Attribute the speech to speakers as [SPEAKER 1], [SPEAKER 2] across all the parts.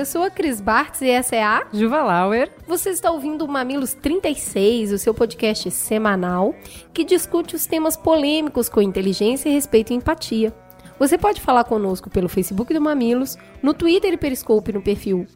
[SPEAKER 1] Eu sou a Cris Bartz e essa é a
[SPEAKER 2] Juva Lauer.
[SPEAKER 1] Você está ouvindo o Mamilos 36, o seu podcast semanal que discute os temas polêmicos com inteligência, respeito e empatia. Você pode falar conosco pelo Facebook do Mamilos, no Twitter e Periscope no perfil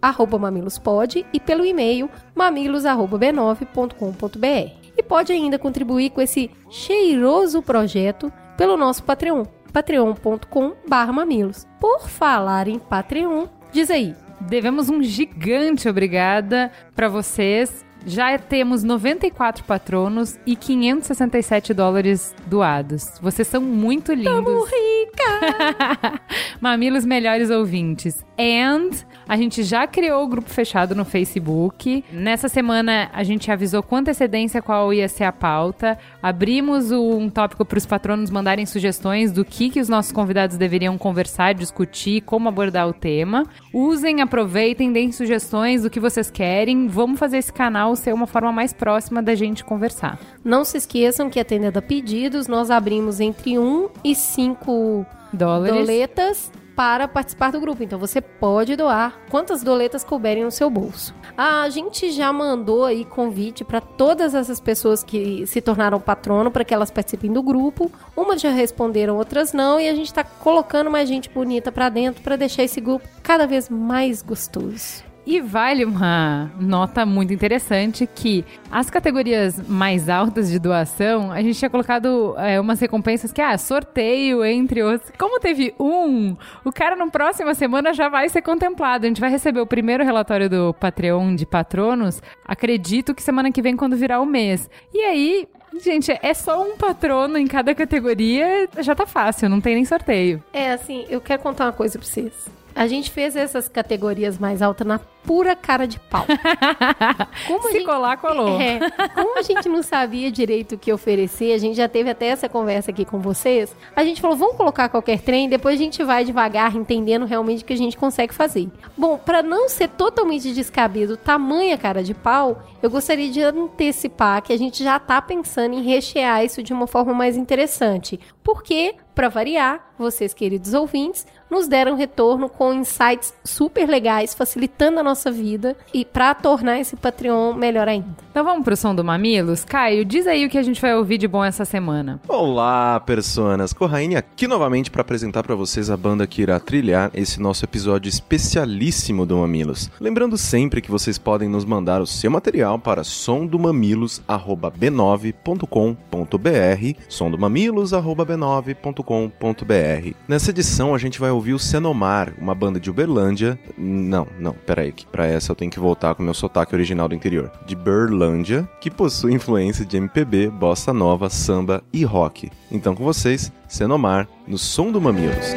[SPEAKER 1] mamilospod e pelo e-mail mamilos.b9.com.br. E pode ainda contribuir com esse cheiroso projeto pelo nosso Patreon, patreon.com.br mamilos. Por falar em Patreon, diz aí,
[SPEAKER 2] Devemos um gigante obrigada para vocês. Já temos 94 patronos e 567 dólares doados. Vocês são muito lindos.
[SPEAKER 1] Tamo rica!
[SPEAKER 2] Mamilos melhores ouvintes. And a gente já criou o grupo fechado no Facebook. Nessa semana a gente avisou com antecedência qual ia ser a pauta. Abrimos um tópico para os patronos mandarem sugestões do que, que os nossos convidados deveriam conversar, discutir, como abordar o tema. Usem, aproveitem, deem sugestões do que vocês querem. Vamos fazer esse canal ser uma forma mais próxima da gente conversar.
[SPEAKER 1] Não se esqueçam que atendendo a pedidos, nós abrimos entre 1 e 5
[SPEAKER 2] Dólares.
[SPEAKER 1] doletas para participar do grupo. Então você pode doar quantas doletas couberem no seu bolso. A gente já mandou aí convite para todas essas pessoas que se tornaram patrono para que elas participem do grupo. Umas já responderam, outras não, e a gente está colocando mais gente bonita para dentro para deixar esse grupo cada vez mais gostoso.
[SPEAKER 2] E vale uma nota muito interessante que as categorias mais altas de doação, a gente tinha colocado é, umas recompensas que, ah, sorteio, entre outros. Como teve um, o cara na próxima semana já vai ser contemplado. A gente vai receber o primeiro relatório do Patreon de patronos, acredito que semana que vem, quando virar o mês. E aí, gente, é só um patrono em cada categoria, já tá fácil, não tem nem sorteio.
[SPEAKER 1] É assim, eu quero contar uma coisa pra vocês. A gente fez essas categorias mais altas na pura cara de pau. Como
[SPEAKER 2] Se
[SPEAKER 1] gente-
[SPEAKER 2] colar, colou.
[SPEAKER 1] É, como a gente não sabia direito o que oferecer, a gente já teve até essa conversa aqui com vocês. A gente falou, vamos colocar qualquer trem, depois a gente vai devagar, entendendo realmente o que a gente consegue fazer. Bom, para não ser totalmente descabido, tamanha cara de pau, eu gostaria de antecipar que a gente já tá pensando em rechear isso de uma forma mais interessante. Porque, para variar, vocês, queridos ouvintes, nos deram retorno com insights super legais, facilitando a nossa vida e para tornar esse Patreon melhor ainda.
[SPEAKER 2] Então vamos pro som do Mamilos? Caio, diz aí o que a gente vai ouvir de bom essa semana.
[SPEAKER 3] Olá, personas! Corraine aqui novamente para apresentar para vocês a banda que irá trilhar esse nosso episódio especialíssimo do Mamilos. Lembrando sempre que vocês podem nos mandar o seu material para somdomamilos@b9.com.br, somdomamilos@b9.com.br. Nessa edição a gente vai ouvir o Senomar, uma banda de Uberlândia. Não, não, peraí, que para essa eu tenho que voltar com meu sotaque original do interior. De Berlândia, que possui influência de MPB, bossa nova, samba e rock. Então com vocês, Senomar, no som do Mamilos.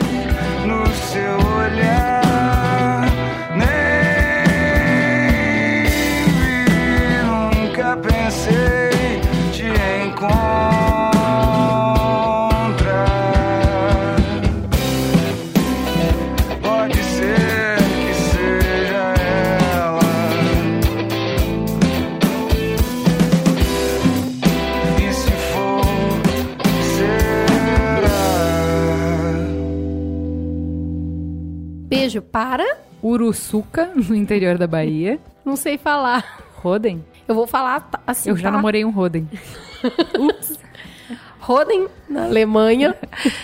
[SPEAKER 1] Beijo para.
[SPEAKER 2] Uruçuca, no interior da Bahia.
[SPEAKER 1] Não sei falar.
[SPEAKER 2] Roden?
[SPEAKER 1] Eu vou falar assim.
[SPEAKER 2] Eu já
[SPEAKER 1] tá?
[SPEAKER 2] namorei um Roden. Ups.
[SPEAKER 1] Roden, na Alemanha.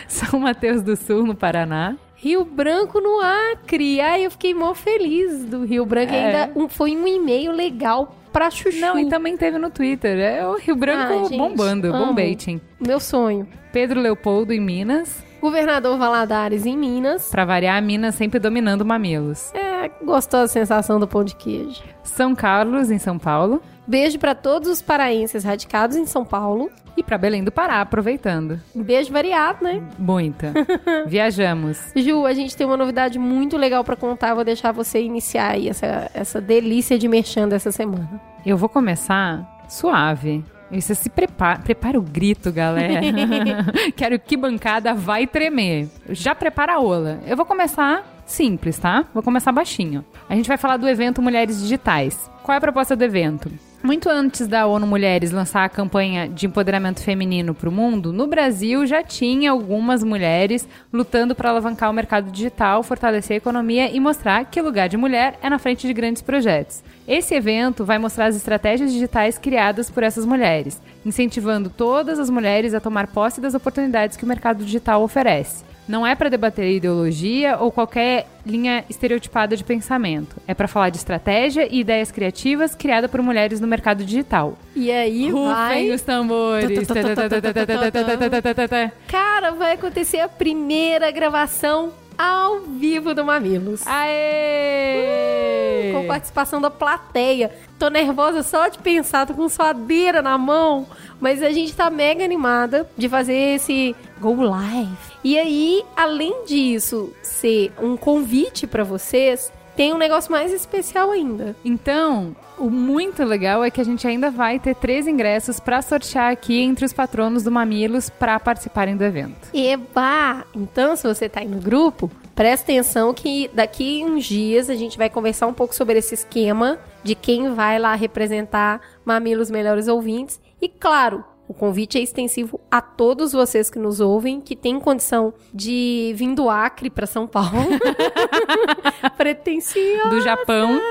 [SPEAKER 2] São Mateus do Sul, no Paraná.
[SPEAKER 1] Rio Branco no Acre. Ai, eu fiquei mó feliz do Rio Branco.
[SPEAKER 2] É.
[SPEAKER 1] Ainda um- foi um e-mail legal pra Chuchu.
[SPEAKER 2] Não, e também teve no Twitter. É o Rio Branco
[SPEAKER 1] Ai, gente,
[SPEAKER 2] bombando,
[SPEAKER 1] amo.
[SPEAKER 2] bombating.
[SPEAKER 1] Meu sonho.
[SPEAKER 2] Pedro Leopoldo em Minas.
[SPEAKER 1] Governador Valadares em Minas.
[SPEAKER 2] Pra variar, Minas sempre dominando mamilos.
[SPEAKER 1] É, gostou da sensação do pão de queijo.
[SPEAKER 2] São Carlos, em São Paulo.
[SPEAKER 1] Beijo pra todos os paraenses radicados em São Paulo.
[SPEAKER 2] E pra Belém do Pará, aproveitando.
[SPEAKER 1] Um beijo variado, né?
[SPEAKER 2] Muita. Viajamos.
[SPEAKER 1] Ju, a gente tem uma novidade muito legal pra contar. Vou deixar você iniciar aí essa, essa delícia de merchan dessa semana.
[SPEAKER 2] Eu vou começar suave. E você se prepara, prepara o grito, galera. Quero que bancada vai tremer. Já prepara a ola. Eu vou começar simples, tá? Vou começar baixinho. A gente vai falar do evento Mulheres Digitais. Qual é a proposta do evento? Muito antes da ONU Mulheres lançar a campanha de empoderamento feminino para o mundo, no Brasil já tinha algumas mulheres lutando para alavancar o mercado digital, fortalecer a economia e mostrar que lugar de mulher é na frente de grandes projetos. Esse evento vai mostrar as estratégias digitais criadas por essas mulheres, incentivando todas as mulheres a tomar posse das oportunidades que o mercado digital oferece. Não é para debater ideologia ou qualquer linha estereotipada de pensamento. É para falar de estratégia e ideias criativas criadas por mulheres no mercado digital.
[SPEAKER 1] E aí vai...
[SPEAKER 2] Os tambores.
[SPEAKER 1] Cara, vai acontecer a primeira gravação ao vivo do Mamilos.
[SPEAKER 2] Aê!
[SPEAKER 1] Com participação da plateia. Tô nervosa só de pensar, tô com suadeira na mão. Mas a gente tá mega animada de fazer esse Go Live. E aí, além disso ser um convite pra vocês, tem um negócio mais especial ainda.
[SPEAKER 2] Então, o muito legal é que a gente ainda vai ter três ingressos para sortear aqui entre os patronos do Mamilos para participarem do evento.
[SPEAKER 1] Eba! Então, se você tá aí no grupo, presta atenção que daqui uns dias a gente vai conversar um pouco sobre esse esquema de quem vai lá representar Mamilos Melhores Ouvintes. E claro, o convite é extensivo a todos vocês que nos ouvem, que têm condição de vir do Acre para São Paulo. Pretensiosa.
[SPEAKER 2] Do Japão.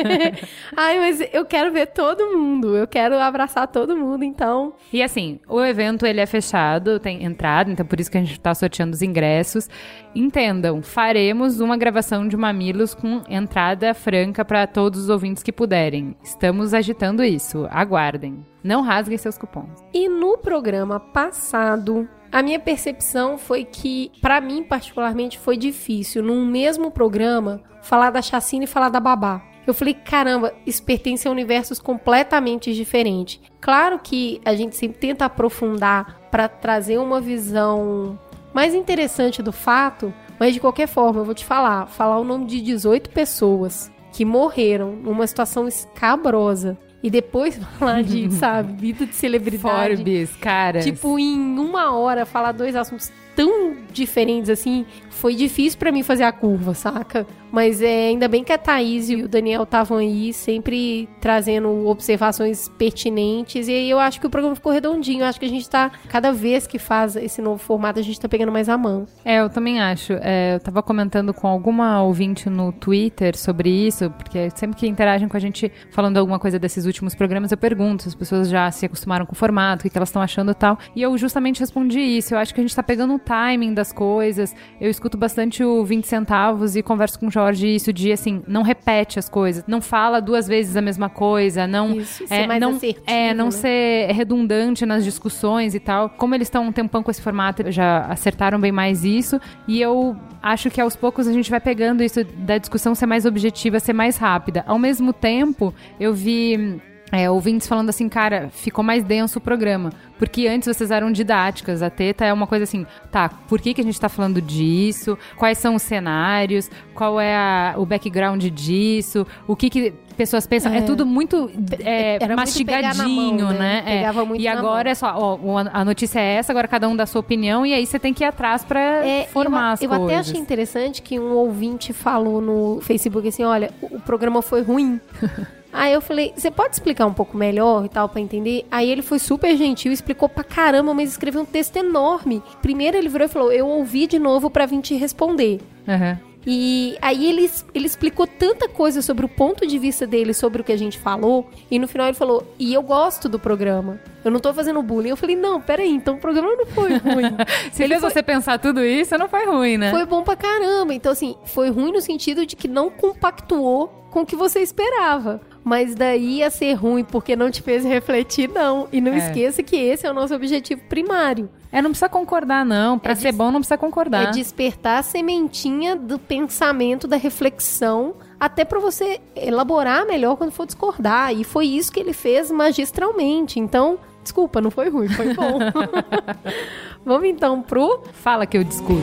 [SPEAKER 1] Ai, mas eu quero ver todo mundo. Eu quero abraçar todo mundo, então.
[SPEAKER 2] E assim, o evento ele é fechado, tem entrada, então por isso que a gente tá sorteando os ingressos. Entendam, faremos uma gravação de Mamilos com entrada franca para todos os ouvintes que puderem. Estamos agitando isso. Aguardem. Não rasguem seus cupons.
[SPEAKER 1] E no programa passado, a minha percepção foi que, pra mim particularmente, foi difícil, num mesmo programa, falar da chacina e falar da babá. Eu falei, caramba, isso pertence a universos completamente diferentes. Claro que a gente sempre tenta aprofundar pra trazer uma visão mais interessante do fato, mas de qualquer forma, eu vou te falar, falar o nome de 18 pessoas que morreram numa situação escabrosa e depois falar de, sabe, vida de celebridade.
[SPEAKER 2] Forbes, cara.
[SPEAKER 1] Tipo, em uma hora, falar dois assuntos tão diferentes assim, foi difícil pra mim fazer a curva, saca? Mas é, ainda bem que a Thaís e o Daniel estavam aí, sempre trazendo observações pertinentes. E eu acho que o programa ficou redondinho. Eu acho que a gente tá, cada vez que faz esse novo formato, a gente tá pegando mais a mão.
[SPEAKER 2] É, eu também acho. É, eu tava comentando com alguma ouvinte no Twitter sobre isso, porque sempre que interagem com a gente falando alguma coisa desses últimos programas, eu pergunto se as pessoas já se acostumaram com o formato, o que, que elas estão achando e tal. E eu justamente respondi isso. Eu acho que a gente tá pegando o timing das coisas. Eu escuto bastante o 20 centavos e converso com o Jorge isso de assim, não repete as coisas, não fala duas vezes a mesma coisa, não
[SPEAKER 1] Isso,
[SPEAKER 2] é,
[SPEAKER 1] mais
[SPEAKER 2] não é, não
[SPEAKER 1] né?
[SPEAKER 2] ser redundante nas discussões e tal. Como eles estão um tempão com esse formato, já acertaram bem mais isso. E eu acho que aos poucos a gente vai pegando isso da discussão ser mais objetiva, ser mais rápida. Ao mesmo tempo, eu vi é, ouvintes falando assim, cara, ficou mais denso o programa. Porque antes vocês eram didáticas. A teta é uma coisa assim, tá, por que, que a gente tá falando disso? Quais são os cenários? Qual é a- o background disso? O que que pessoas pensam? É,
[SPEAKER 1] É.
[SPEAKER 2] tudo muito é,
[SPEAKER 1] Era muito
[SPEAKER 2] mastigadinho,
[SPEAKER 1] mão, né?
[SPEAKER 2] né? É.
[SPEAKER 1] Pegava muito
[SPEAKER 2] e agora
[SPEAKER 1] mão.
[SPEAKER 2] é só, ó, a notícia é essa, agora cada um dá sua opinião e aí você tem que ir atrás pra
[SPEAKER 1] É,
[SPEAKER 2] formar
[SPEAKER 1] eu,
[SPEAKER 2] as
[SPEAKER 1] eu
[SPEAKER 2] coisas.
[SPEAKER 1] até achei interessante que um ouvinte falou no Facebook assim, olha, o programa foi ruim. Aí eu falei, você pode explicar um pouco melhor e tal pra entender? Aí ele foi super gentil, explicou pra caramba, mas escreveu um texto enorme. Primeiro ele virou e falou, eu ouvi de novo pra vir te responder.
[SPEAKER 2] Aham.
[SPEAKER 1] E aí ele, ele explicou tanta coisa sobre o ponto de vista dele, sobre o que a gente falou, e no final ele falou, e eu gosto do programa. Eu não tô fazendo bullying. Eu falei, não, peraí, então o programa não foi ruim.
[SPEAKER 2] Se
[SPEAKER 1] Ele
[SPEAKER 2] fez
[SPEAKER 1] foi-
[SPEAKER 2] você pensar tudo isso, não foi ruim, né?
[SPEAKER 1] Foi bom pra caramba. Então, assim, foi ruim no sentido de que não compactuou com o que você esperava. Mas daí ia ser ruim porque não te fez refletir, não. E não
[SPEAKER 2] É.
[SPEAKER 1] esqueça que esse é o nosso objetivo primário.
[SPEAKER 2] É, não precisa concordar, não. Pra
[SPEAKER 1] É
[SPEAKER 2] ser
[SPEAKER 1] des-
[SPEAKER 2] bom, não precisa concordar.
[SPEAKER 1] É despertar a sementinha do pensamento, da reflexão até para você elaborar melhor quando for discordar. E foi isso que ele fez magistralmente. Então, desculpa, não foi ruim, foi bom. Vamos então pro
[SPEAKER 2] Fala que eu discuto.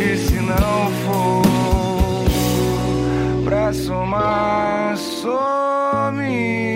[SPEAKER 4] E se não for pra somar, some.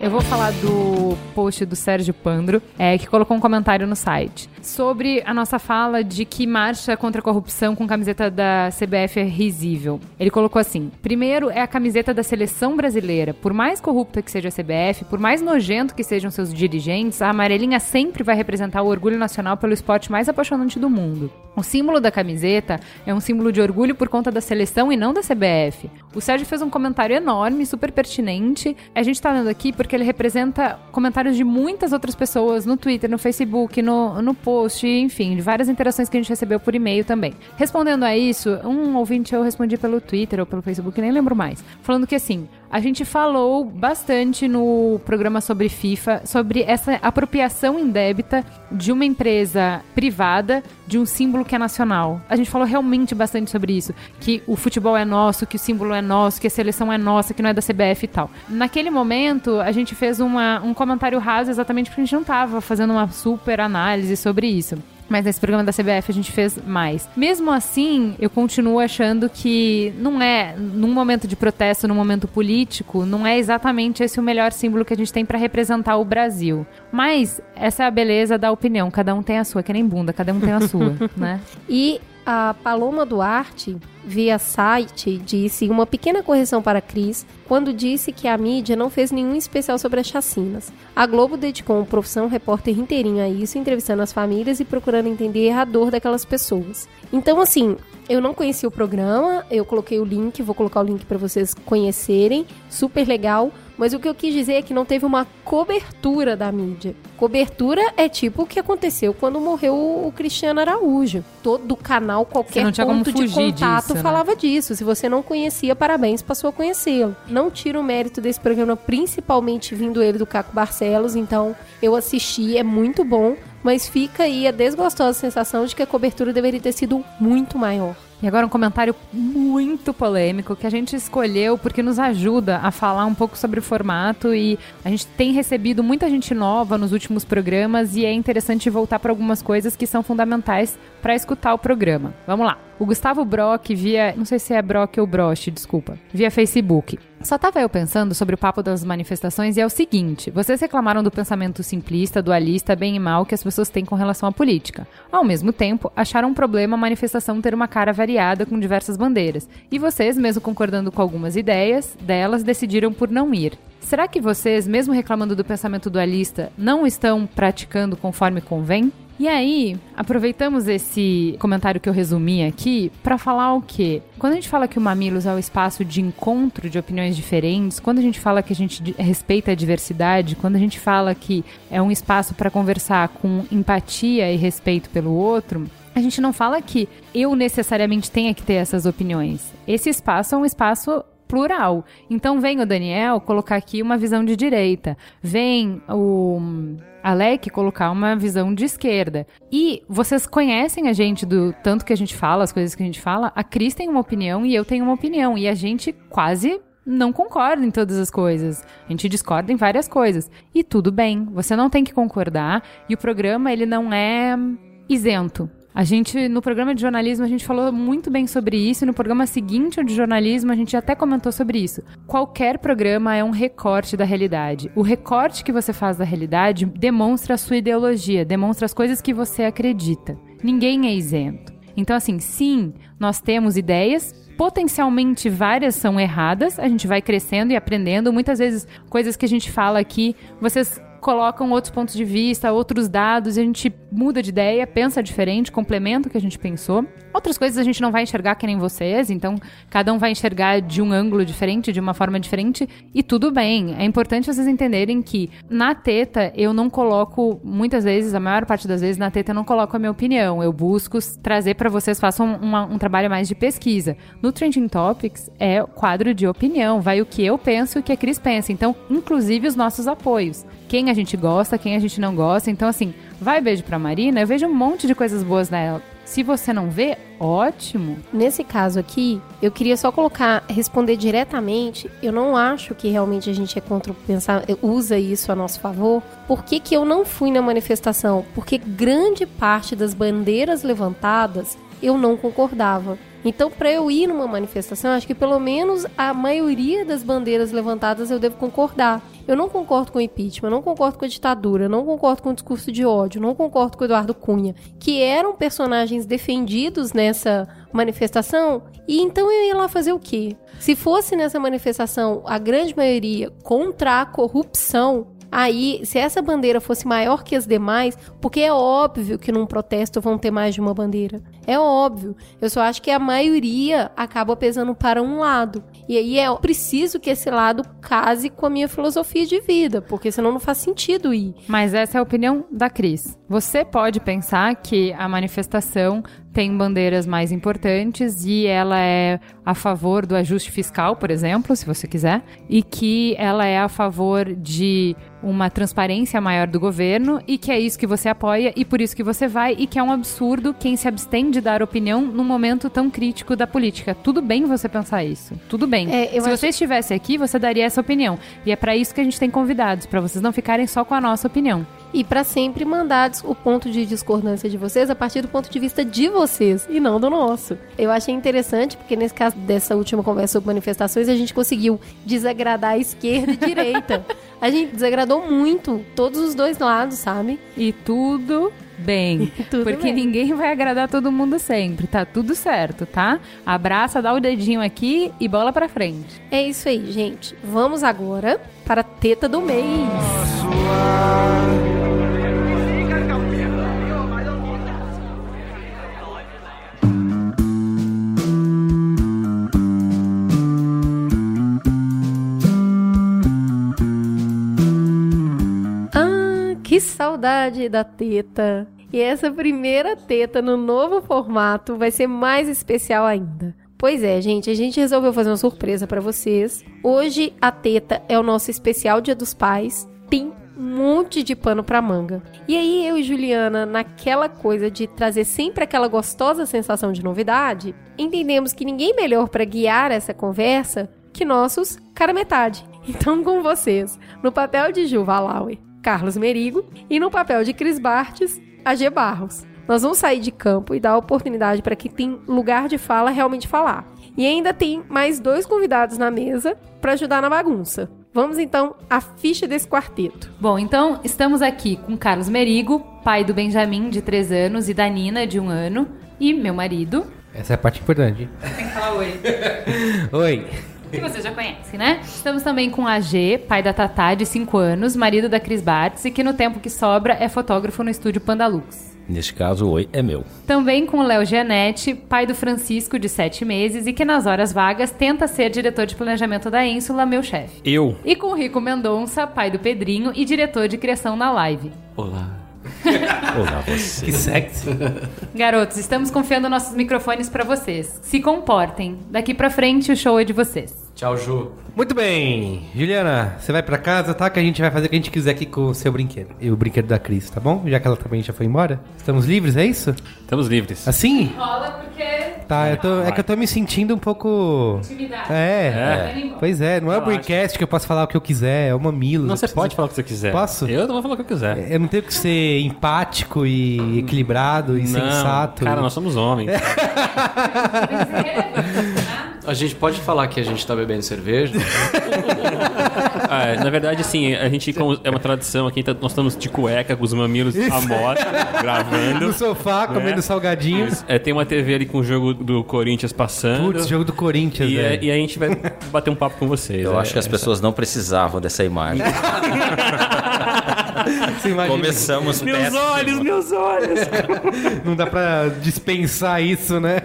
[SPEAKER 2] Eu vou falar do post do Sérgio Pandro, é, que colocou um comentário no site sobre a nossa fala de que marcha contra a corrupção com camiseta da CBF é risível. Ele colocou assim: primeiro é a camiseta da seleção brasileira. Por mais corrupta que seja a CBF, por mais nojento que sejam seus dirigentes, a amarelinha sempre vai representar o orgulho nacional pelo esporte mais apaixonante do mundo. O símbolo da camiseta é um símbolo de orgulho por conta da seleção e não da CBF. O Sérgio fez um comentário enorme, super pertinente. A gente tá lendo aqui porque ele representa comentários de muitas outras pessoas no Twitter, no Facebook, no, no post, enfim, de várias interações que a gente recebeu por e-mail também. Respondendo a isso, um ouvinte eu respondi pelo Twitter ou pelo Facebook, nem lembro mais, falando que assim, a gente falou bastante no programa sobre FIFA sobre essa apropriação indébita de uma empresa privada de um símbolo que é nacional. A gente falou realmente bastante sobre isso, que o futebol é nosso, que o símbolo é nosso, que a seleção é nossa, que não é da CBF e tal. Naquele momento, a gente fez uma, um comentário raso exatamente porque a gente não estava fazendo uma super análise sobre isso. Mas nesse programa da CBF a gente fez mais. Mesmo assim, eu continuo achando que não é, num momento de protesto, num momento político, não é exatamente esse o melhor símbolo que a gente tem para representar o Brasil. Mas essa é a beleza da opinião. Cada um tem a sua, que nem bunda, cada um tem a sua, né?
[SPEAKER 1] E a Paloma Duarte, via site, disse uma pequena correção para Cris quando disse que a mídia não fez nenhum especial sobre as chacinas. A Globo dedicou uma profissão repórter inteirinho a isso, entrevistando as famílias e procurando entender a dor daquelas pessoas. Então, assim, eu não conheci o programa, eu coloquei o link, vou colocar o link para vocês conhecerem, super legal. Mas o que eu quis dizer é que não teve uma cobertura da mídia. Cobertura é tipo o que aconteceu quando morreu o Cristiano Araújo. Todo canal, qualquer
[SPEAKER 2] não tinha como
[SPEAKER 1] ponto de contato
[SPEAKER 2] disso, né?
[SPEAKER 1] falava disso. Se você não conhecia, parabéns, passou a conhecê-lo. Não tira o mérito desse programa, principalmente vindo ele do Caco Barcelos. Então, eu assisti, é muito bom. Mas fica aí a desgostosa sensação de que a cobertura deveria ter sido muito maior.
[SPEAKER 2] E agora um comentário muito polêmico que a gente escolheu porque nos ajuda a falar um pouco sobre o formato e a gente tem recebido muita gente nova nos últimos programas e é interessante voltar para algumas coisas que são fundamentais para escutar o programa. Vamos lá. O Gustavo Brock via, não sei se é Brock ou Broche, desculpa, via Facebook. Só tava eu pensando sobre o papo das manifestações e é o seguinte: vocês reclamaram do pensamento simplista, dualista, bem e mal que as pessoas têm com relação à política. Ao mesmo tempo, acharam um problema a manifestação ter uma cara variada com diversas bandeiras. E vocês, mesmo concordando com algumas ideias delas, decidiram por não ir. Será que vocês, mesmo reclamando do pensamento dualista, não estão praticando conforme convém? E aí, aproveitamos esse comentário que eu resumi aqui para falar o quê? Quando a gente fala que o Mamilos é o espaço de encontro de opiniões diferentes, quando a gente fala que a gente respeita a diversidade, quando a gente fala que é um espaço para conversar com empatia e respeito pelo outro, a gente não fala que eu necessariamente tenha que ter essas opiniões. Esse espaço é um espaço plural. Então vem o Daniel colocar aqui uma visão de direita, vem o Alec colocar uma visão de esquerda. E vocês conhecem a gente do tanto que a gente fala, as coisas que a gente fala. A Cris tem uma opinião e eu tenho uma opinião. E a gente quase não concorda em todas as coisas. A gente discorda em várias coisas. E tudo bem, você não tem que concordar. E o programa, ele não é isento. A gente, no programa de jornalismo, a gente falou muito bem sobre isso. No programa seguinte, o de jornalismo, a gente até comentou sobre isso. Qualquer programa é um recorte da realidade. O recorte que você faz da realidade demonstra a sua ideologia, demonstra as coisas que você acredita. Ninguém é isento. Então, assim, sim, nós temos ideias, potencialmente várias são erradas, a gente vai crescendo e aprendendo. Muitas vezes, coisas que a gente fala aqui, vocês colocam outros pontos de vista, outros dados, e a gente muda de ideia, pensa diferente, complementa o que a gente pensou. Outras coisas a gente não vai enxergar que nem vocês, então cada um vai enxergar de um ângulo diferente, de uma forma diferente, e tudo bem. É importante vocês entenderem que na teta eu não coloco, muitas vezes, a maior parte das vezes, na teta eu não coloco a minha opinião. Eu busco trazer para vocês, façam um trabalho mais de pesquisa. No Trending Topics é quadro de opinião, vai o que eu penso e o que a Cris pensa. Então, inclusive os nossos apoios. Quem a gente gosta, quem a gente não gosta. Então, assim, vai beijo pra Marina, eu vejo um monte de coisas boas nela. Se você não vê, ótimo.
[SPEAKER 1] Nesse caso aqui, eu queria só colocar, responder diretamente. Eu não acho que realmente a gente é contra pensar, usa isso a nosso favor. Por que, que eu não fui na manifestação? Porque grande parte das bandeiras levantadas eu não concordava. Então, para eu ir numa manifestação, acho que pelo menos a maioria das bandeiras levantadas eu devo concordar. Eu não concordo com o impeachment, não concordo com a ditadura, não concordo com o discurso de ódio, não concordo com o Eduardo Cunha, que eram personagens defendidos nessa manifestação. E então eu ia lá fazer o quê? Se fosse nessa manifestação a grande maioria contra a corrupção, Aí, se essa bandeira fosse maior que as demais, porque é óbvio que num protesto vão ter mais de uma bandeira. É óbvio. Eu só acho que a maioria acaba pesando para um lado. E aí é preciso que esse lado case com a minha filosofia de vida, porque senão não faz sentido ir.
[SPEAKER 2] Mas essa é a opinião da Cris. Você pode pensar que a manifestação tem bandeiras mais importantes e ela é a favor do ajuste fiscal, por exemplo, se você quiser, e que ela é a favor de uma transparência maior do governo e que é isso que você apoia e por isso que você vai e que é um absurdo quem se abstém de dar opinião num momento tão crítico da política. Tudo bem você pensar isso. Tudo bem.
[SPEAKER 1] É,
[SPEAKER 2] se
[SPEAKER 1] acho-
[SPEAKER 2] você estivesse aqui, você daria essa opinião. E é para isso que a gente tem convidados, para vocês não ficarem só com a nossa opinião.
[SPEAKER 1] E para sempre mandar o ponto de discordância de vocês a partir do ponto de vista de vocês e não do nosso. Eu achei interessante porque nesse caso dessa última conversa sobre manifestações a gente conseguiu desagradar a esquerda e direita. A gente desagradou muito todos os dois lados, sabe?
[SPEAKER 2] E tudo bem.
[SPEAKER 1] Tudo
[SPEAKER 2] porque
[SPEAKER 1] bem.
[SPEAKER 2] ninguém vai agradar todo mundo sempre. Tá tudo certo, tá? Abraça, dá o dedinho aqui e bola pra frente.
[SPEAKER 1] É isso aí, gente. Vamos agora para teta do mês. Ah, que saudade da teta. E essa primeira teta no novo formato vai ser mais especial ainda. Pois é, gente, a gente resolveu fazer uma surpresa pra vocês. Hoje a teta é o nosso especial Dia dos Pais. Tem um monte de pano pra manga. E aí eu e Juliana, naquela coisa de trazer sempre aquela gostosa sensação de novidade, entendemos que ninguém melhor pra guiar essa conversa que nossos cara metade. Então com vocês, no papel de Ju Valauer, Carlos Merigo e no papel de Cris Bartes, AG Barros. Nós vamos sair de campo e dar oportunidade para quem tem lugar de fala realmente falar. E ainda tem mais dois convidados na mesa para ajudar na bagunça. Vamos então à ficha desse quarteto.
[SPEAKER 2] Bom, então estamos aqui com Carlos Merigo, pai do Benjamin, de 3 anos, e da Nina, de 1 ano, e meu marido.
[SPEAKER 5] Essa é a parte importante.
[SPEAKER 2] Tem que falar oi.
[SPEAKER 5] Oi.
[SPEAKER 2] Que você já conhece, né? Estamos também com a G, pai da Tatá, de 5 anos, marido da Cris Bartz, e que no tempo que sobra é fotógrafo no estúdio Pandalux.
[SPEAKER 6] Neste caso, o oi é meu.
[SPEAKER 2] Também com o Léo Gianetti, pai do Francisco, de 7 meses, e que nas horas vagas tenta ser diretor de planejamento da Ínsula, meu chefe.
[SPEAKER 6] Eu.
[SPEAKER 2] E com o Rico Mendonça, pai do Pedrinho e diretor de criação na live.
[SPEAKER 6] Olá. Olá, você.
[SPEAKER 5] Que sexy.
[SPEAKER 2] Garotos, estamos confiando nossos microfones pra vocês. Se comportem. Daqui pra frente o show é de vocês.
[SPEAKER 5] Tchau, Ju. Muito bem. Juliana, você vai pra casa, tá? Que a gente vai fazer o que a gente quiser aqui com o seu brinquedo. E o brinquedo da Cris, tá bom? Já que ela também já foi embora. Estamos livres, é isso?
[SPEAKER 6] Estamos livres.
[SPEAKER 5] Assim?
[SPEAKER 2] Rola porque.
[SPEAKER 5] Tá, eu tô, é que eu tô me sentindo um pouco...
[SPEAKER 2] Intimidade.
[SPEAKER 5] É,
[SPEAKER 2] É.
[SPEAKER 5] pois é, não é o Braincast que eu posso falar o que eu quiser, é o Mamilo.
[SPEAKER 6] Não, você pode falar o que você quiser.
[SPEAKER 5] Posso?
[SPEAKER 6] Eu não vou falar o que eu quiser.
[SPEAKER 5] Eu não tenho que ser empático e equilibrado e
[SPEAKER 6] não,
[SPEAKER 5] sensato.
[SPEAKER 6] Cara, nós somos homens.
[SPEAKER 7] A gente pode falar que a gente tá bebendo cerveja?
[SPEAKER 6] Ah, é, na verdade, assim, a gente é uma tradição aqui, tá- nós estamos de cueca com os mamilos à mostra, gravando.
[SPEAKER 5] No sofá, comendo
[SPEAKER 6] Né?
[SPEAKER 5] salgadinhos.
[SPEAKER 6] É, tem uma TV ali com o jogo do Corinthians passando.
[SPEAKER 5] Putz, jogo do Corinthians,
[SPEAKER 6] e, é- e aí a gente vai bater um papo com vocês.
[SPEAKER 7] Eu
[SPEAKER 6] É,
[SPEAKER 7] acho que as pessoas não precisavam dessa imagem. Começamos
[SPEAKER 6] Meus
[SPEAKER 7] péssimo.
[SPEAKER 6] olhos, meus olhos!
[SPEAKER 5] Não dá pra dispensar isso, né?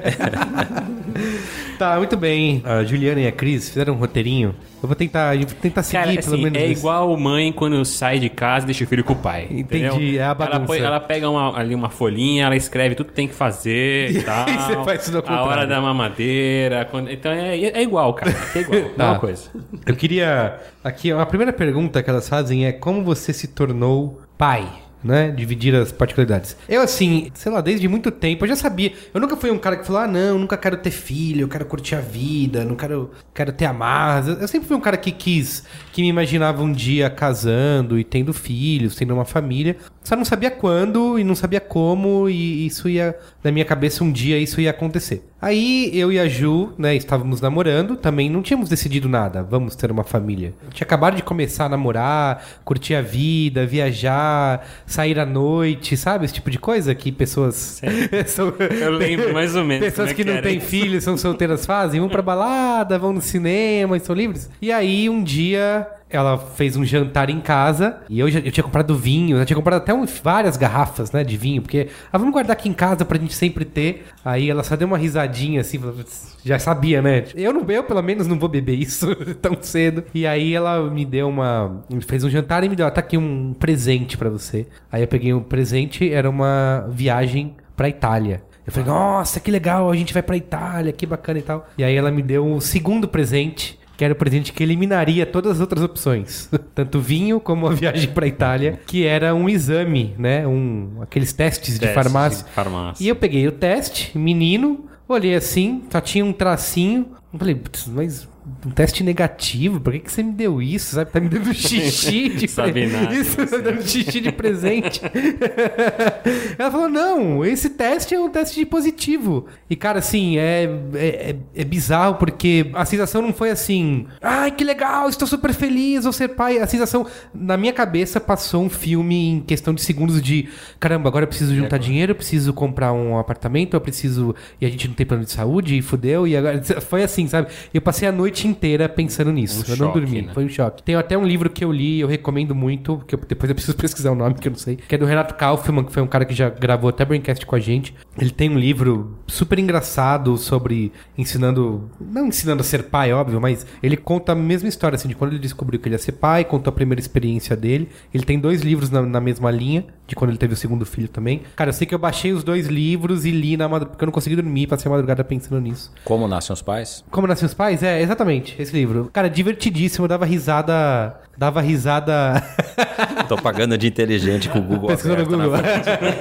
[SPEAKER 5] Tá, muito bem. A Juliana e a Cris fizeram um roteirinho. Eu vou tentar, eu vou tentar seguir,
[SPEAKER 6] Cara,
[SPEAKER 5] pelo
[SPEAKER 6] assim,
[SPEAKER 5] menos.
[SPEAKER 6] é
[SPEAKER 5] isso.
[SPEAKER 6] igual mãe quando sai de casa e deixa o filho com o pai.
[SPEAKER 5] Entendi,
[SPEAKER 6] entendeu?
[SPEAKER 5] é a
[SPEAKER 6] Ela,
[SPEAKER 5] bagunça.
[SPEAKER 6] põe- ela pega uma- ali uma folhinha, ela escreve tudo que tem que fazer e,
[SPEAKER 5] E
[SPEAKER 6] tal.
[SPEAKER 5] aí você faz tudo ao
[SPEAKER 6] A hora da mamadeira. quando- então é, é igual, cara. É igual. É
[SPEAKER 5] Tá.
[SPEAKER 6] uma coisa.
[SPEAKER 5] Eu queria. Aqui, a primeira pergunta que elas fazem é como você se tornou pai? Né? Dividir as particularidades. Eu, assim, sei lá, desde muito tempo, eu já sabia. Eu nunca fui um cara que falou: ah, não, nunca quero ter filho, eu quero curtir a vida, não quero, quero ter amarras. Eu, eu sempre fui um cara que quis, que me imaginava um dia casando e tendo filhos, tendo uma família. Só não sabia quando e não sabia como, e isso ia, na minha cabeça, um dia isso ia acontecer. Aí eu e a Ju, né, estávamos namorando, também não tínhamos decidido nada, vamos ter uma família. Tinha acabado de começar a namorar, curtir a vida, viajar, sair à noite, sabe? Esse tipo de coisa que pessoas. são-
[SPEAKER 6] Eu lembro mais ou menos.
[SPEAKER 5] Pessoas
[SPEAKER 6] é
[SPEAKER 5] que não
[SPEAKER 6] era
[SPEAKER 5] têm filhos, são solteiras fazem, vão pra balada, vão no cinema, estão livres. E aí, um dia, ela fez um jantar em casa e eu, já, eu tinha comprado vinho, eu tinha comprado até um- várias garrafas, né, de vinho, porque, ah, vamos guardar aqui em casa pra gente sempre ter. Aí ela só deu uma risadinha assim, falou, "Putz, já sabia, né? Eu não, eu pelo menos não vou beber isso tão cedo. E aí ela me deu uma, fez um jantar e me deu, "Ah, tá aqui um presente pra você. Aí eu peguei um presente, era uma viagem pra Itália. Eu falei, nossa, que legal, a gente vai pra Itália, que bacana e tal. E aí ela me deu o segundo presente, que era o presente que eliminaria todas as outras opções. Tanto vinho como a viagem pra Itália, que era um exame, né? Um, aqueles testes de farmácia.
[SPEAKER 6] de farmácia.
[SPEAKER 5] E eu peguei o teste, menino, olhei assim, só tinha um tracinho. Eu falei, "Putz, mas um teste negativo, por que, que você me deu isso? Sabe? Tá me dando xixi de
[SPEAKER 6] Sabe
[SPEAKER 5] pre-
[SPEAKER 6] nada,
[SPEAKER 5] Isso, tá
[SPEAKER 6] você.
[SPEAKER 5] me dando xixi de presente. Ela falou: não, esse teste é um teste positivo. E, cara, assim, é, é, é- é bizarro porque a sensação não foi assim, ai, que legal, estou super feliz, vou ser pai. A sensação, na minha cabeça, passou um filme em questão de segundos de caramba, agora eu preciso juntar dinheiro, eu preciso comprar um apartamento, eu preciso. E a gente não tem plano de saúde, e fudeu. E agora. Foi assim, sabe? Eu passei a noite inteira pensando nisso.
[SPEAKER 6] Um
[SPEAKER 5] eu não
[SPEAKER 6] choque,
[SPEAKER 5] dormi.
[SPEAKER 6] né?
[SPEAKER 5] Foi um choque. Tem até um livro que eu li, eu recomendo muito, que eu- depois eu preciso pesquisar o nome, que eu não sei, que é do Renato Kaufman, que foi um cara que já gravou até Braincast com a gente. Ele tem um livro super engraçado sobre ensinando, não ensinando a ser pai, óbvio, mas ele conta a mesma história, assim, de quando ele descobriu que ele ia ser pai, contou a primeira experiência dele. Ele tem dois livros na, na mesma linha, de quando ele teve o segundo filho também. Cara, eu sei que eu baixei os dois livros e li na madrugada, porque eu não consegui dormir, passei a madrugada pensando nisso.
[SPEAKER 7] Como nascem os pais?
[SPEAKER 5] Como Nascem os Pais? É, exatamente, esse livro. Cara, divertidíssimo, eu dava risada. Dava risada.
[SPEAKER 7] Tô pagando de inteligente com o Google
[SPEAKER 5] Pesquisando no Google.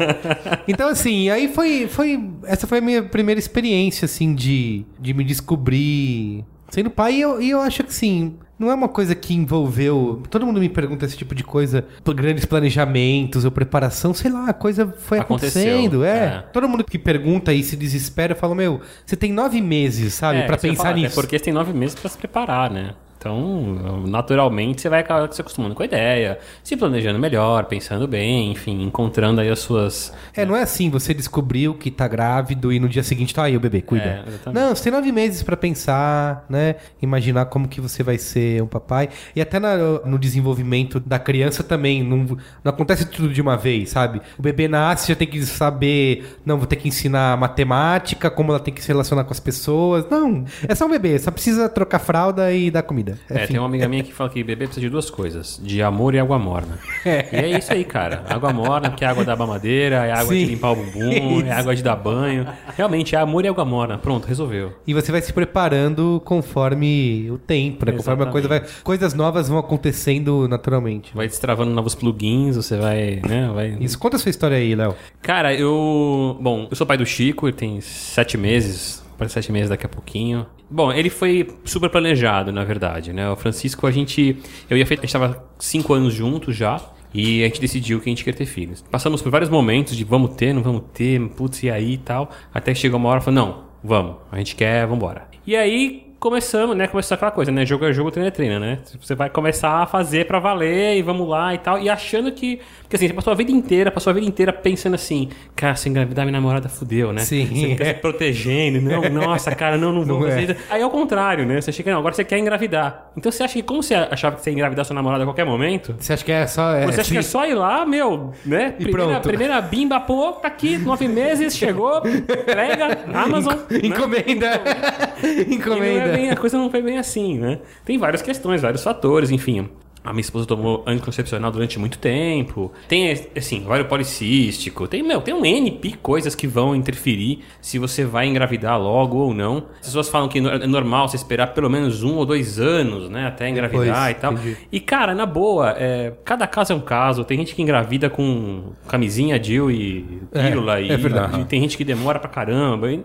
[SPEAKER 5] então, assim, aí foi, foi. Essa foi a minha primeira experiência, assim, de, de me descobrir sendo pai. E eu, e eu acho que, assim, não é uma coisa que envolveu. Todo mundo me pergunta esse tipo de coisa, grandes planejamentos ou preparação, sei lá, a coisa foi
[SPEAKER 6] Aconteceu,
[SPEAKER 5] acontecendo. É.
[SPEAKER 6] é.
[SPEAKER 5] Todo mundo que pergunta e se desespera, fala: Meu, você tem nove meses, sabe,
[SPEAKER 6] É, ia
[SPEAKER 5] pensar
[SPEAKER 6] falar,
[SPEAKER 5] nisso.
[SPEAKER 6] É porque você tem nove meses pra se preparar, né? Então, naturalmente, você vai acabar se acostumando com a ideia, se planejando melhor, pensando bem, enfim, encontrando aí as suas.
[SPEAKER 5] É, não é assim, você descobriu que tá grávido e no dia seguinte tá aí o bebê, cuida.
[SPEAKER 6] É,
[SPEAKER 5] não, você tem nove meses pra pensar, né? Imaginar como que você vai ser um papai. E até na- no desenvolvimento da criança também, não, não acontece tudo de uma vez, sabe? O bebê nasce, já tem que saber, não, vou ter que ensinar matemática, como ela tem que se relacionar com as pessoas. Não, é só um bebê, só precisa trocar fralda e dar comida.
[SPEAKER 6] É,
[SPEAKER 5] Enfim.
[SPEAKER 6] tem uma amiga minha que fala que bebê precisa de duas coisas: de amor e água morna. E é isso aí, cara. Água morna, que é água da mamadeira, é água
[SPEAKER 5] Sim.
[SPEAKER 6] de limpar o bumbum, é água de dar banho. Realmente, é amor e água morna. Pronto, resolveu.
[SPEAKER 5] E você vai se preparando conforme o tempo, né? Conforme a coisa vai. Coisas novas vão acontecendo naturalmente.
[SPEAKER 6] Vai destravando novos plugins, você vai, né? Vai...
[SPEAKER 5] Isso, conta a sua história aí, Léo.
[SPEAKER 6] Cara, eu. Bom, eu sou pai do Chico, ele tem sete meses, para sete meses daqui a pouquinho. Bom, ele foi super planejado, na verdade, né? O Francisco, a gente. Eu ia feito. A gente tava cinco anos juntos já. E a gente decidiu que a gente quer ter filhos. Passamos por vários momentos de vamos ter, não vamos ter, putz, e aí e tal. Até que chegou uma hora e falou: não, vamos, a gente quer, vambora. E aí começamos, né? Começou aquela coisa, né? Jogo é jogo, treino é treino, né? Você vai começar a fazer pra valer e vamos lá e tal. E achando que. Porque assim, você passou a vida inteira, passou a vida inteira pensando assim, cara, se engravidar, minha namorada fudeu, né?
[SPEAKER 5] Sim.
[SPEAKER 6] Você fica se protegendo. Não, nossa, cara, não, não vou
[SPEAKER 5] Não é.
[SPEAKER 6] Aí é o contrário, né? Você chega, não, agora você quer engravidar. Então você acha que, como você achava que você ia engravidar sua namorada a qualquer momento,
[SPEAKER 5] Você acha que é só. É,
[SPEAKER 6] você acha que é só ir lá, meu, né?
[SPEAKER 5] E
[SPEAKER 6] primeira,
[SPEAKER 5] pronto.
[SPEAKER 6] primeira bimba, pô, tá aqui, nove meses, chegou, entrega, Amazon. né?
[SPEAKER 5] Encomenda.
[SPEAKER 6] E não é
[SPEAKER 5] Encomenda.
[SPEAKER 6] Bem- a coisa não foi bem assim, né? Tem várias questões, vários fatores, enfim. A minha esposa tomou anticoncepcional durante muito tempo. Tem, assim, ovário policístico. Tem, meu, tem um NP coisas que vão interferir se você vai engravidar logo ou não. As pessoas falam que é normal você esperar pelo menos um ou dois anos, né? Até engravidar
[SPEAKER 5] Depois,
[SPEAKER 6] e tal.
[SPEAKER 5] entendi.
[SPEAKER 6] E, cara, na boa, é, cada caso é um caso. Tem gente que engravida com camisinha, Jill e pílula.
[SPEAKER 5] É,
[SPEAKER 6] e,
[SPEAKER 5] é verdade.
[SPEAKER 6] e tem gente que demora pra caramba. E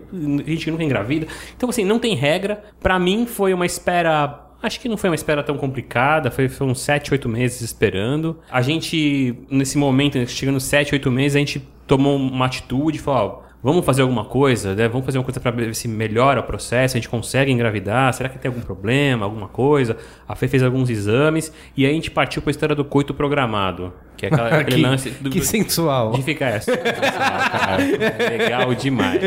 [SPEAKER 6] gente que nunca engravida. Então, assim, não tem regra. Pra mim, foi uma espera... Acho que não foi uma espera tão complicada. Foi, foi uns 7, 8 meses esperando. A gente, nesse momento, chegando nos 7, 8 meses, a gente tomou uma atitude. Falou, Vamos fazer alguma coisa, né? Vamos fazer uma coisa pra ver se melhora o processo, a gente consegue engravidar, será que tem algum problema, alguma coisa? A Fê fez alguns exames e aí a gente partiu para a história do coito programado, que é aquela, aquele
[SPEAKER 5] que,
[SPEAKER 6] lance do,
[SPEAKER 5] que sensual.
[SPEAKER 6] de ficar essa. cara, legal demais.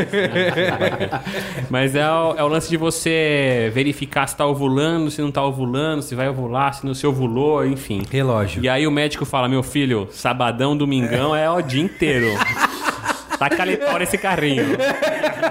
[SPEAKER 6] Mas é o, é o lance de você verificar se tá ovulando, se não tá ovulando, se vai ovular, se não se ovulou, enfim.
[SPEAKER 5] Relógio.
[SPEAKER 6] E aí o médico fala: meu filho, sabadão, domingão é o dia inteiro. Taca ali pau nesse carrinho.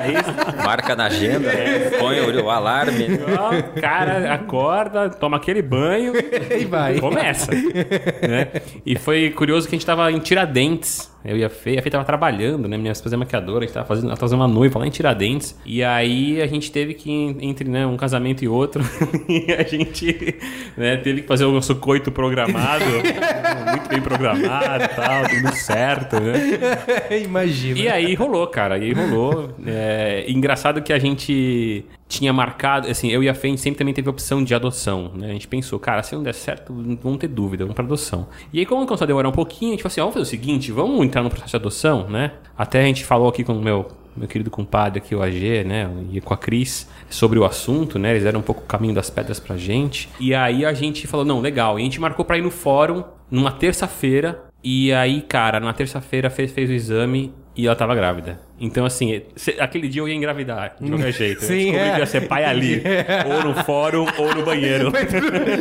[SPEAKER 6] É isso.
[SPEAKER 7] Marca na agenda, põe o, o alarme.
[SPEAKER 6] Ó, cara, acorda, toma aquele banho
[SPEAKER 5] E vai.
[SPEAKER 6] começa. né? E foi curioso que a gente tava em Tiradentes. Eu e a Fê, a Fê tava trabalhando, né? Minha esposa é maquiadora, a gente tava fazendo, ela tava fazendo uma noiva lá em Tiradentes. E aí a gente teve que, entre né, um casamento e outro, e a gente né, teve que fazer o nosso coito programado, muito bem programado e tal, tudo certo, né?
[SPEAKER 5] Imagina.
[SPEAKER 6] E aí rolou, cara. E aí rolou. É, engraçado que a gente tinha marcado, assim, eu e a Fê, sempre também teve a opção de adoção, né? A gente pensou, cara, se não der certo, não vamos ter dúvida, vamos pra adoção. E aí, como começou a demorar um pouquinho, a gente falou assim, ó, vamos fazer o seguinte, vamos entrar no processo de adoção, né? Até a gente falou aqui com o meu, meu querido compadre aqui, o AG, né? E com a Cris, sobre o assunto, né? Eles deram um pouco o caminho das pedras pra gente. E aí a gente falou, não, legal. E a gente marcou pra ir no fórum numa terça-feira. E aí, cara, na terça-feira fez, fez o exame e ela tava grávida. Então, assim, se- aquele dia eu ia engravidar, de qualquer jeito.
[SPEAKER 5] Sim,
[SPEAKER 6] eu descobri
[SPEAKER 5] é.
[SPEAKER 6] que ia ser pai ali. Ou no fórum, ou no banheiro.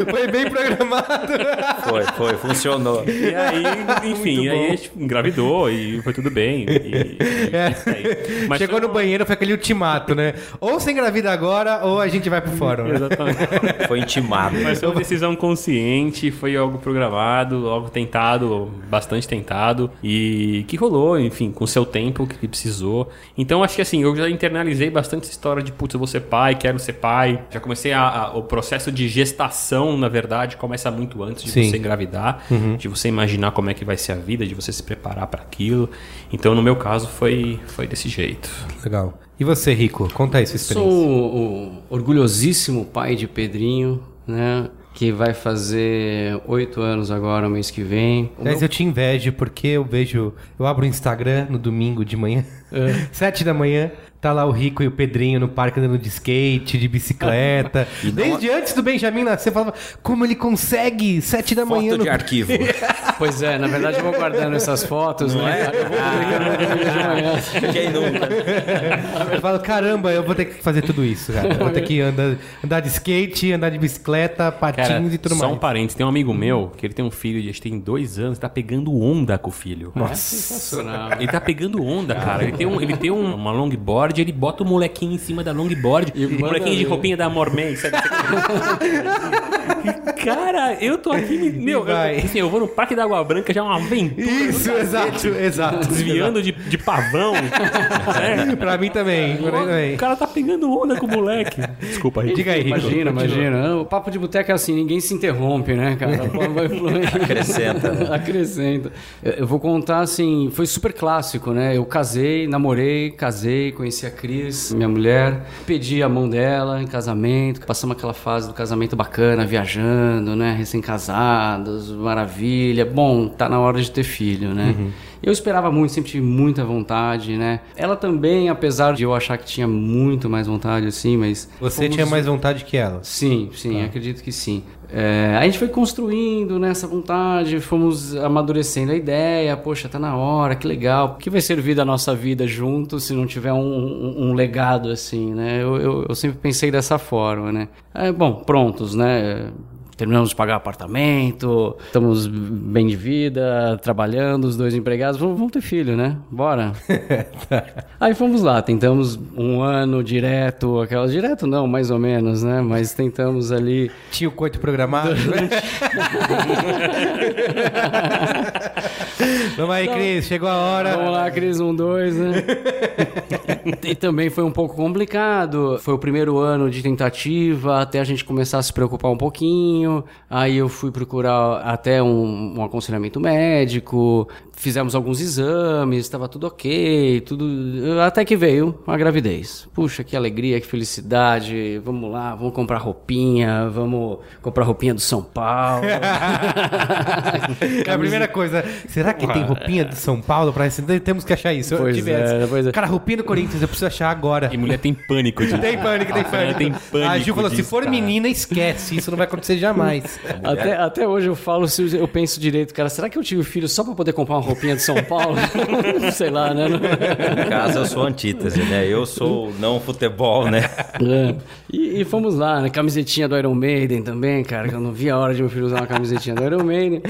[SPEAKER 5] Foi bem programado.
[SPEAKER 7] Foi, foi, funcionou.
[SPEAKER 6] E aí, enfim, aí a gente engravidou e foi tudo bem. E, e-
[SPEAKER 5] É.
[SPEAKER 6] aí. Mas
[SPEAKER 5] Chegou
[SPEAKER 6] foi
[SPEAKER 5] no banheiro, foi aquele ultimato, né? Ou você engravida agora, ou a gente vai pro fórum. né?
[SPEAKER 6] Exatamente.
[SPEAKER 7] Foi intimado.
[SPEAKER 6] Mas foi uma decisão consciente, foi algo programado, algo tentado, bastante tentado, e que rolou, enfim, com o seu tempo que precisou. Então acho que assim, eu já internalizei bastante essa história de putz, eu vou ser pai, quero ser pai. Já comecei a, a- o processo de gestação, na verdade, começa muito antes de
[SPEAKER 5] Sim.
[SPEAKER 6] você engravidar, de você imaginar como é que vai ser a vida, de você se preparar para aquilo. Então, no meu caso, foi, foi desse jeito.
[SPEAKER 5] Legal. E você, Rico? Conta aí sua
[SPEAKER 8] Sou
[SPEAKER 5] experiência.
[SPEAKER 8] o, o orgulhosíssimo pai de Pedrinho, né? Que vai fazer oito anos agora, mês que vem. O
[SPEAKER 5] Mas
[SPEAKER 8] meu-
[SPEAKER 5] eu te invejo porque eu vejo. Eu abro o Instagram no domingo de manhã. sete da manhã. Tá lá o Rico e o Pedrinho no parque andando de skate, de bicicleta. Desde antes do Benjamin nascer, falava, como ele consegue? Sete da manhã
[SPEAKER 7] Foto
[SPEAKER 5] no
[SPEAKER 7] de arquivo.
[SPEAKER 8] Pois é, na verdade eu vou guardando essas fotos, né? Eu vou publicando no domingo de manhã.
[SPEAKER 7] Quem nunca?
[SPEAKER 5] Eu falo, caramba, eu vou ter que fazer tudo isso, cara. Eu vou ter que andar, andar de skate, andar de bicicleta, patins
[SPEAKER 6] Cara,
[SPEAKER 5] e tudo
[SPEAKER 6] só
[SPEAKER 5] mais.
[SPEAKER 6] um parênteses, tem um amigo meu que ele tem um filho, de- acho que tem dois anos, tá pegando onda com o filho.
[SPEAKER 8] Sensacional.
[SPEAKER 6] Ele tá pegando onda, cara. Ele tem, um, ele tem um- uma longboard, ele bota o molequinho em cima da longboard.
[SPEAKER 8] E
[SPEAKER 6] o molequinho de roupinha da Mormon, sabe? cara, eu tô aqui, me- meu, eu, assim, eu vou no Parque da Água Branca, já é uma aventura.
[SPEAKER 5] Isso, exato, exato.
[SPEAKER 6] Desviando de, de pavão. É.
[SPEAKER 5] Pra mim também, pra mim também.
[SPEAKER 6] O cara tá pegando onda com o moleque. Desculpa, Rico.
[SPEAKER 5] Diga aí, Rico.
[SPEAKER 8] Imagina, imagina. O papo de boteco é assim, ninguém se interrompe, né, cara? Vai fluindo.
[SPEAKER 7] Acrescenta, né?
[SPEAKER 8] Acrescenta. Eu vou contar assim, foi super clássico, né? Eu casei, namorei, casei, conheci a Cris, minha mulher, pedi a mão dela em casamento, passamos aquela fase do casamento bacana, viajando, né? Recém-casados, maravilha. Bom, tá na hora de ter filho, né? Eu esperava muito, sempre tive muita vontade, né? Ela também, apesar de eu achar que tinha muito mais vontade, assim, mas.
[SPEAKER 5] Você
[SPEAKER 8] fomos-
[SPEAKER 5] tinha mais vontade que ela.
[SPEAKER 8] Sim, sim, acredito que sim. É, a gente foi construindo nessa vontade, fomos amadurecendo a ideia, poxa, tá na hora, que legal. O que vai servir da nossa vida junto se não tiver um, um- um legado assim, né? Eu, eu- eu sempre pensei dessa forma, né? É, bom, prontos, né? Terminamos de pagar apartamento, estamos bem de vida, trabalhando, os dois empregados. Vamos, vamos ter filho, né? Bora. Aí fomos lá, tentamos um ano direto, aquela direto não, mais ou menos, né? Mas tentamos ali.
[SPEAKER 5] Tinha o coito programado. Vamos aí, Cris, chegou a hora.
[SPEAKER 8] Vamos lá, Cris, um, dois, né? e também foi um pouco complicado. Foi o primeiro ano de tentativa, até a gente começar a se preocupar um pouquinho. Aí eu fui procurar até um, um aconselhamento médico. Fizemos alguns exames, estava tudo ok, tudo. Até que veio a gravidez. Puxa, que alegria, que felicidade. Vamos lá, vamos comprar roupinha, vamos comprar roupinha do São Paulo.
[SPEAKER 5] É a primeira coisa. Será que tem roupinha do São Paulo pra esse? Temos que achar isso.
[SPEAKER 8] Pois é, pois é.
[SPEAKER 5] Cara, roupinha do Corinthians, eu preciso achar agora.
[SPEAKER 6] E mulher tem pânico de
[SPEAKER 5] Tem pânico, tem pânico.
[SPEAKER 6] tem pânico
[SPEAKER 5] a Ju falou: se for
[SPEAKER 6] cara.
[SPEAKER 5] menina, esquece. Isso não vai acontecer jamais.
[SPEAKER 8] Até, até hoje eu falo, se eu penso direito, cara, será que eu tive filho só pra poder comprar uma roupinha de São Paulo? Sei lá, né?
[SPEAKER 7] Em casa eu sou antítese, né? Eu sou não futebol, né?
[SPEAKER 8] É. E, e fomos lá, né? Camisetinha do Iron Maiden também, cara, que eu não vi a hora de meu filho usar uma camisetinha do Iron Maiden.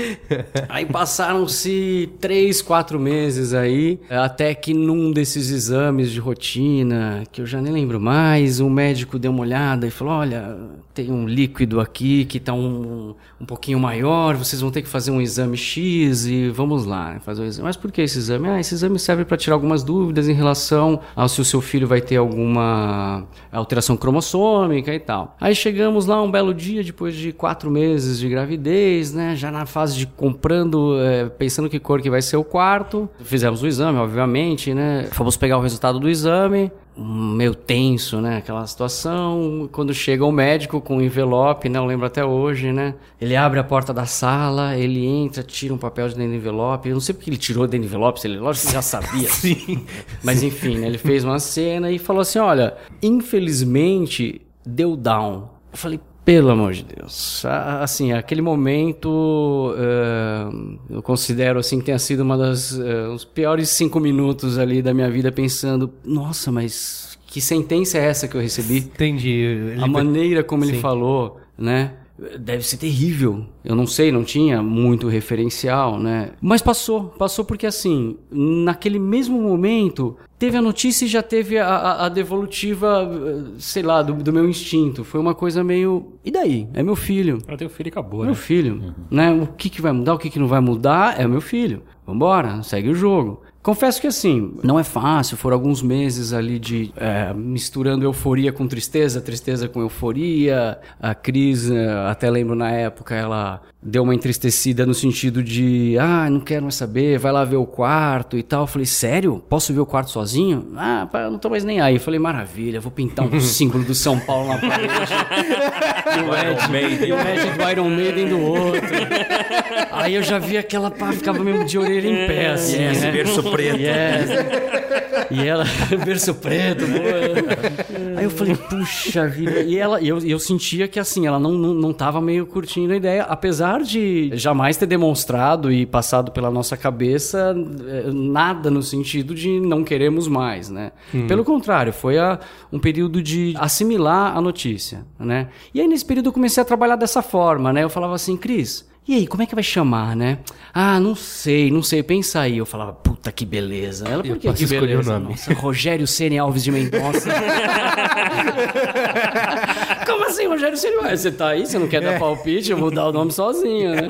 [SPEAKER 8] Aí passaram-se três, quatro meses aí, até que num desses exames de rotina, que eu já nem lembro mais, o médico deu uma olhada e falou: olha, tem um líquido aqui que tá um, um pouquinho maior, vocês vão ter que fazer um exame X e vamos lá, o exame. Mas por que esse exame? Ah, esse exame serve para tirar algumas dúvidas em relação ao se o seu filho vai ter alguma alteração cromossômica e tal. Aí chegamos lá um belo dia, depois de quatro meses de gravidez, né? Já na fase de comprando, eh, pensando que cor que vai ser o quarto. Fizemos o exame, obviamente, né? Fomos pegar o resultado do exame. Meio tenso, né? Aquela situação. Quando chega o médico com um envelope, né? Eu lembro até hoje, né? Ele abre a porta da sala, ele entra, tira um papel de dentro do envelope. Eu não sei porque ele tirou dentro do envelope, se ele lógico que já sabia.
[SPEAKER 5] Sim.
[SPEAKER 8] Mas enfim, né, ele fez uma cena e falou assim: olha, infelizmente deu down. Eu falei, pelo amor de Deus. Assim, aquele momento eh, eu considero assim que tenha sido uma das eh, os piores cinco minutos ali da minha vida pensando, nossa, mas que sentença é essa que eu recebi?
[SPEAKER 5] Entendi. Ele-
[SPEAKER 8] A maneira como ele
[SPEAKER 5] Sim.
[SPEAKER 8] falou, né? Deve ser terrível. Eu não sei, não tinha muito referencial, né? Mas passou, passou porque assim, naquele mesmo momento, teve a notícia e já teve a, a- a devolutiva, sei lá, do, do meu instinto. Foi uma coisa meio. E daí? É meu filho.
[SPEAKER 6] Ela tem o filho e acabou,
[SPEAKER 8] Meu
[SPEAKER 6] né?
[SPEAKER 8] filho, né? O que, que vai mudar, o que, que não vai mudar é o meu filho. Vambora, segue o jogo. Confesso que assim, não é fácil, foram alguns meses ali de é, misturando euforia com tristeza, tristeza com euforia. A Cris, é, até lembro na época, ela deu uma entristecida no sentido de, ah, não quero mais saber, vai lá ver o quarto e tal. Eu falei, sério? Posso ver o quarto sozinho? Ah, não tô mais nem aí. Eu falei, maravilha, vou pintar um símbolo do São Paulo na parede. e o Ed, e o Ed do Iron Maiden do outro. Aí eu já vi aquela pá, ficava mesmo de orelha em pé, assim.
[SPEAKER 7] Yes,
[SPEAKER 8] né?
[SPEAKER 7] Preto.
[SPEAKER 8] Yes. E ela, berço preto, boa. Aí eu falei, puxa vida. E ela, e eu, eu sentia que assim, ela não, não, não tava meio curtindo a ideia, apesar de jamais ter demonstrado e passado pela nossa cabeça eh, nada no sentido de não queremos mais, né? Pelo contrário, foi a, um período de assimilar a notícia, né? E aí nesse período eu comecei a trabalhar dessa forma, né? Eu falava assim, Cris, e aí, como é que vai chamar, né? Ah, não sei, não sei, pensa aí. Eu falava, puta que beleza. Ela, por que beleza?
[SPEAKER 5] o nome.
[SPEAKER 8] Nossa, Rogério Ceni Alves de Mendonça. Como assim, Rogério Ceni? Você tá aí, você não quer dar palpite, eu vou dar o nome sozinho, né?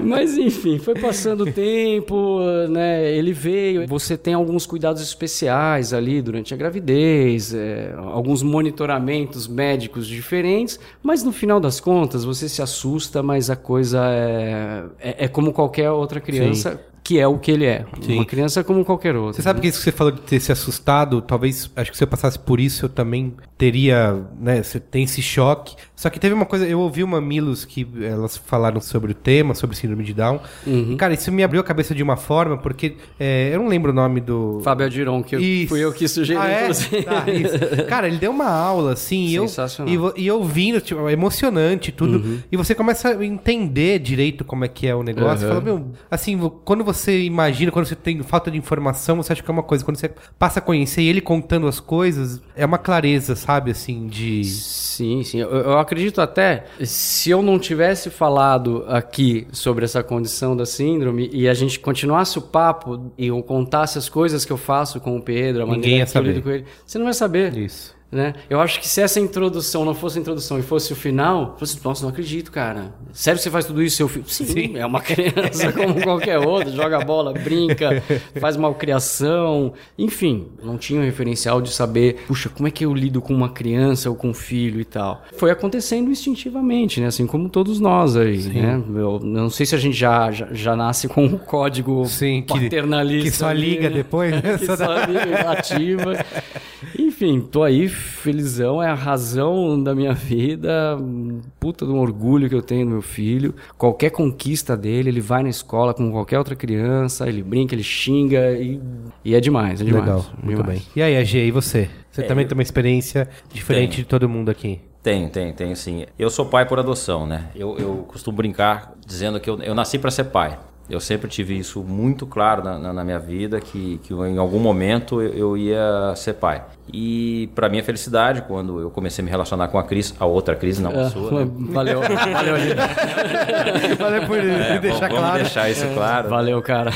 [SPEAKER 8] Mas enfim, foi passando o tempo, né? Ele veio. Você tem alguns cuidados especiais ali durante a gravidez, é, alguns monitoramentos médicos diferentes, mas no final das contas você se assusta, mas a coisa é, é, é como qualquer outra criança. Que é o que ele é.
[SPEAKER 5] Sim.
[SPEAKER 8] Uma criança como qualquer outra.
[SPEAKER 5] Você sabe que isso que você falou de ter se assustado, talvez, acho que se eu passasse por isso, eu também teria, né, você tem esse choque, Só que teve uma coisa, eu ouvi uma Milos que elas falaram sobre o tema, sobre síndrome de Down.
[SPEAKER 8] Uhum.
[SPEAKER 5] E, cara, isso me abriu a cabeça de uma forma, porque é, eu não lembro o nome do.
[SPEAKER 8] Fábio Adiron, que eu-
[SPEAKER 5] Isso.
[SPEAKER 8] fui eu que sugeri,
[SPEAKER 5] Ah, é? Tá, isso. Cara, ele deu uma aula, assim, e eu, e, e eu ouvindo, tipo, é emocionante tudo.
[SPEAKER 8] Uhum.
[SPEAKER 5] E você começa a entender direito como é que é o negócio.
[SPEAKER 8] Uhum.
[SPEAKER 5] fala, meu, assim, quando você imagina, quando você tem falta de informação, você acha que é uma coisa. Quando você passa a conhecer ele contando as coisas, é uma clareza, sabe, assim, de.
[SPEAKER 8] Sim, sim. Eu, eu acredito até, se eu não tivesse falado aqui sobre essa condição da síndrome e a gente continuasse o papo e eu contasse as coisas que eu faço com o Pedro, a
[SPEAKER 5] Ninguém
[SPEAKER 8] maneira
[SPEAKER 5] ia
[SPEAKER 8] que eu lido com ele, você não vai saber.
[SPEAKER 5] Isso.
[SPEAKER 8] Né? Eu acho que se essa introdução não fosse a introdução e fosse o final, fosse, nossa, não acredito, cara. Sério que você faz tudo isso, seu filho? Sim, é uma criança como qualquer outro, joga bola, brinca, faz malcriação. Enfim, não tinha um referencial de saber, puxa, como é que eu lido com uma criança ou com um filho e tal. Foi acontecendo instintivamente, né? Assim como todos nós aí, né? Eu não sei se a gente já, já, já nasce com um código
[SPEAKER 5] Sim, que-
[SPEAKER 8] paternalista.
[SPEAKER 5] que só
[SPEAKER 8] ali,
[SPEAKER 5] liga
[SPEAKER 8] né?
[SPEAKER 5] depois, né?
[SPEAKER 8] que
[SPEAKER 5] Só
[SPEAKER 8] só liga, ativa. Enfim, tô aí felizão, é a razão da minha vida, puta de um orgulho que eu tenho no meu filho. Qualquer conquista dele, ele vai na escola com qualquer outra criança, ele brinca, ele xinga e, e é demais, é demais.
[SPEAKER 5] Legal, muito
[SPEAKER 8] demais.
[SPEAKER 5] bem. E aí, AG, e você? Você
[SPEAKER 7] É,
[SPEAKER 5] também
[SPEAKER 7] eu-
[SPEAKER 5] tem uma experiência diferente
[SPEAKER 7] Tenho.
[SPEAKER 5] de todo mundo aqui.
[SPEAKER 7] Tem, tem, tem sim. Eu sou pai por adoção, né? Eu, eu costumo brincar dizendo que eu, eu nasci para ser pai. Eu sempre tive isso muito claro na, na- na minha vida, que, que em algum momento eu, eu ia ser pai. E para minha felicidade, quando eu comecei a me relacionar com a Cris, a outra Cris, não a
[SPEAKER 8] Ah,
[SPEAKER 7] sua, né?
[SPEAKER 8] Valeu, valeu, gente.
[SPEAKER 5] Valeu por
[SPEAKER 7] É,
[SPEAKER 5] deixar
[SPEAKER 7] vamos
[SPEAKER 5] claro.
[SPEAKER 7] deixar isso claro.
[SPEAKER 8] Valeu, cara.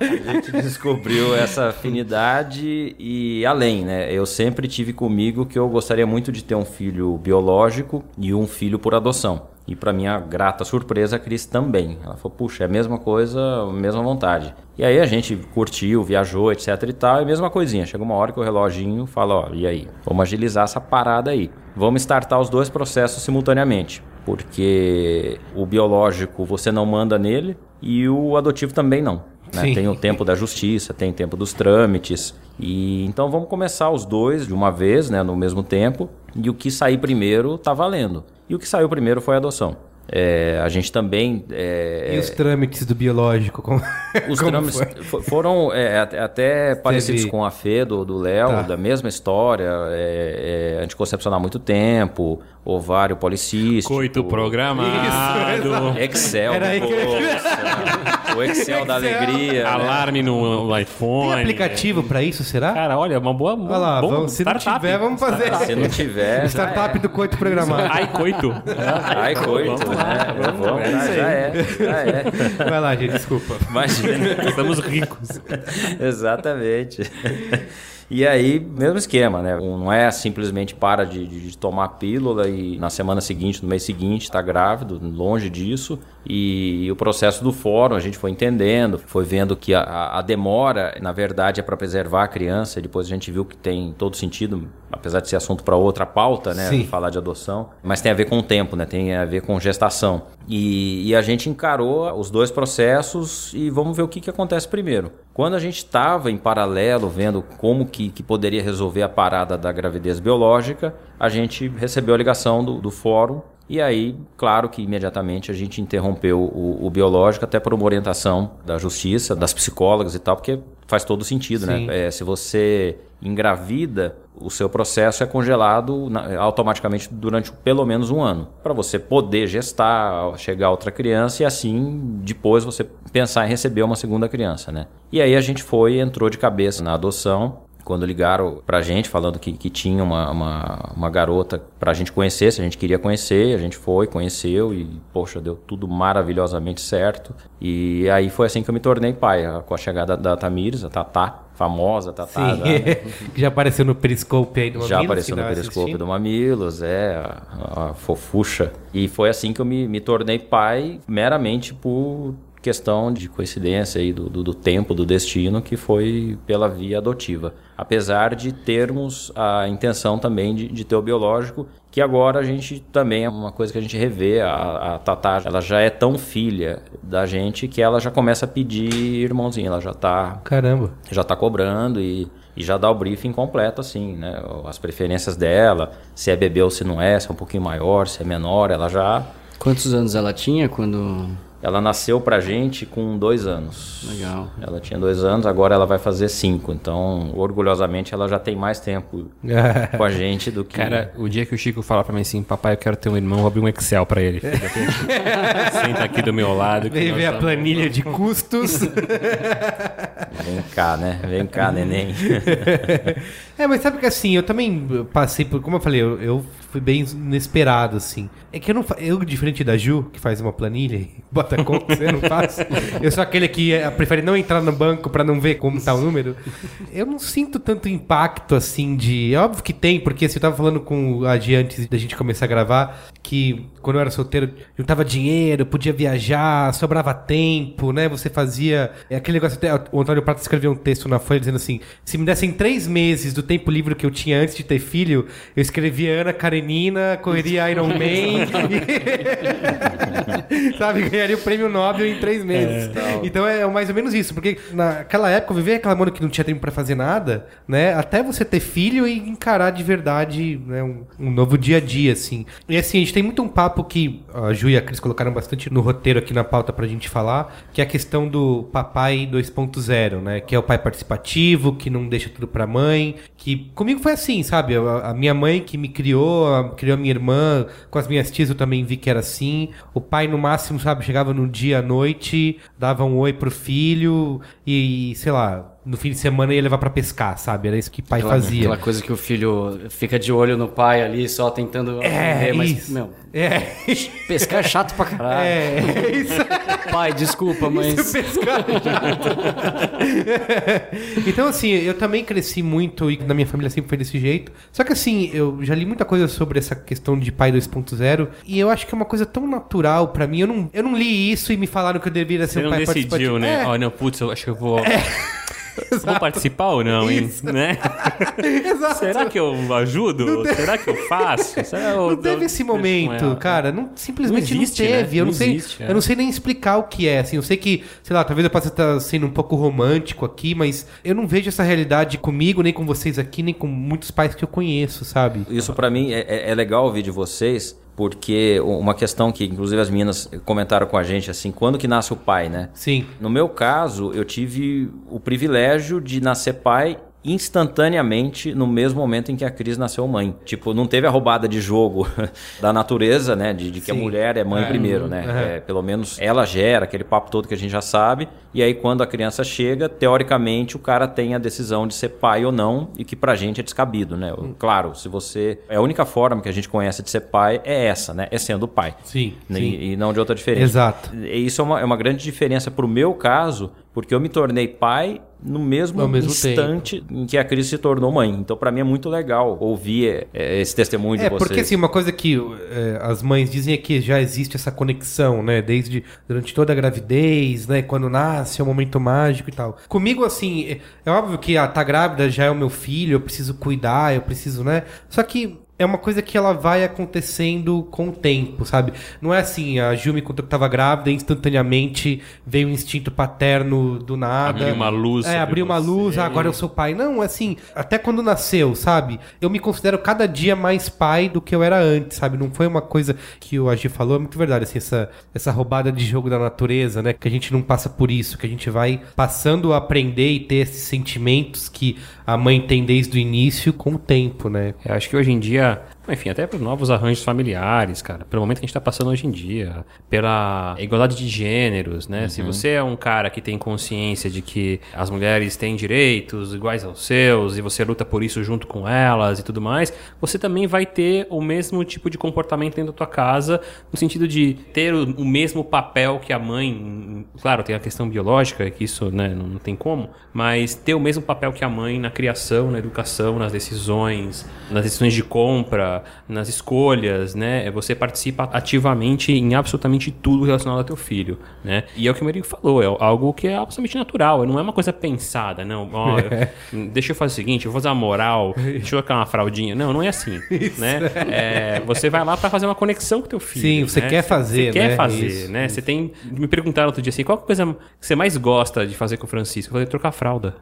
[SPEAKER 7] A gente descobriu essa afinidade e além, né? Eu sempre tive comigo que eu gostaria muito de ter um filho biológico e um filho por adoção. E para minha grata surpresa, a Cris também. Ela falou: "Puxa, é a mesma coisa, a mesma vontade". E aí a gente curtiu, viajou, etc e tal, e mesma coisinha. Chega uma hora que o reloginho fala: "Ó, e aí? Vamos agilizar essa parada aí. Vamos startar os dois processos simultaneamente" porque o biológico você não manda nele e o adotivo também não. Né? Tem o tempo da justiça, tem o tempo dos trâmites. E então vamos começar os dois de uma vez, né, no mesmo tempo. E o que sair primeiro tá valendo. E o que saiu primeiro foi a adoção. É, a gente também é,
[SPEAKER 5] E os trâmites do biológico? Como,
[SPEAKER 7] os
[SPEAKER 5] como
[SPEAKER 7] trâmites
[SPEAKER 5] foi?
[SPEAKER 7] fo- foram é, até- até parecidos com a Fê do do Léo,
[SPEAKER 5] Tá.
[SPEAKER 7] da mesma história. É, é, anticoncepcional há muito tempo, ovário policístico.
[SPEAKER 6] Coito programado.
[SPEAKER 7] Excel,
[SPEAKER 5] Era aí que
[SPEAKER 7] o Excel, da alegria. né?
[SPEAKER 6] Alarme no
[SPEAKER 5] Tem
[SPEAKER 6] iPhone.
[SPEAKER 5] aplicativo pra isso, será?
[SPEAKER 6] Cara, olha, uma boa.
[SPEAKER 5] Olha lá,
[SPEAKER 6] bom,
[SPEAKER 5] vamos, se não tiver, vamos fazer.
[SPEAKER 7] Se não tiver,
[SPEAKER 5] Startup do coito programado.
[SPEAKER 6] Ai, coito.
[SPEAKER 7] ai coito,
[SPEAKER 6] Vamos
[SPEAKER 7] né?
[SPEAKER 6] lá,
[SPEAKER 7] Vamos,
[SPEAKER 6] vamos, é isso
[SPEAKER 7] já é, já é.
[SPEAKER 5] Vai lá, gente, desculpa.
[SPEAKER 7] Imagina.
[SPEAKER 6] Estamos ricos.
[SPEAKER 7] Exatamente. E aí, mesmo esquema, né? Não é simplesmente para de, de- de tomar pílula e na semana seguinte, no mês seguinte, está grávido, longe disso. E, o processo do fórum, a gente foi entendendo, foi vendo que a, a demora, na verdade, é para preservar a criança. Depois a gente viu que tem todo sentido, apesar de ser assunto para outra pauta, né?
[SPEAKER 5] Sim.
[SPEAKER 7] Falar de adoção. Mas tem a ver com o tempo, né? Tem a ver com gestação. E, e a gente encarou os dois processos e vamos ver o que, que acontece primeiro. Quando a gente estava em paralelo vendo como que, que poderia resolver a parada da gravidez biológica, a gente recebeu a ligação do, do fórum e aí, claro que imediatamente a gente interrompeu o, o biológico até por uma orientação da justiça, das psicólogas e tal, porque faz todo sentido,
[SPEAKER 5] Sim.
[SPEAKER 7] né? É, se você engravida, o seu processo é congelado na- automaticamente durante pelo menos um ano, para você poder gestar, chegar a outra criança e assim depois você pensar em receber uma segunda criança, né? E aí a gente foi, entrou de cabeça na adoção. Quando ligaram pra gente falando que, que tinha uma, uma, uma garota pra gente conhecer, se a gente queria conhecer, a gente foi, conheceu e, poxa, deu tudo maravilhosamente certo. E aí foi assim que eu me tornei pai, com a chegada da Tamires, a Tatá, famosa Tatá.
[SPEAKER 5] Sim.
[SPEAKER 7] da-
[SPEAKER 5] que já apareceu no Periscope aí do
[SPEAKER 7] já
[SPEAKER 5] Mamilos,
[SPEAKER 7] apareceu
[SPEAKER 5] que
[SPEAKER 7] no
[SPEAKER 5] nós
[SPEAKER 7] periscópio
[SPEAKER 5] assistimos.
[SPEAKER 7] do Mamilos, é, a, a fofucha. E foi assim que eu me, me tornei pai, meramente por questão de coincidência aí do, do, do tempo, do destino, que foi pela via adotiva. Apesar de termos a intenção também de, de ter o biológico, que agora a gente também é uma coisa que a gente revê. A, a Tatá, ela já é tão filha da gente que ela já começa a pedir irmãozinho, ela já tá,
[SPEAKER 5] Caramba.
[SPEAKER 7] já tá cobrando e, e já dá o briefing completo, assim, né? As preferências dela, se é bebê ou se não é, se é um pouquinho maior, se é menor, ela já.
[SPEAKER 8] Quantos anos ela tinha quando.
[SPEAKER 7] Ela nasceu pra gente com dois anos.
[SPEAKER 8] Legal.
[SPEAKER 7] Ela tinha dois anos, agora ela vai fazer cinco. Então, orgulhosamente, ela já tem mais tempo com a gente do que.
[SPEAKER 6] Cara, o dia que o Chico falar pra mim assim, papai, eu quero ter um irmão, vou abrir um Excel pra ele. Senta aqui do meu lado.
[SPEAKER 5] Vem ver a planilha de custos.
[SPEAKER 7] Vem cá, né? Vem cá, neném.
[SPEAKER 5] É, mas sabe que assim, eu também passei por. Como eu falei, eu, eu fui bem inesperado, assim. É que eu não Eu, diferente da Ju, que faz uma planilha e bota conta, você não faz. Eu sou aquele que eh, prefere não entrar no banco pra não ver como tá o número. Eu não sinto tanto impacto, assim, de. É óbvio que tem, porque assim, eu tava falando com a Gi antes da gente começar a gravar, que quando eu era solteiro, juntava dinheiro, podia viajar, sobrava tempo, né? Você fazia. É aquele negócio. Até, o Antônio Prata escreveu um texto na Folha dizendo assim: se me dessem três meses do tempo livre que eu tinha antes de ter filho, eu escrevia Ana Karenina, correria Iron Man. e- Sabe? Ganharia o prêmio Nobel em três meses. então é mais ou menos isso, porque naquela época eu vivia reclamando que não tinha tempo pra fazer nada, né? Até você ter filho e encarar de verdade né, um, um novo dia a dia, assim. E assim, a gente tem muito um papo que a Ju e a Cris colocaram bastante no roteiro aqui na pauta pra gente falar, que é a questão do papai 2.0, né? Que é o pai participativo, que não deixa tudo pra mãe, que comigo foi assim, sabe? A, a minha mãe que me criou, a- criou a minha irmã, com as minhas tias eu também vi que era assim. O pai, no máximo, sabe, chegava no dia à noite, dava um oi pro filho e, sei lá, no fim de semana ia levar pra pescar, sabe? Era isso que pai
[SPEAKER 8] Aquela,
[SPEAKER 5] fazia.
[SPEAKER 8] aquela coisa que o filho fica de olho no pai ali, só tentando
[SPEAKER 5] É,
[SPEAKER 8] aprender, mas,
[SPEAKER 5] isso.
[SPEAKER 8] meu,
[SPEAKER 5] É,
[SPEAKER 8] pescar é chato pra caralho.
[SPEAKER 5] é, é isso.
[SPEAKER 8] Pai, desculpa, mas.
[SPEAKER 5] pescar então, assim, eu também cresci muito e na minha família sempre foi desse jeito. Só que, assim, eu já li muita coisa sobre essa questão de pai 2.0 e eu acho que é uma coisa tão natural pra mim. Eu não, eu não li isso e me falaram que eu deveria ser
[SPEAKER 6] Você
[SPEAKER 5] um
[SPEAKER 6] não
[SPEAKER 5] pai
[SPEAKER 6] decidiu,
[SPEAKER 5] participativo.
[SPEAKER 6] né?
[SPEAKER 5] É,
[SPEAKER 6] Ó, não, putz, eu acho que eu vou. Vou participar ou não, hein?
[SPEAKER 5] Isso.
[SPEAKER 6] Né?
[SPEAKER 5] exato.
[SPEAKER 6] Será que eu ajudo? Será que eu faço? Será que eu-
[SPEAKER 5] Não teve
[SPEAKER 6] eu
[SPEAKER 5] esse momento,
[SPEAKER 6] ela?
[SPEAKER 5] cara. Não, simplesmente
[SPEAKER 6] Não
[SPEAKER 5] não,
[SPEAKER 6] existe,
[SPEAKER 5] teve.
[SPEAKER 6] né?
[SPEAKER 5] Eu não,
[SPEAKER 6] Não
[SPEAKER 5] sei.
[SPEAKER 6] existe, é.
[SPEAKER 5] Eu não sei nem explicar o que é. Assim, eu sei que, sei lá, talvez eu possa estar sendo um pouco romântico aqui, mas eu não vejo essa realidade comigo, nem com vocês aqui, nem com muitos pais que eu conheço, sabe?
[SPEAKER 7] Isso pra mim é, é- é legal ouvir de vocês, porque uma questão que inclusive as meninas comentaram com a gente assim, quando que nasce o pai, né?
[SPEAKER 5] Sim.
[SPEAKER 7] No meu caso, eu tive o privilégio de nascer pai instantaneamente no mesmo momento em que a Cris nasceu mãe. Tipo, não teve a roubada de jogo da natureza, né? De, de que a
[SPEAKER 5] Sim.
[SPEAKER 7] mulher é mãe
[SPEAKER 5] É.
[SPEAKER 7] primeiro, né?
[SPEAKER 5] Uhum.
[SPEAKER 7] É, pelo menos ela gera aquele papo todo que a gente já sabe. E aí, quando a criança chega, teoricamente, o cara tem a decisão de ser pai ou não, e que pra gente é descabido, né?
[SPEAKER 5] Hum.
[SPEAKER 7] Claro, se você. É a única forma que a gente conhece de ser pai é essa, né? É sendo pai.
[SPEAKER 5] Sim.
[SPEAKER 7] E,
[SPEAKER 5] sim.
[SPEAKER 7] e não de outra diferença.
[SPEAKER 5] Exato.
[SPEAKER 7] E Isso é uma, é uma grande diferença pro meu caso, porque eu me tornei pai no mesmo,
[SPEAKER 5] Ao mesmo
[SPEAKER 7] instante em que a Cris se tornou mãe. Então, pra mim é muito legal ouvir é, esse testemunho de
[SPEAKER 5] É,
[SPEAKER 7] vocês.
[SPEAKER 5] porque assim, uma coisa que é, as mães dizem é que já existe essa conexão, né? Desde durante toda a gravidez, né? Quando nasce, é um momento mágico e tal. Comigo, assim, é, é óbvio que ah, tá grávida já é o meu filho, eu preciso cuidar, eu preciso, né? Só que é uma coisa que ela vai acontecendo com o tempo, sabe? Não é assim, a Ju me contou que tava grávida e instantaneamente veio um instinto paterno do nada.
[SPEAKER 6] Abriu uma luz
[SPEAKER 5] É, abriu uma luz,
[SPEAKER 6] você.
[SPEAKER 5] ah, agora eu sou pai. Não, assim, até quando nasceu, sabe? Eu me considero cada dia mais pai do que eu era antes, sabe? Não foi uma coisa que o Agi falou, é muito verdade, assim, essa, essa roubada de jogo da natureza, né? Que a gente não passa por isso, que a gente vai passando a aprender e ter esses sentimentos que a mãe tem desde o início com o tempo, né?
[SPEAKER 6] Eu acho que hoje em dia, enfim, até para os novos arranjos familiares, cara, pelo momento que a gente está passando hoje em dia, pela igualdade de gêneros, né? Se você é um cara que tem consciência de que as mulheres têm direitos iguais aos seus e você luta por isso junto com elas e tudo mais, você também vai ter o mesmo tipo de comportamento dentro da tua casa, no sentido de ter o, o mesmo papel que a mãe. Claro, tem a questão biológica, que isso né, não, não tem como, mas ter o mesmo papel que a mãe na criação, na educação, nas decisões, nas decisões de compra, nas escolhas, né? Você participa ativamente em absolutamente tudo relacionado ao teu filho, né? E é o que o Merigo falou, é algo que é absolutamente natural, não é uma coisa pensada, não. Ó, eu- deixa eu fazer o seguinte, eu vou fazer uma moral, deixa eu colocar uma fraldinha. Não, não é assim, né? É, você vai lá para fazer uma conexão com teu filho.
[SPEAKER 5] Sim, você
[SPEAKER 6] né?
[SPEAKER 5] quer fazer,
[SPEAKER 6] Você quer
[SPEAKER 5] né?
[SPEAKER 6] fazer,
[SPEAKER 5] Isso,
[SPEAKER 6] né? Você tem... Me perguntaram outro dia assim, qual é a coisa que você mais gosta de fazer com o Francisco? Eu falei, trocar fralda.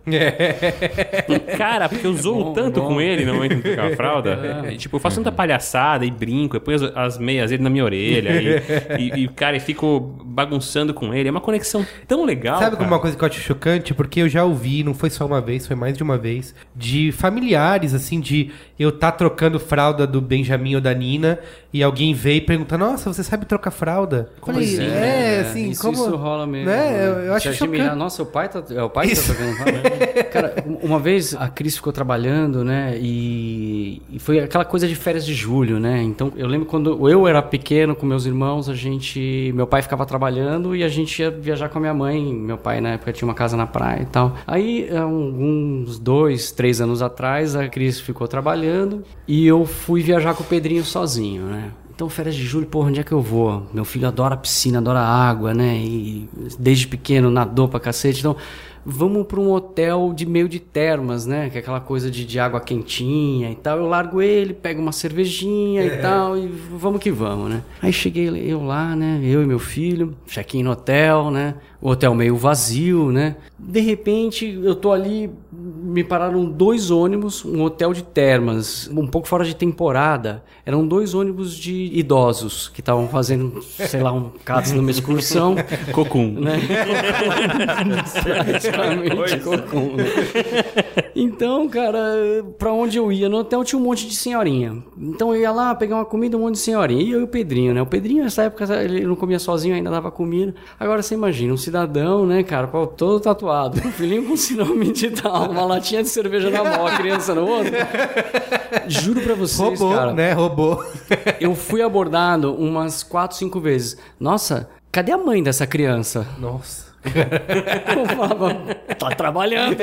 [SPEAKER 6] Cara, porque eu zoo tanto com ele no momento de trocar a fralda. E, tipo, eu faço tanta palhaçada e brinco, eu ponho as, as meias dele na minha orelha e, e, e, cara, eu fico bagunçando com ele. É uma conexão tão legal.
[SPEAKER 5] Sabe
[SPEAKER 6] cara.
[SPEAKER 5] uma coisa que eu acho chocante? Porque eu já ouvi, não foi só uma vez, foi mais de uma vez, de familiares, assim, de eu tá trocando fralda do Benjamin ou da Nina e alguém veio e pergunta, nossa, você sabe trocar fralda?
[SPEAKER 8] Como
[SPEAKER 5] Falei,
[SPEAKER 8] assim,
[SPEAKER 5] é,
[SPEAKER 8] né?
[SPEAKER 5] assim,
[SPEAKER 8] isso,
[SPEAKER 5] como...
[SPEAKER 8] isso rola mesmo.
[SPEAKER 5] Né? Eu, eu
[SPEAKER 8] Se
[SPEAKER 5] acho
[SPEAKER 8] admirar,
[SPEAKER 5] chocante.
[SPEAKER 8] Nossa, o pai tá, é o pai tá tocando fralda. Cara, um- uma vez a Cris ficou trabalhando, né? E, e foi aquela coisa de férias de julho, né? Então eu lembro quando eu era pequeno com meus irmãos, a gente. Meu pai ficava trabalhando e a gente ia viajar com a minha mãe. Meu pai na época tinha uma casa na praia e tal. Aí, uns dois, três anos atrás, a Cris ficou trabalhando e eu fui viajar com o Pedrinho sozinho, né? Então, férias de julho, porra, onde é que eu vou? Meu filho adora piscina, adora água, né? E desde pequeno nadou pra cacete. Então, vamos pra um hotel de meio de termas, né? Que é aquela coisa de, de água quentinha e tal. Eu largo ele, pego uma cervejinha e tal, e vamos que vamos, né? Aí cheguei eu lá, né? Eu e meu filho, check-in no hotel, né? O hotel meio vazio, né? De repente, eu tô ali, me pararam dois ônibus, um hotel de termas, um pouco fora de temporada. Eram dois ônibus de idosos que estavam fazendo, sei lá, um caso numa excursão.
[SPEAKER 6] Cocum.
[SPEAKER 8] Né? Praticamente cocum. né? Então, cara, pra onde eu ia? No hotel tinha um monte de senhorinha. Então eu ia lá, pegar uma comida, um monte de senhorinha. E eu e o Pedrinho, né? O Pedrinho, nessa época, ele não comia sozinho, ainda dava comida. Agora você imagina, um cidadão, né, cara, pô, todo tatuado, um filhinho com sinônimo de tal, uma latinha de cerveja na mão, a criança no outro. Juro pra vocês,
[SPEAKER 5] Roubou,
[SPEAKER 8] cara.
[SPEAKER 5] né? Roubou.
[SPEAKER 8] Eu fui abordado umas quatro, cinco vezes. Nossa, cadê a mãe dessa criança?
[SPEAKER 5] Nossa.
[SPEAKER 8] Eu falava, tá trabalhando.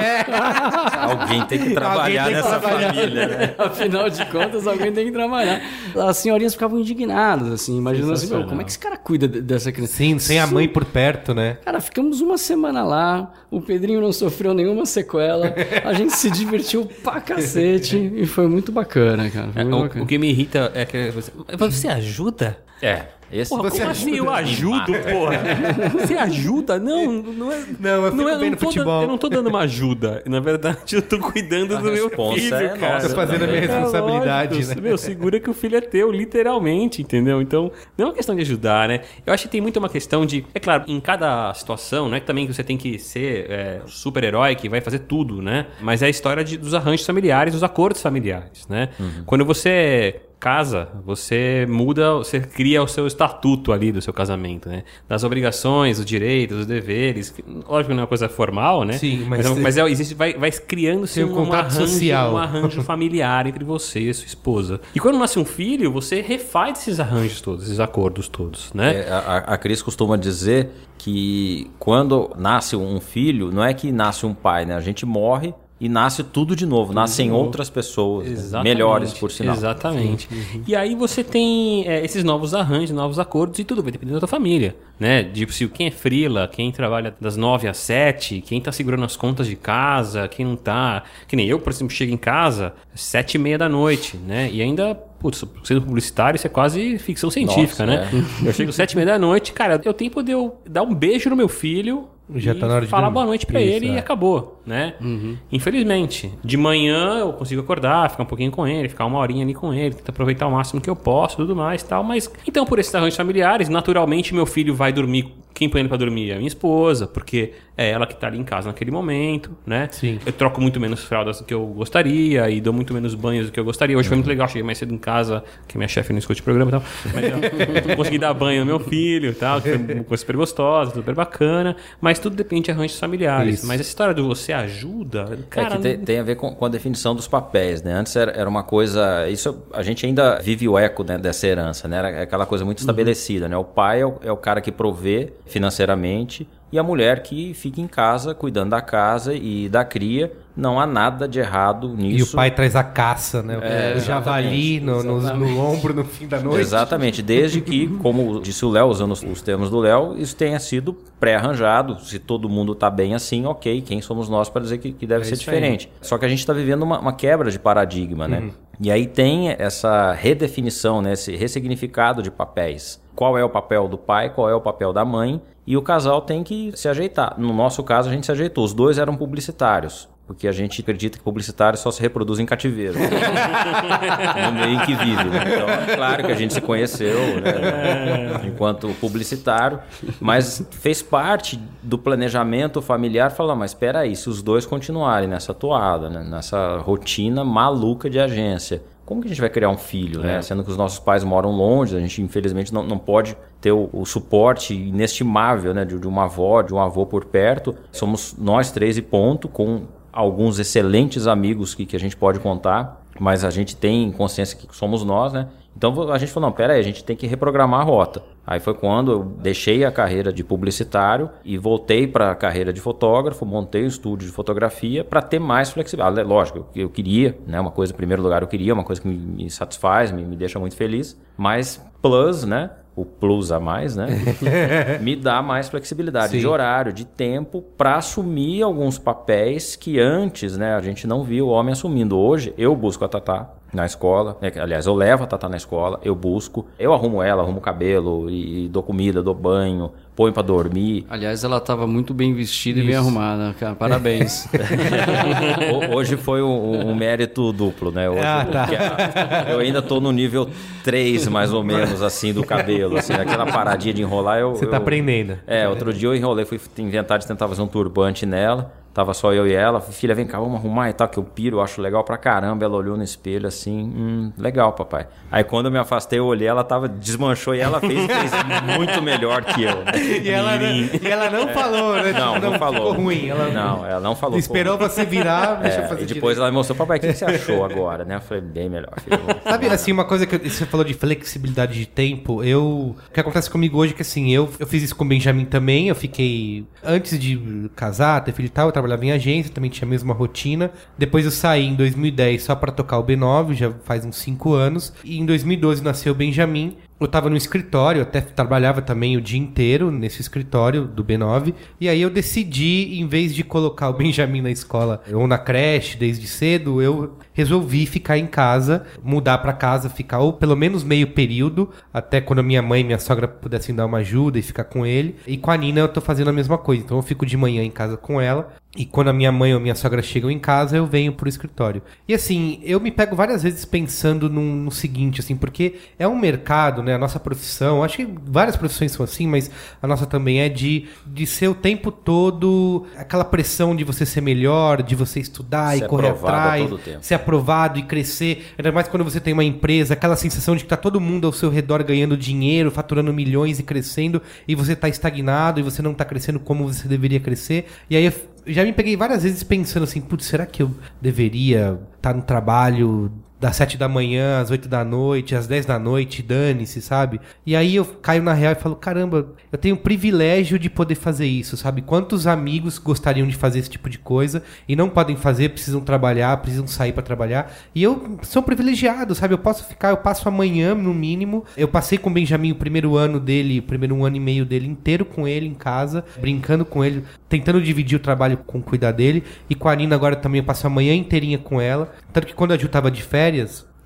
[SPEAKER 7] Alguém tem que trabalhar
[SPEAKER 5] tem que
[SPEAKER 7] nessa
[SPEAKER 5] trabalhar.
[SPEAKER 7] família, né?
[SPEAKER 8] Afinal de contas, alguém tem que trabalhar. As senhorinhas ficavam indignadas, assim, imaginando assim, meu, como é que esse cara cuida de- dessa criança?
[SPEAKER 5] Sim, sem a mãe por perto, né?
[SPEAKER 8] Cara, ficamos uma semana lá, o Pedrinho não sofreu nenhuma sequela, a gente se divertiu pra cacete e foi muito bacana, cara. Foi muito
[SPEAKER 6] O,
[SPEAKER 8] bacana.
[SPEAKER 6] o que me irrita é que você, Mas você ajuda?
[SPEAKER 7] É. Esse
[SPEAKER 6] Porra,
[SPEAKER 5] Você
[SPEAKER 6] como assim eu ajudo, porra? Você ajuda? Não, não é.
[SPEAKER 5] Não, eu fico
[SPEAKER 6] é-
[SPEAKER 5] vendo
[SPEAKER 6] tô
[SPEAKER 5] futebol.
[SPEAKER 6] eu não tô dando uma ajuda. Na verdade, eu tô cuidando do meu filho,
[SPEAKER 7] é
[SPEAKER 6] cara.
[SPEAKER 7] nossa
[SPEAKER 5] Tô fazendo a minha
[SPEAKER 7] também.
[SPEAKER 5] responsabilidade,
[SPEAKER 6] É lógico,
[SPEAKER 5] né?
[SPEAKER 6] Meu, segura que o filho é teu, literalmente, entendeu? Então, não é uma questão de ajudar, né? Eu acho que tem muito uma questão de. É claro, em cada situação, não é que também que você tem que ser é, super-herói que vai fazer tudo, né? Mas é a história de- dos arranjos familiares, dos acordos familiares, né? Quando você casa, você muda, você cria o seu estatuto ali do seu casamento, né? Das obrigações, os direitos, os deveres. que, Lógico que não é uma coisa formal, né?
[SPEAKER 5] Sim, mas-
[SPEAKER 6] mas, mas é, existe, vai, vai criando-se
[SPEAKER 5] um
[SPEAKER 6] um,
[SPEAKER 5] contrato
[SPEAKER 6] arranjo,
[SPEAKER 5] social.
[SPEAKER 6] um arranjo familiar entre você e a sua esposa. E quando nasce um filho, você refaz esses arranjos todos, esses acordos todos, né?
[SPEAKER 7] É, a, a Cris costuma dizer que quando nasce um filho, não é que nasce um pai, né? A gente morre e nasce tudo de novo. Nascem outras pessoas né?
[SPEAKER 6] Exatamente.
[SPEAKER 7] melhores, por sinal.
[SPEAKER 6] Exatamente. E aí você tem é, esses novos arranjos, novos acordos e tudo vai depender da tua família, né? Tipo, se quem é frila, quem trabalha das nove às sete, quem tá segurando as contas de casa, quem não tá... Que nem eu, por exemplo, chego em casa às sete e meia da noite, né? E ainda... Putz, sendo publicitário, isso é quase ficção científica,
[SPEAKER 7] Nossa,
[SPEAKER 6] né? Eu chego às sete e meia da noite, cara, eu tenho poder dar um beijo no meu filho
[SPEAKER 5] Já
[SPEAKER 6] e
[SPEAKER 5] tá na hora de
[SPEAKER 6] falar
[SPEAKER 5] dormir.
[SPEAKER 6] boa noite pra
[SPEAKER 5] Isso,
[SPEAKER 6] ele e
[SPEAKER 5] é.
[SPEAKER 6] acabou, né? Infelizmente. De manhã eu consigo acordar, ficar um pouquinho com ele, ficar uma horinha ali com ele, tentar aproveitar o máximo que eu posso, tudo mais e tal. Mas, então, por esses arranjos familiares, naturalmente meu filho vai dormir. Quem põe ele pra dormir é a minha esposa, porque é ela que tá ali em casa naquele momento, né?
[SPEAKER 5] Sim.
[SPEAKER 6] Eu troco muito menos fraldas do que eu gostaria e dou muito menos banhos do que eu gostaria. Hoje foi muito legal, cheguei mais cedo em casa, que minha chefe não escute o programa e tal. Mas eu consegui dar banho no meu filho e tal, que foi uma coisa super gostosa, super bacana. Mas tudo depende de arranjos familiares.
[SPEAKER 5] Isso.
[SPEAKER 6] Mas essa história do você ajuda,
[SPEAKER 7] É
[SPEAKER 6] cara.
[SPEAKER 7] que tem, tem a ver com, com a definição dos papéis, né? Antes era, era uma coisa. Isso a gente ainda vive o eco né, dessa herança, né? Era aquela coisa muito estabelecida, né? O pai é o, é o cara que provê financeiramente e a mulher que fica em casa cuidando da casa e da cria não há nada de errado nisso.
[SPEAKER 5] E o pai traz a caça, né?
[SPEAKER 7] É,
[SPEAKER 5] o javali no, no-
[SPEAKER 8] exatamente.
[SPEAKER 5] no ombro no fim da noite.
[SPEAKER 7] Exatamente, desde que, como disse o Léo, usando os- os termos do Léo, isso tenha sido pré-arranjado. Se todo mundo está bem assim, ok, quem somos nós para dizer que, que deve
[SPEAKER 5] É
[SPEAKER 7] ser
[SPEAKER 5] isso aí.
[SPEAKER 7] diferente? Só que a gente está vivendo uma, uma quebra de paradigma, né? E aí tem essa redefinição, né? esse ressignificado de papéis. Qual é o papel do pai, qual é o papel da mãe, e o casal tem que se ajeitar. No nosso caso, a gente se ajeitou. Os dois eram publicitários. Porque a gente acredita que publicitário só se reproduz em cativeiro. no meio em que vive. né? Então, é claro que a gente se conheceu né, enquanto publicitário, mas fez parte do planejamento familiar falar, mas espera aí, se os dois continuarem nessa toada, né, nessa rotina maluca de agência, como que a gente vai criar um filho, né? Sendo que os nossos pais moram longe, a gente infelizmente não, não pode ter o, o suporte inestimável né, de, de uma avó, de um avô por perto. Somos nós três e ponto, com alguns excelentes amigos que, que a gente pode contar, mas a gente tem consciência que somos nós, né? Então a gente falou, não, pera aí, a gente tem que reprogramar a rota. Aí foi quando eu deixei a carreira de publicitário e voltei para a carreira de fotógrafo, montei o estúdio de fotografia para ter mais flexibilidade. Lógico, eu, eu queria, né, uma coisa em primeiro lugar eu queria, uma coisa que me, me satisfaz, me, me deixa muito feliz, mas plus, né, o plus a mais, né, me dá mais flexibilidade
[SPEAKER 5] Sim.
[SPEAKER 7] de horário, de tempo para assumir alguns papéis que antes, né, a gente não via o homem assumindo. Hoje eu busco a Tatá na escola, né, aliás, eu levo a Tatá na escola, eu busco, eu arrumo ela, arrumo o cabelo e, e dou comida, dou banho, põe para dormir.
[SPEAKER 8] Aliás, ela estava muito bem vestida e bem arrumada, cara. Parabéns.
[SPEAKER 7] Ho- Hoje foi um, um mérito duplo, né? Hoje,
[SPEAKER 5] Ah, tá.
[SPEAKER 7] porque Eu ainda tô no nível 3, mais ou menos, assim, do cabelo. Assim, aquela paradinha de enrolar, eu.
[SPEAKER 5] Você tá
[SPEAKER 7] eu-
[SPEAKER 5] aprendendo.
[SPEAKER 7] É, outro dia eu enrolei, fui inventar de tentar fazer um turbante nela. Tava só eu e ela. Filha, vem cá, vamos arrumar e tal, que eu piro, eu acho legal pra caramba. Ela olhou no espelho assim, hum, legal, papai. Aí quando eu me afastei, eu olhei, ela tava, desmanchou e ela fez, fez muito melhor que eu. né?
[SPEAKER 5] E ela,
[SPEAKER 7] Mirim.
[SPEAKER 5] e ela não falou, né?
[SPEAKER 7] Não,
[SPEAKER 5] Tipo,
[SPEAKER 7] não, falou.
[SPEAKER 5] Ficou ruim. Ela
[SPEAKER 7] Não, ela não falou.
[SPEAKER 5] esperou você virar, deixa eu
[SPEAKER 7] É,
[SPEAKER 5] fazer
[SPEAKER 7] e depois
[SPEAKER 5] direito.
[SPEAKER 7] ela me mostrou, papai, o que que você achou agora, né? Eu falei, bem melhor. filho.
[SPEAKER 5] Sabe, assim, uma coisa que eu- você falou de flexibilidade de tempo, eu... O que acontece comigo hoje é que, assim, eu, eu fiz isso com o Benjamin também, eu fiquei... Antes de casar, ter filho e tal, eu trabalhava em agência, também tinha a mesma rotina. Depois eu saí em 2010 só pra tocar o B9, já faz uns 5 anos. E em 2012 nasceu o Benjamin. Eu tava no escritório, até trabalhava também o dia inteiro nesse escritório do B9. E aí eu decidi, em vez de colocar o Benjamin na escola ou na creche desde cedo, eu resolvi ficar em casa, mudar pra casa, ficar ou pelo menos meio período, até quando a minha mãe e minha sogra pudessem dar uma ajuda e ficar com ele. E com a Nina eu tô fazendo a mesma coisa. Então eu fico de manhã em casa com ela. E quando a minha mãe ou minha sogra chegam em casa, eu venho pro escritório. E assim, eu me pego várias vezes pensando num- no seguinte, assim, porque é um mercado, né? A nossa profissão, acho que várias profissões são assim, mas a nossa também é de, de ser o tempo todo aquela pressão de você ser melhor, de você estudar
[SPEAKER 7] Ser
[SPEAKER 5] e correr atrás, ser aprovado e crescer. Ainda mais quando você tem uma empresa, aquela sensação de que tá todo mundo ao seu redor ganhando dinheiro, faturando milhões e crescendo, e você tá estagnado e você não tá crescendo como você deveria crescer. E aí já me peguei várias vezes pensando assim, putz, será que eu deveria estar no trabalho das 7 da manhã às 8 da noite, às 10 da noite, dane-se, sabe? E aí eu caio na real e falo, caramba, eu tenho o privilégio de poder fazer isso, sabe? Quantos amigos gostariam de fazer esse tipo de coisa e não podem fazer, precisam trabalhar, precisam sair pra trabalhar. E eu sou privilegiado, sabe? Eu posso ficar, eu passo amanhã no mínimo. Eu passei com o Benjamin o primeiro ano dele, o primeiro um ano e meio dele inteiro com ele em casa, brincando com ele, tentando dividir o trabalho com cuidar dele. E com a Nina agora também eu passo a manhã inteirinha com ela. Tanto que quando a Ju tava de férias,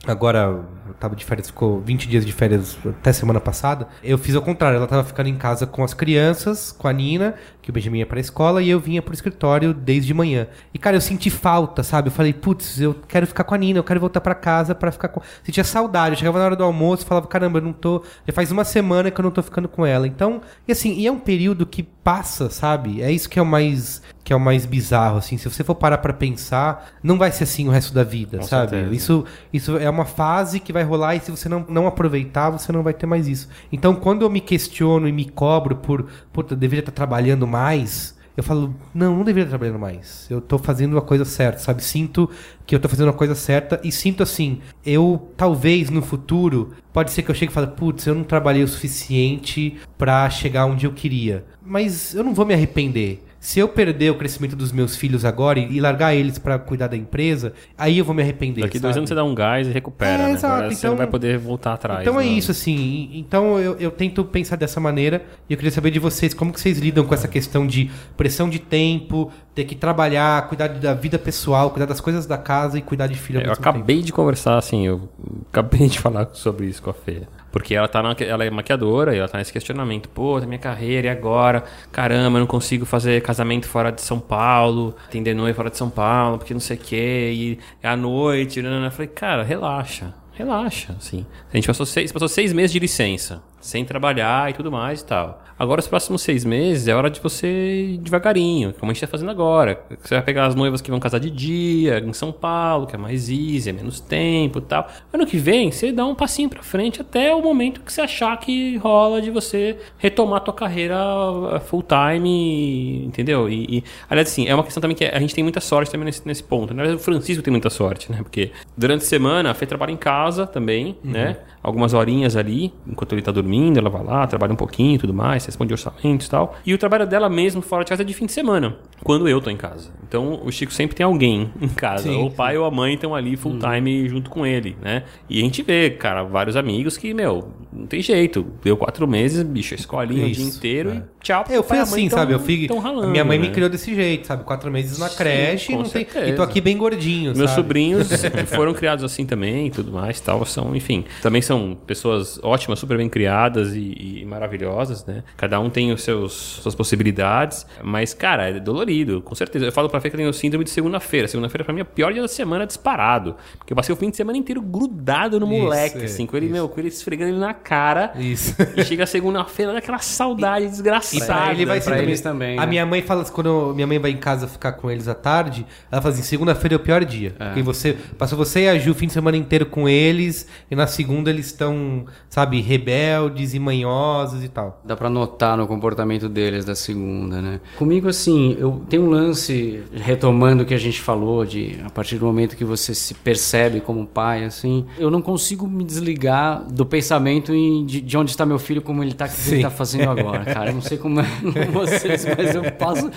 [SPEAKER 5] Agora, eu tava de férias, ficou 20 dias de férias até semana passada. Eu fiz ao contrário, ela tava ficando em casa com as crianças, com a Nina, que o Benjamin ia pra escola, e eu vinha pro escritório desde manhã. E, cara, eu senti falta, sabe? Eu falei, putz, eu quero ficar com a Nina, eu quero voltar pra casa pra ficar com. Sentia saudade. Eu chegava na hora do almoço falava, caramba, eu não tô. Já faz uma semana que eu não tô ficando com ela. Então, e assim, e é um período que passa, sabe? É isso que é o mais. Que é o mais bizarro, assim. Se você for parar pra pensar, não vai ser assim o resto da vida,
[SPEAKER 6] Com
[SPEAKER 5] sabe?
[SPEAKER 6] certeza.
[SPEAKER 5] Isso, isso é uma fase que vai rolar e se você não, não aproveitar, você não vai ter mais isso. Então, quando eu me questiono e me cobro por, puta, deveria estar trabalhando mais, eu falo, não, não deveria estar trabalhando mais. Eu tô fazendo a coisa certa, sabe? Sinto que eu tô fazendo a coisa certa e sinto assim, eu talvez no futuro, pode ser que eu chegue e fale, putz, eu não trabalhei o suficiente pra chegar onde eu queria. Mas eu não vou me arrepender. Se eu perder o crescimento dos meus filhos agora e, e largar eles pra cuidar da empresa, aí eu vou me arrepender.
[SPEAKER 6] Daqui dois
[SPEAKER 5] sabe?
[SPEAKER 6] anos você dá um gás e recupera,
[SPEAKER 5] É,
[SPEAKER 6] né?
[SPEAKER 5] exato,
[SPEAKER 6] Agora você
[SPEAKER 5] então-
[SPEAKER 6] não vai poder voltar atrás.
[SPEAKER 5] Então é
[SPEAKER 6] né?
[SPEAKER 5] isso, assim. Então eu, eu tento pensar dessa maneira e eu queria saber de vocês como que vocês lidam com essa questão de pressão de tempo, ter que trabalhar, cuidar da vida pessoal, cuidar das coisas da casa e cuidar de filho
[SPEAKER 6] É, Eu acabei de conversar, assim, eu acabei de falar sobre isso com a Fê. Porque ela tá na, ela é maquiadora e ela tá nesse questionamento. Pô, minha carreira, e agora? Caramba, eu não consigo fazer casamento fora de São Paulo, atender noiva fora de São Paulo, porque não sei o quê, e é à noite. Eu falei, cara, relaxa. Relaxa, assim. A gente passou seis, passou seis meses de licença, sem trabalhar e tudo mais e tal. Agora, os próximos seis meses é hora de você ir devagarinho, como a gente tá fazendo agora. Você vai pegar as noivas que vão casar de dia, em São Paulo, que é mais easy, é menos tempo e tal. Ano que vem, você dá um passinho pra frente até o momento que você achar que rola de você retomar a tua carreira uh, full time, entendeu? E, e, aliás, assim, é uma questão também que a gente tem muita sorte também nesse, nesse ponto. Na verdade, o Francisco tem muita sorte, né? Porque durante a semana a Fê trabalha em casa também, né? Algumas horinhas ali, enquanto ele tá dormindo, ela vai lá, trabalha um pouquinho e tudo mais, responde orçamentos e tal. E o trabalho dela mesmo fora de casa é de fim de semana, quando eu tô em casa. Então o Chico sempre tem alguém em casa.
[SPEAKER 5] Sim,
[SPEAKER 6] ou o pai ou a mãe estão ali full time junto com ele, né? E a gente vê, cara, vários amigos que, meu, não tem jeito. Deu quatro meses, bicho, escolinha o dia
[SPEAKER 5] Isso,
[SPEAKER 6] inteiro
[SPEAKER 5] é.
[SPEAKER 6] e tchau.
[SPEAKER 5] Eu fui assim,
[SPEAKER 6] tão-
[SPEAKER 5] sabe? Eu fui.
[SPEAKER 6] ralando,
[SPEAKER 5] minha mãe me
[SPEAKER 6] né?
[SPEAKER 5] criou desse jeito, sabe? Quatro meses na
[SPEAKER 6] Sim,
[SPEAKER 5] creche
[SPEAKER 6] com
[SPEAKER 5] não tem, e tô aqui bem gordinho,
[SPEAKER 6] Meus
[SPEAKER 5] sabe?
[SPEAKER 6] sobrinhos foram criados assim também e tudo mais, tal, são, enfim, também são pessoas ótimas, super bem criadas e, e maravilhosas, né? Cada um tem os seus suas possibilidades, mas cara, é dolorido, com certeza. Eu falo pra Fê que eu tenho síndrome de segunda-feira. Segunda-feira pra mim é o pior dia da semana disparado, porque eu passei o fim de semana inteiro grudado no
[SPEAKER 5] Isso,
[SPEAKER 6] moleque,
[SPEAKER 5] é,
[SPEAKER 6] assim, com ele,
[SPEAKER 5] isso.
[SPEAKER 6] meu, com ele esfregando ele na cara.
[SPEAKER 5] Isso.
[SPEAKER 6] E chega a segunda-feira, dá aquela saudade
[SPEAKER 5] E
[SPEAKER 6] desgraçada.
[SPEAKER 5] pra ele vai ser também.
[SPEAKER 8] eles também,
[SPEAKER 5] A
[SPEAKER 8] né?
[SPEAKER 5] minha mãe fala quando eu- minha mãe vai em casa ficar com eles à tarde, ela fala assim, segunda-feira é o pior dia. Porque você passou você e a Ju o fim de semana inteiro com eles, e na segunda eles estão, sabe, rebeldes e manhosos e tal.
[SPEAKER 8] Dá pra notar no comportamento deles da segunda, né? Comigo, assim, eu tenho um lance, retomando o que a gente falou, de a partir do momento que você se percebe como pai, assim, eu não consigo me desligar do pensamento em, de, de onde está meu filho, como ele tá, o que
[SPEAKER 5] Sim.
[SPEAKER 8] ele tá fazendo agora, cara. Eu não sei como é vocês, mas eu passo.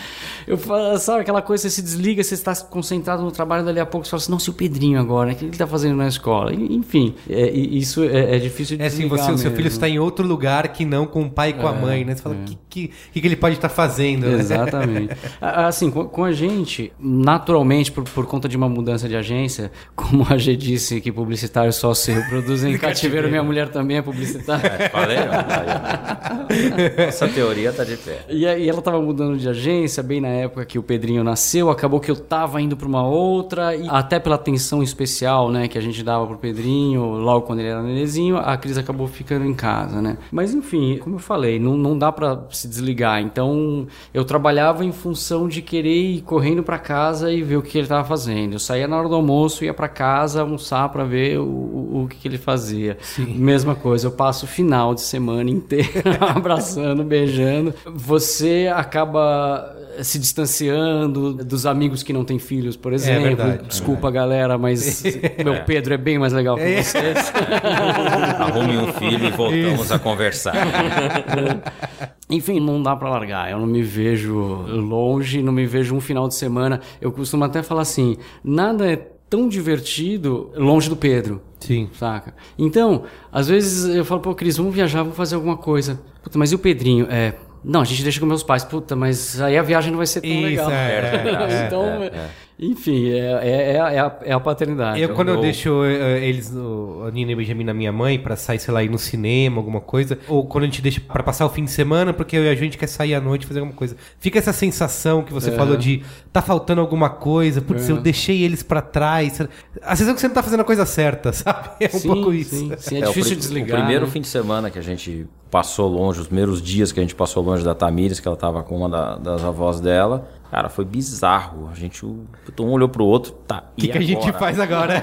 [SPEAKER 8] Eu falo, sabe aquela coisa, você se desliga, você está concentrado no trabalho, dali a pouco você fala assim, não, se o Pedrinho agora, o que ele tá fazendo na escola? Enfim, é, isso é, é difícil de
[SPEAKER 5] É assim, você, o seu filho está em outro lugar que não com o pai e com a mãe, né? Você fala, o que, que, que, que ele pode estar fazendo? né?
[SPEAKER 8] Exatamente. A- Assim, com, com a gente, naturalmente, por, por conta de uma mudança de agência, como a G disse que publicitários só se reproduzem em cativeiro, minha mulher também é publicitária.
[SPEAKER 7] Falei, ó. Essa teoria tá de pé.
[SPEAKER 8] E aí ela tava mudando de agência, bem na época que o Pedrinho nasceu, acabou que eu tava indo pra uma outra, e até pela atenção especial, né, que a gente dava pro Pedrinho, logo quando ele era nenezinho, a Cris acabou ficando em casa, né. Mas enfim, como eu falei, não, não dá pra se desligar, então eu trabalhava em função de querer ir correndo pra casa e ver o que ele tava fazendo. Eu saía na hora do almoço, ia pra casa almoçar pra ver o, o, que, que ele fazia. Mesma coisa, eu passo o final de semana inteiro abraçando, beijando. Você acaba se distanciando dos amigos que não têm filhos, por exemplo.
[SPEAKER 5] verdade,
[SPEAKER 8] Desculpa, galera, mas meu Pedro é bem mais legal que vocês.
[SPEAKER 7] Arrume um filho e voltamos a conversar.
[SPEAKER 8] Enfim, não dá pra largar. Eu não me vejo longe, não me vejo um final de semana. Eu costumo até falar assim: nada é tão divertido longe do Pedro.
[SPEAKER 5] Sim.
[SPEAKER 8] Saca? Então, às vezes eu falo, pô, Cris, vamos viajar, vamos fazer alguma coisa. Puta, mas e o Pedrinho? É. Não, a gente deixa com meus pais. Puta, mas aí a viagem não vai ser tão
[SPEAKER 5] Isso,
[SPEAKER 8] legal.
[SPEAKER 5] é, é,
[SPEAKER 8] então, enfim, é, é, é, a, é a paternidade.
[SPEAKER 5] Eu, quando eu
[SPEAKER 7] eu-
[SPEAKER 5] deixo eh, eles, o, a Nina e o Benjamin na minha mãe, pra sair, sei lá, ir no cinema, alguma coisa, ou quando a gente deixa pra passar o fim de semana, porque eu e a gente quer sair à noite fazer alguma coisa. Fica essa sensação que você falou de tá faltando alguma coisa, putz,
[SPEAKER 8] É.
[SPEAKER 5] eu deixei eles pra trás. A sensação que você não tá fazendo a coisa certa, sabe? É um
[SPEAKER 8] Sim,
[SPEAKER 5] pouco isso.
[SPEAKER 8] Sim, sim, é,
[SPEAKER 7] É, o
[SPEAKER 8] difícil
[SPEAKER 7] pri-
[SPEAKER 8] desligar.
[SPEAKER 7] O primeiro
[SPEAKER 8] né?
[SPEAKER 7] fim de semana que a gente passou longe, os primeiros dias que a gente passou longe da Tamires, que ela tava com uma da- das avós dela, cara, foi bizarro. A gente, um olhou pro outro, tá.
[SPEAKER 5] O que, que a gente faz agora?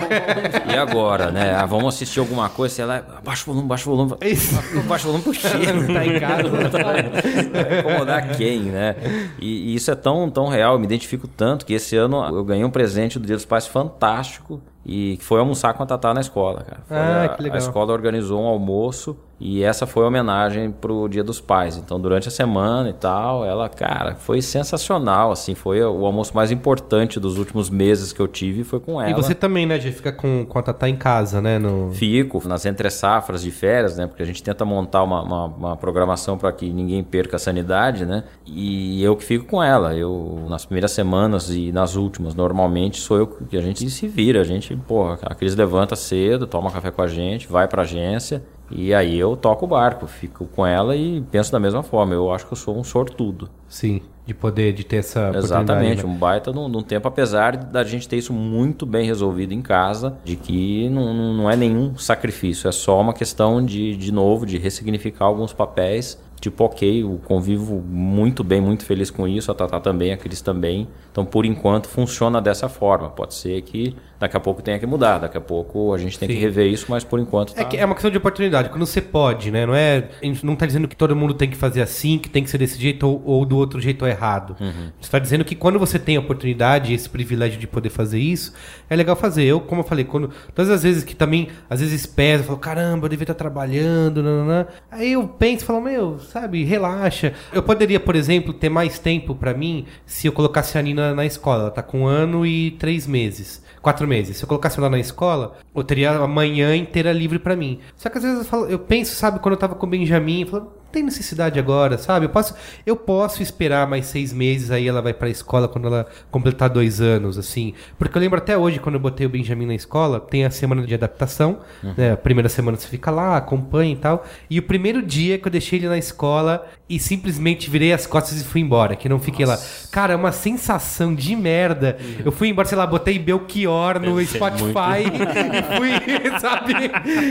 [SPEAKER 7] E agora, né? Ah, vamos assistir alguma coisa, sei lá, baixa o volume, baixa o volume.
[SPEAKER 5] Isso.
[SPEAKER 7] Baixa o volume pro cheiro.
[SPEAKER 5] tá em casa.
[SPEAKER 7] Vai incomodar quem, né? E, e isso é tão, tão real, eu me identifico tanto que esse ano eu ganhei um presente do Dia dos Pais fantástico e que foi almoçar com a Tatá na escola, cara. Foi
[SPEAKER 5] Ah,
[SPEAKER 7] a,
[SPEAKER 5] que legal.
[SPEAKER 7] a escola organizou um almoço e essa foi a homenagem pro Dia dos Pais. Então, durante a semana e tal, ela, cara, foi sensacional, assim, foi o almoço mais importante dos últimos meses que eu tive foi com ela.
[SPEAKER 5] E você também, né, Gê? Fica com, com a Tatá em casa, né? No...
[SPEAKER 7] Fico nas entre safras de férias, né? Porque a gente tenta montar uma, uma, uma programação para que ninguém perca a sanidade, né? E eu que fico com ela. Eu, nas primeiras semanas e nas últimas, normalmente sou eu que a gente se vira. A gente, porra, a Cris levanta cedo, toma café com a gente, vai pra agência. E aí eu toco o barco, fico com ela e penso da mesma forma. Eu acho que eu sou um sortudo.
[SPEAKER 5] Sim, de poder, de ter essa
[SPEAKER 7] Exatamente,
[SPEAKER 5] né?
[SPEAKER 7] um baita num, num tempo, apesar da gente ter isso muito bem resolvido em casa, de que não, não, não é nenhum sacrifício, é só uma questão de, de novo, de ressignificar alguns papéis. Tipo, ok, eu convivo muito bem, muito feliz com isso, a Tatá também, a Cris também. Então, por enquanto, funciona dessa forma. Pode ser que daqui a pouco tenha que mudar, daqui a pouco a gente tem
[SPEAKER 5] Sim.
[SPEAKER 7] que rever isso, mas por enquanto tá...
[SPEAKER 5] É, que é uma questão de oportunidade. Quando você pode, né? Não é. A gente não tá dizendo que todo mundo tem que fazer assim, que tem que ser desse jeito ou, ou do outro jeito ou errado.
[SPEAKER 7] Uhum.
[SPEAKER 5] Você tá dizendo que quando você tem a oportunidade, esse privilégio de poder fazer isso, é legal fazer. Eu, como eu falei, quando. Todas as vezes que também, às vezes pesa, eu falo, caramba, eu devia estar trabalhando, nananã. Aí eu penso e falo, meu, sabe, relaxa. Eu poderia, por exemplo, ter mais tempo pra mim se eu colocasse a Nina na escola. Ela tá com um ano e três meses. Quatro meses. Se eu colocasse ela na escola, eu teria a manhã inteira livre pra mim. Só que às vezes eu, falo, eu penso, sabe, quando eu tava com o Benjamin, eu falo, tem necessidade agora, sabe? Eu posso, eu posso esperar mais seis meses, aí ela vai pra escola quando ela completar dois anos, assim. Porque eu lembro até hoje, quando eu botei o Benjamin na escola, tem a semana de adaptação, né? A primeira semana você fica lá, acompanha e tal. E o primeiro dia que eu deixei ele na escola e simplesmente virei as costas e fui embora, que não fiquei lá. Cara, é uma sensação de merda. Eu fui embora, sei lá, botei Belchior no
[SPEAKER 6] ser
[SPEAKER 5] Spotify e fui, sabe,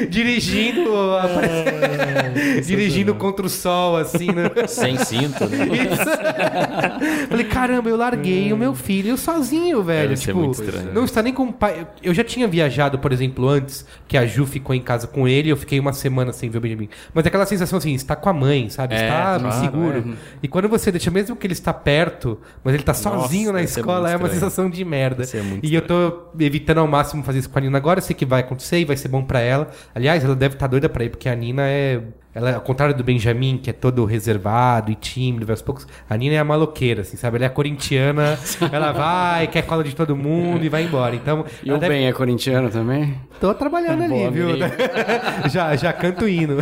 [SPEAKER 5] dirigindo, aparece- dirigindo contra o sol, assim, né?
[SPEAKER 7] Sem cinto, né?
[SPEAKER 5] Isso. Falei, caramba, eu larguei o meu filho sozinho, velho.
[SPEAKER 6] Deve ser
[SPEAKER 5] tipo,
[SPEAKER 6] muito estranho.
[SPEAKER 5] não está nem com o pai. Eu já tinha viajado, por exemplo, antes, que a Ju ficou em casa com ele, eu fiquei uma semana sem ver o Benjamin. Mas aquela sensação assim, está com a mãe, sabe?
[SPEAKER 6] É,
[SPEAKER 5] está
[SPEAKER 6] claro,
[SPEAKER 5] seguro. E quando você deixa, mesmo que ele está perto, mas ele está sozinho na
[SPEAKER 6] deve ser
[SPEAKER 5] escola,
[SPEAKER 6] muito
[SPEAKER 5] é uma sensação de merda. E eu tô evitando ao máximo fazer isso com a Nina agora, eu sei que vai acontecer e vai ser bom pra ela. Aliás, ela deve estar doida pra ir, porque a Nina é. Ela, ao contrário do Benjamin, que é todo reservado e tímido, aos poucos, a Nina é a maloqueira, assim, sabe? Ela é a corintiana, ela vai, quer cola de todo mundo e vai embora. Então,
[SPEAKER 8] E o
[SPEAKER 5] deve-
[SPEAKER 8] Ben é corintiano também?
[SPEAKER 5] Tô trabalhando ali,
[SPEAKER 8] Boa,
[SPEAKER 5] viu? já, já canto hino.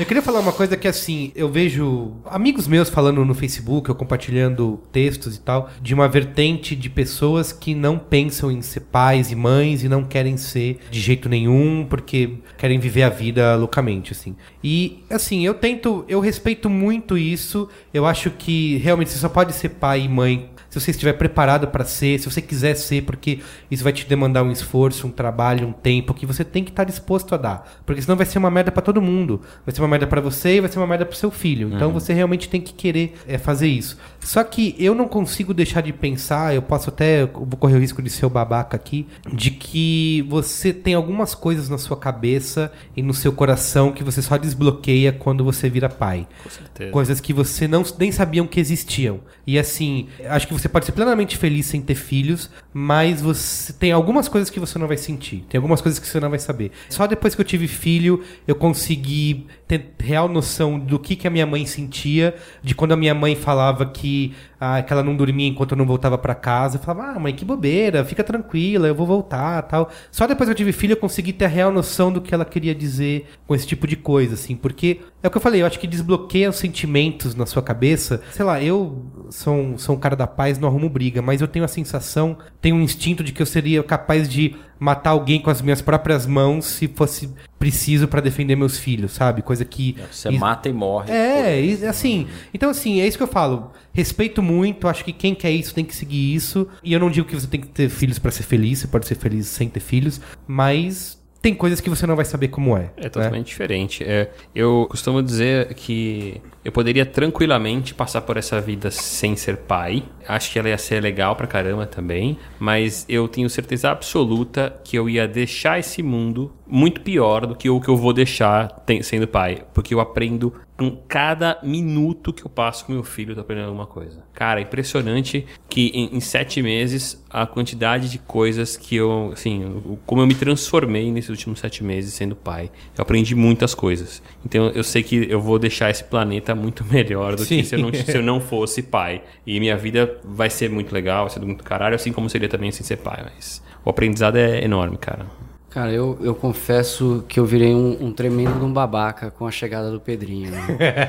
[SPEAKER 5] eu queria falar uma coisa que, assim, eu vejo amigos meus falando no Facebook, ou compartilhando textos e tal, de uma vertente de pessoas que não pensam em ser pais e mães e não querem ser de jeito nenhum, porque querem viver a vida loucamente, assim. E, assim, eu tento, eu respeito muito isso. Eu acho que realmente você só pode ser pai e mãe se você estiver preparado para ser, se você quiser ser, porque isso vai te demandar um esforço, um trabalho, um tempo que você tem que estar disposto a dar, porque senão vai ser uma merda para todo mundo, vai ser uma merda para você e vai ser uma merda para seu filho. Então você realmente tem que querer é, fazer isso. Só que eu não consigo deixar de pensar, eu posso até correr o risco de ser o babaca aqui, de que você tem algumas coisas na sua cabeça e no seu coração que você só desbloqueia quando você vira pai.
[SPEAKER 6] Com certeza.
[SPEAKER 5] Coisas que você não nem sabiam que existiam. E assim, acho que você pode ser plenamente feliz sem ter filhos, mas você tem algumas coisas que você não vai sentir. Tem algumas coisas que você não vai saber. Só depois que eu tive filho, eu consegui ter real noção do que, que a minha mãe sentia, de quando a minha mãe falava que, ah, que ela não dormia enquanto eu não voltava pra casa. Eu falava, ah, mãe, que bobeira, fica tranquila, eu vou voltar tal. Só depois que eu tive filho, eu consegui ter a real noção do que ela queria dizer com esse tipo de coisa, assim, porque é o que eu falei, eu acho que desbloqueia os sentimentos na sua cabeça. Sei lá, eu sou um, sou um cara da paz, não arrumo briga, mas eu tenho a sensação, tenho um instinto de que eu seria capaz de matar alguém com as minhas próprias mãos se fosse preciso pra defender meus filhos, sabe? Coisa que
[SPEAKER 7] Você
[SPEAKER 5] Isso-
[SPEAKER 7] mata e morre.
[SPEAKER 5] é, e, assim. Então, assim, é isso que eu falo. Respeito muito, acho que quem quer isso tem que seguir isso. E eu não digo que você tem que ter filhos pra ser feliz, você pode ser feliz sem ter filhos, mas tem coisas que você não vai saber como é.
[SPEAKER 6] É
[SPEAKER 5] né?
[SPEAKER 6] totalmente diferente. É, eu costumo dizer que eu poderia tranquilamente passar por essa vida sem ser pai. Acho que ela ia ser legal pra caramba também. Mas eu tenho certeza absoluta que eu ia deixar esse mundo muito pior do que o que eu vou deixar sendo pai. Porque eu aprendo com cada minuto que eu passo com meu filho, eu tô aprendendo alguma coisa. Cara, é impressionante que em, em sete meses a quantidade de coisas que eu, assim, como eu me transformei nesses últimos sete meses sendo pai. Eu aprendi muitas coisas. Então eu sei que eu vou deixar esse planeta muito melhor do
[SPEAKER 5] Sim.
[SPEAKER 6] que se eu, não, se eu não fosse pai. E minha vida vai ser muito legal, vai ser muito caralho, assim como seria também sem ser pai. Mas o aprendizado é enorme, cara.
[SPEAKER 8] Cara, eu, eu confesso que eu virei um, um tremendo de um babaca com a chegada do Pedrinho. né?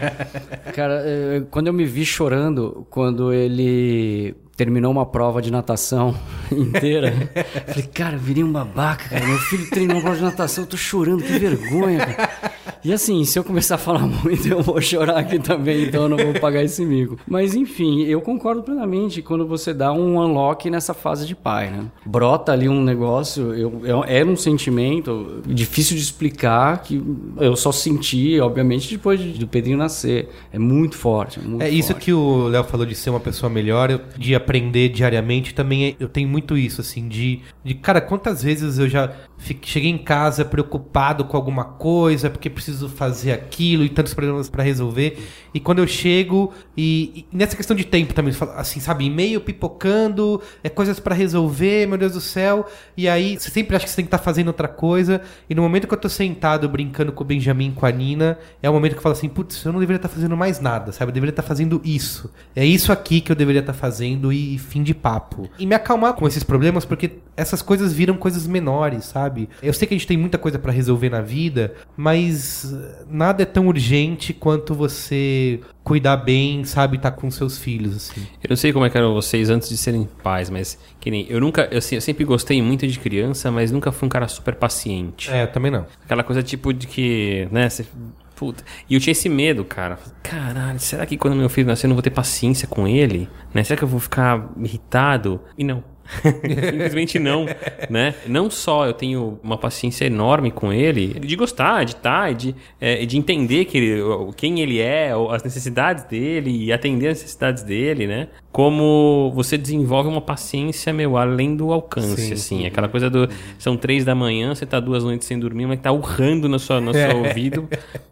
[SPEAKER 8] Cara, eh, quando eu me vi chorando, quando ele terminou uma prova de natação inteira, falei, cara, eu virei um babaca, cara. Meu filho treinou uma prova de natação, eu tô chorando, que vergonha, cara. E assim, se eu começar a falar muito, eu vou chorar aqui também, então eu não vou pagar esse mico. Mas enfim, eu concordo plenamente quando você dá um unlock nessa fase de pai, né? Brota ali um negócio, eu, eu- era um sentimento difícil de explicar, que eu só senti, obviamente, depois de- do Pedrinho nascer. É muito forte. muito
[SPEAKER 5] É isso
[SPEAKER 8] forte.
[SPEAKER 5] que o Léo falou de ser uma pessoa melhor, eu- de aprender diariamente. Também é- eu tenho muito isso, assim, de, de cara, quantas vezes eu já fi- cheguei em casa preocupado com alguma coisa, porque preciso fazer aquilo e tantos problemas pra resolver. E quando eu chego, e, e nessa questão de tempo também, assim, sabe, e-mail pipocando, é coisas pra resolver, meu Deus do céu. E aí você sempre acha que você tem que estar fazendo outra coisa. E no momento que eu tô sentado brincando com o Benjamin, com a Nina, é o momento que eu falo assim, putz, eu não deveria estar fazendo mais nada, sabe? Eu deveria estar fazendo isso. É isso aqui que eu deveria estar fazendo e fim de papo. E me acalmar com esses problemas, porque essas coisas viram coisas menores, sabe? Eu sei que a gente tem muita coisa pra resolver na vida, mas eh, nada é tão urgente quanto você cuidar bem, sabe? Estar com seus filhos, assim.
[SPEAKER 6] Eu não sei como é que eram vocês antes de serem pais, mas que nem eu nunca, eu, assim, eu sempre gostei muito de criança, mas nunca fui um cara super paciente.
[SPEAKER 5] É, eu também não.
[SPEAKER 6] Aquela coisa tipo de que, né, você, puta. E eu tinha esse medo, cara. Caralho, será que quando meu filho nascer eu não vou ter paciência com ele? Né? Será que eu vou ficar irritado? E não. Simplesmente não, né? Não só eu tenho uma paciência enorme com ele, de gostar, de estar, e de, é, de entender que ele, quem ele é, as necessidades dele e atender as necessidades dele, né? Como você desenvolve uma paciência, meu, além do alcance,
[SPEAKER 5] Sim,
[SPEAKER 6] assim. Aquela coisa do. São três da manhã, você tá duas noites sem dormir, mas tá urrando no seu, no seu ouvido.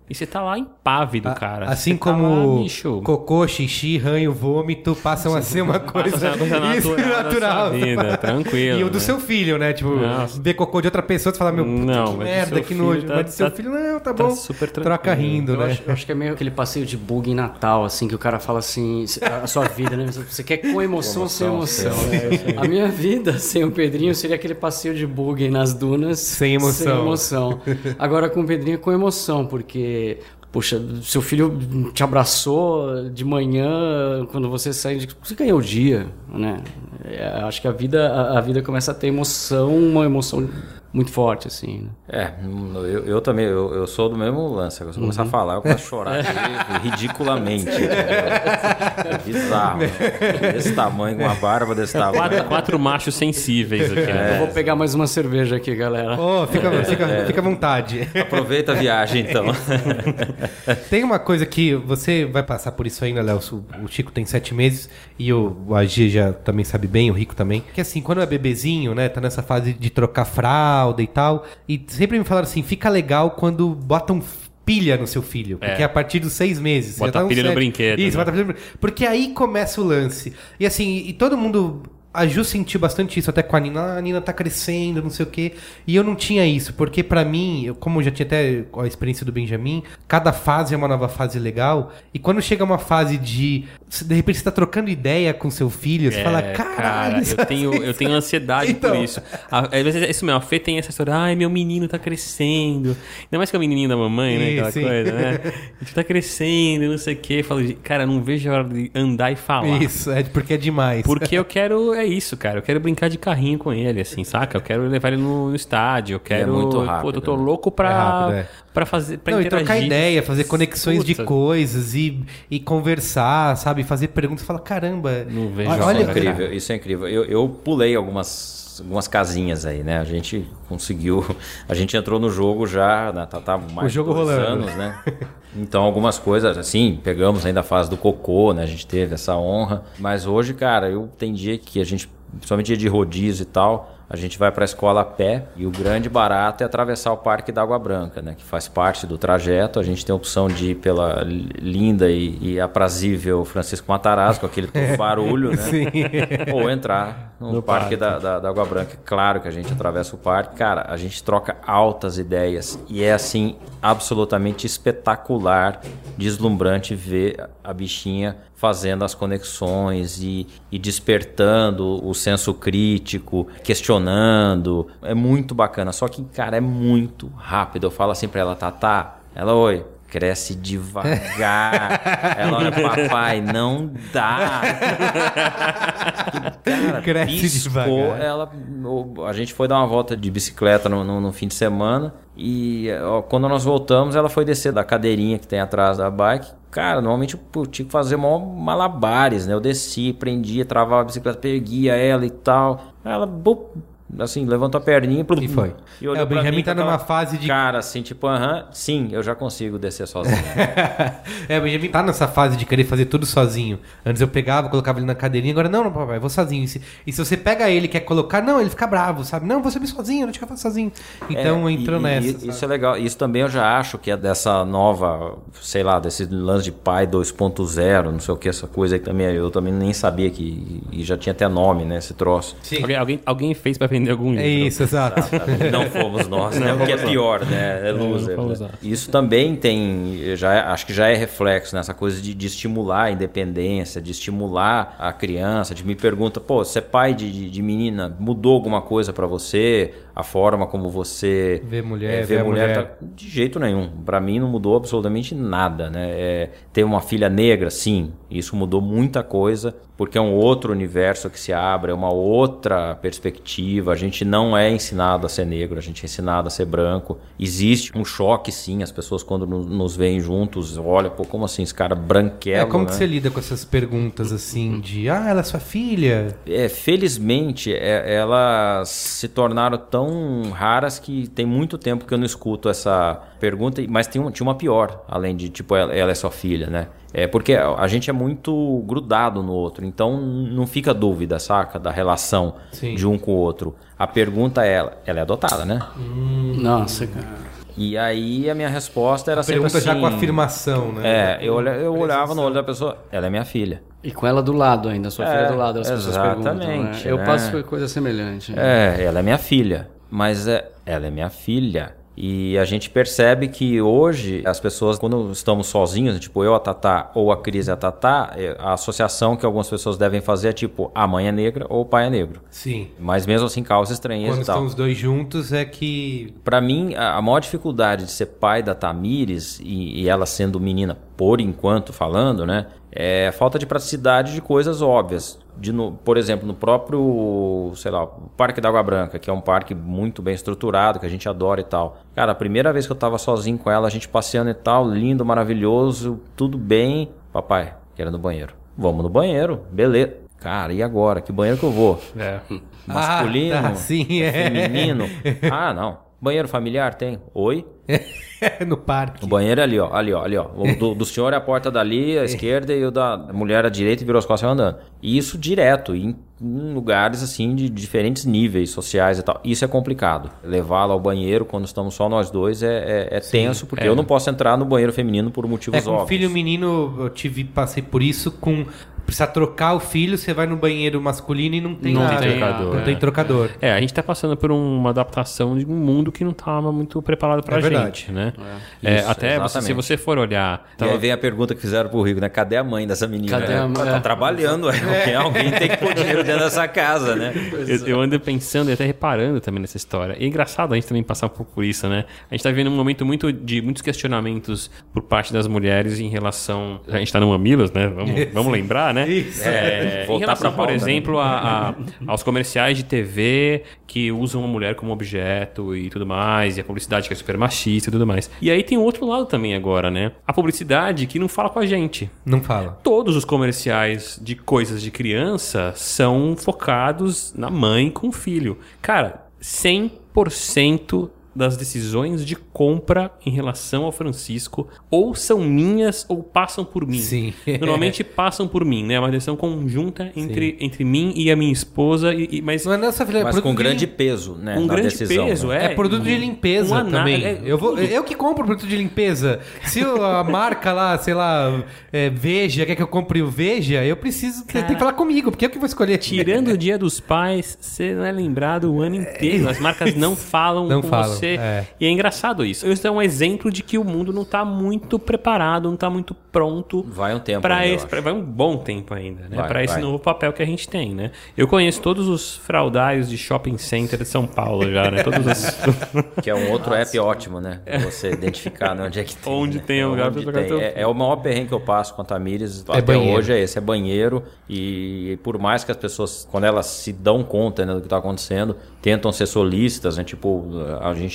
[SPEAKER 6] E você tá lá impávido, cara.
[SPEAKER 5] Assim
[SPEAKER 6] Você tá
[SPEAKER 5] como
[SPEAKER 6] lá, bicho,
[SPEAKER 5] cocô, xixi, ranho, vômito passam a ser uma coisa,
[SPEAKER 6] coisa
[SPEAKER 5] isso,
[SPEAKER 6] natural
[SPEAKER 5] natural.
[SPEAKER 6] vida, tranquilo,
[SPEAKER 5] E o do
[SPEAKER 6] né?
[SPEAKER 5] seu filho, né? Tipo,
[SPEAKER 6] Nossa.
[SPEAKER 5] ver cocô de outra pessoa, você fala, meu, puta,
[SPEAKER 6] Não,
[SPEAKER 5] que merda, que nojo.
[SPEAKER 6] tá-
[SPEAKER 5] mas do seu
[SPEAKER 6] tá-
[SPEAKER 5] filho, não, tá
[SPEAKER 6] tá
[SPEAKER 5] bom.
[SPEAKER 6] super
[SPEAKER 5] Troca
[SPEAKER 6] tranquilo.
[SPEAKER 5] rindo,
[SPEAKER 8] Eu
[SPEAKER 5] né?
[SPEAKER 8] acho, eu acho que é meio aquele passeio de bug em Natal, assim, que o cara fala assim, a sua vida, né? Você quer com emoção ou sem emoção? né? A minha vida sem o Pedrinho seria aquele passeio de bug nas dunas.
[SPEAKER 5] Sem emoção.
[SPEAKER 8] Sem emoção. Agora com o Pedrinho é com emoção, porque. Poxa, seu filho te abraçou de manhã quando você sai de. Você ganhou o dia, né? É, acho que a vida, a, a vida começa a ter emoção, uma emoção muito forte, assim. Né?
[SPEAKER 7] É, eu, eu também, eu, eu sou do mesmo lance. Se eu começar a falar, eu começo a chorar aqui, ridiculamente. É bizarro. né? Desse tamanho, com uma barba desse tamanho.
[SPEAKER 6] Quatro, quatro machos sensíveis aqui. né?
[SPEAKER 8] Eu vou pegar mais uma cerveja aqui, galera.
[SPEAKER 5] Ô, fica, fica, fica à vontade.
[SPEAKER 7] Aproveita a viagem, então.
[SPEAKER 5] Tem uma coisa que você vai passar por isso ainda, Léo. O Chico tem sete meses e o, o AG já também sabe bem, o Rico também. Que assim, quando é bebezinho, né? Tá nessa fase de trocar fralda e tal. E sempre me falaram assim: fica legal quando botam pilha no seu filho. Porque
[SPEAKER 6] É.
[SPEAKER 5] a partir dos seis meses.
[SPEAKER 6] Bota
[SPEAKER 5] tá
[SPEAKER 6] pilha no brinquedo,
[SPEAKER 5] Isso,
[SPEAKER 6] né?
[SPEAKER 5] bota pilha no brinquedo. Porque aí começa o lance. E assim, e todo mundo. A Ju sentiu bastante isso, até com a Nina. Ah, a Nina tá crescendo, não sei o quê. E eu não tinha isso, porque pra mim, eu- como eu já tinha até a experiência do Benjamin, cada fase é uma nova fase legal. E quando chega uma fase de. De repente você tá trocando ideia com seu filho, você fala,
[SPEAKER 6] É,
[SPEAKER 5] caralho.
[SPEAKER 6] cara, eu tenho, eu tenho ansiedade
[SPEAKER 5] Então.
[SPEAKER 6] por isso. Às vezes é isso mesmo, a Fê tem essa história, ai, meu menino tá crescendo. Ainda mais que é o menininho da mamãe, né? Aquela
[SPEAKER 5] Sim,
[SPEAKER 6] coisa, né? A gente tá crescendo, não sei o quê. Eu falo, cara, não vejo a hora de andar e falar.
[SPEAKER 5] Isso, é porque é demais.
[SPEAKER 6] Porque eu quero, é isso, cara. Eu quero brincar de carrinho com ele, assim, saca? Eu quero levar ele no, no estádio. Eu quero.
[SPEAKER 7] muito
[SPEAKER 6] Pô,
[SPEAKER 7] rápido,
[SPEAKER 6] eu tô
[SPEAKER 7] né?
[SPEAKER 6] louco pra,
[SPEAKER 5] É rápido, é.
[SPEAKER 6] pra fazer. Pra
[SPEAKER 5] não, e
[SPEAKER 6] interagir.
[SPEAKER 5] trocar ideia, fazer conexões de
[SPEAKER 6] Puta,
[SPEAKER 5] coisas e, e conversar, sabe? Fazer perguntas. Fala, caramba.
[SPEAKER 6] Não vejo
[SPEAKER 5] olha, olha,
[SPEAKER 7] Isso é incrível, isso é incrível. Eu, eu pulei algumas, algumas casinhas aí, né? A gente conseguiu. A gente entrou no jogo já, né? tá, tá mais
[SPEAKER 5] O jogo
[SPEAKER 7] de dois
[SPEAKER 5] rolando.
[SPEAKER 7] anos, né? Então, algumas coisas, assim, pegamos ainda a fase do cocô, né? A gente teve essa honra. Mas hoje, cara, eu tem dia que a gente, principalmente dia de rodízio e tal, a gente vai para a escola a pé e o grande barato é atravessar o Parque da Água Branca, né? Que faz parte do trajeto. A gente tem a opção de ir pela linda e, e aprazível Francisco Matarazzo, com aquele barulho, né? Ou entrar no,
[SPEAKER 6] No
[SPEAKER 7] Parque,
[SPEAKER 6] parque.
[SPEAKER 7] Da, da, da Água Branca. Claro que a gente atravessa o parque. Cara, a gente troca altas ideias e é assim absolutamente espetacular, deslumbrante ver a bichinha fazendo as conexões e, e despertando o senso crítico, questionando. É muito bacana. Só que, cara, é muito rápido. Eu falo assim pra ela, Tatá, ela, oi. Cresce devagar. ela olha, papai, não dá. Cara,
[SPEAKER 5] Cresce
[SPEAKER 7] piscou,
[SPEAKER 5] devagar.
[SPEAKER 7] ela, a gente foi dar uma volta de bicicleta no, no- no fim de semana e ó, quando nós voltamos ela foi descer da cadeirinha que tem atrás da bike. Cara, normalmente eu tinha que fazer mó malabares, né? Eu descia, prendia, travava a bicicleta, perguia ela e tal. Ela, bup, assim, levantou a perninha
[SPEAKER 5] E foi.
[SPEAKER 7] E olhou
[SPEAKER 5] É, o Benjamin
[SPEAKER 7] mim
[SPEAKER 5] tá numa fase de-
[SPEAKER 7] Cara, assim, tipo, aham, sim, eu já consigo descer sozinho.
[SPEAKER 5] é, o Benjamin tá nessa fase de querer fazer tudo sozinho. Antes eu pegava, colocava ele na cadeirinha, agora não, não, papai, eu vou sozinho. E se, e se você pega ele e quer colocar, não, ele fica bravo, sabe? Não, vou subir sozinho, não te quero fazer sozinho. Então
[SPEAKER 7] É,
[SPEAKER 5] entrou
[SPEAKER 7] e-
[SPEAKER 5] nessa.
[SPEAKER 7] e isso é legal. Isso também eu já acho que é dessa nova, sei lá, desse lance de pai 2.0, não sei o que, essa coisa aí também. Eu também nem sabia que. E já tinha até nome, né? Esse troço.
[SPEAKER 5] Sim.
[SPEAKER 6] Alguém, alguém, alguém fez pra vender algum livro.
[SPEAKER 5] É isso, exato.
[SPEAKER 7] Não fomos nós, né? O que é pior, né? É loser. né? Isso também tem, já é- acho que já é reflexo nessa coisa de, de estimular a independência, de estimular a criança, de me pergunta, pô, você é pai de, de, de menina, mudou alguma coisa pra você? A forma como você
[SPEAKER 5] Vê mulher,
[SPEAKER 7] é,
[SPEAKER 5] vê
[SPEAKER 7] vê mulher,
[SPEAKER 5] mulher.
[SPEAKER 7] tá- de jeito nenhum. Pra mim não mudou absolutamente nada, né? É, ter uma filha negra, sim, isso mudou muita coisa, porque é um outro universo que se abre, é uma outra perspectiva. A gente não é ensinado a ser negro, a gente é ensinado a ser branco. Existe um choque, sim, as pessoas quando no- nos veem juntos, olha, pô, como assim, esse cara branquelo,
[SPEAKER 5] É, como
[SPEAKER 7] né?
[SPEAKER 5] que você lida com essas perguntas assim de ah, ela é sua filha?
[SPEAKER 7] É, felizmente, é- elas se tornaram tão raras que tem muito tempo que eu não escuto essa pergunta, mas tem um- tinha uma pior, além de, tipo, ela, ela é sua filha, né? É porque a gente é muito grudado no outro, então não fica dúvida, saca? Da relação
[SPEAKER 5] Sim.
[SPEAKER 7] de um com o outro. A pergunta é, ela, ela é adotada, né?
[SPEAKER 8] Nossa, cara.
[SPEAKER 7] E aí a minha resposta era sempre
[SPEAKER 5] Pergunta
[SPEAKER 7] assim...
[SPEAKER 5] já com afirmação, né?
[SPEAKER 7] É, eu, olha- eu olhava no olho da pessoa, ela é minha filha.
[SPEAKER 8] E com ela do lado ainda, sua
[SPEAKER 7] É,
[SPEAKER 8] filha do lado, as pessoas perguntam. Né?
[SPEAKER 7] exatamente,
[SPEAKER 8] Eu
[SPEAKER 7] né?
[SPEAKER 8] passo por coisa semelhante.
[SPEAKER 7] É, ela é minha filha. Mas é, ela é minha filha. E a gente percebe que hoje as pessoas, quando estamos sozinhos, tipo eu, a Tatá ou a Cris a Tatá, é, a associação que algumas pessoas devem fazer é tipo a mãe é negra ou o pai é negro.
[SPEAKER 5] Sim.
[SPEAKER 7] Mas mesmo assim causa estranheza
[SPEAKER 5] Quando
[SPEAKER 7] e tal.
[SPEAKER 5] estão os dois juntos é que
[SPEAKER 7] Pra mim, a maior dificuldade de ser pai da Tamires e, e ela sendo menina, por enquanto falando, né? É falta de praticidade de coisas óbvias. De no- por exemplo, no próprio, sei lá, o Parque da Água Branca, que é um parque muito bem estruturado, que a gente adora e tal. Cara, a primeira vez que eu tava sozinho com ela, a gente passeando e tal, lindo, maravilhoso, tudo bem. Papai, quero no banheiro. Vamos no banheiro, beleza. Cara, e agora? Que banheiro que eu vou?
[SPEAKER 6] É.
[SPEAKER 7] Masculino?
[SPEAKER 5] Ah, tá, sim, é.
[SPEAKER 7] Feminino? Ah, não. Banheiro familiar tem? Oi?
[SPEAKER 5] no parque.
[SPEAKER 7] O banheiro é ali, ó. Ali, ó. Ali, ó. O do, do senhor é a porta dali, a esquerda, e o da mulher à direita e virou as costas e andando. E isso direto, em, em lugares assim de diferentes níveis sociais e tal. Isso é complicado. Levá-la ao banheiro quando estamos só nós dois é, é, é tenso, porque eu não posso entrar no banheiro feminino por motivos
[SPEAKER 5] É, com
[SPEAKER 7] óbvios.
[SPEAKER 5] filho menino, eu tive, passei por isso com. Precisa trocar o filho, você vai no banheiro masculino e não tem
[SPEAKER 6] Não tem
[SPEAKER 5] nada.
[SPEAKER 6] trocador,
[SPEAKER 5] Não
[SPEAKER 6] é.
[SPEAKER 5] tem trocador.
[SPEAKER 6] É, a gente tá passando por uma adaptação de um mundo que não tava muito preparado pra
[SPEAKER 5] É verdade.
[SPEAKER 6] gente, né? É,
[SPEAKER 7] Isso,
[SPEAKER 6] até você- se você for olhar...
[SPEAKER 7] E
[SPEAKER 6] tava-
[SPEAKER 7] aí vem a pergunta que fizeram pro Rico, né? Cadê a mãe dessa menina?
[SPEAKER 8] Cadê
[SPEAKER 7] É,
[SPEAKER 8] a mãe?
[SPEAKER 7] Tá trabalhando, é. Alguém tem que pôr dinheiro dentro dessa casa, né?
[SPEAKER 6] Eu, eu ando pensando e até reparando também nessa história. E é engraçado a gente também passar um pouco por isso, né? A gente tá vivendo um momento muito de muitos questionamentos por parte das mulheres em relação. A gente tá no Mamilos, né? Vamos, vamos lembrar, né?
[SPEAKER 5] Isso.
[SPEAKER 6] É, em
[SPEAKER 7] Voltar
[SPEAKER 6] relação,
[SPEAKER 7] pra
[SPEAKER 6] por
[SPEAKER 7] né?
[SPEAKER 6] exemplo, a, a- aos comerciais de TV que usam a mulher como objeto e tudo mais, e a publicidade que é super machista e tudo mais. E aí tem o outro lado também agora, né? A publicidade que não fala com a gente
[SPEAKER 5] Não fala.
[SPEAKER 6] todos os comerciais de coisas de criança são focados na mãe com o filho. Cara, 100% das decisões de compra em relação ao Francisco ou são minhas ou passam por mim.
[SPEAKER 5] Sim.
[SPEAKER 6] Normalmente passam por mim, né? É uma decisão conjunta entre, entre mim e a minha esposa, e, e- mas
[SPEAKER 5] Não é nossa filha, é
[SPEAKER 7] Mas
[SPEAKER 5] produto
[SPEAKER 7] com
[SPEAKER 5] de
[SPEAKER 7] grande
[SPEAKER 5] lim-
[SPEAKER 7] peso, né?
[SPEAKER 6] com
[SPEAKER 7] na
[SPEAKER 6] grande
[SPEAKER 7] decisão,
[SPEAKER 6] peso,
[SPEAKER 7] né?
[SPEAKER 6] é.
[SPEAKER 5] É produto de limpeza
[SPEAKER 6] Um
[SPEAKER 5] também.
[SPEAKER 6] é-
[SPEAKER 5] eu, vou, eu que compro produto de limpeza. Se a marca lá, sei lá, é, Veja, quer que eu compre o Veja, eu preciso. Tem que falar comigo, porque eu que vou escolher.
[SPEAKER 6] Tirando o dia dos pais, você não é lembrado o ano inteiro. As marcas não falam
[SPEAKER 5] Não
[SPEAKER 6] com
[SPEAKER 5] falam,
[SPEAKER 6] você.
[SPEAKER 5] é.
[SPEAKER 6] E é engraçado isso. Isso é um exemplo de que o mundo não está muito preparado, não está muito pronto
[SPEAKER 7] Vai um tempo
[SPEAKER 6] para esse, pra- vai um bom tempo ainda, né? Para esse novo papel que a gente tem, né? Eu conheço todos os fraudários de shopping center de São Paulo já, né? Todos os
[SPEAKER 7] Que é um outro app ótimo, né? Pra Você identificar né, onde é que tem.
[SPEAKER 6] Onde
[SPEAKER 7] né?
[SPEAKER 6] tem um lugar
[SPEAKER 7] Onde
[SPEAKER 6] pra trocar
[SPEAKER 7] tem.
[SPEAKER 6] teu-
[SPEAKER 7] É, é o maior perrengue que eu passo com a Tamires
[SPEAKER 5] É
[SPEAKER 7] até
[SPEAKER 5] banheiro.
[SPEAKER 7] hoje é esse, é banheiro. E por mais que as pessoas, quando elas se dão conta né, do que está acontecendo, tentam ser solícitas, né? Tipo, a gente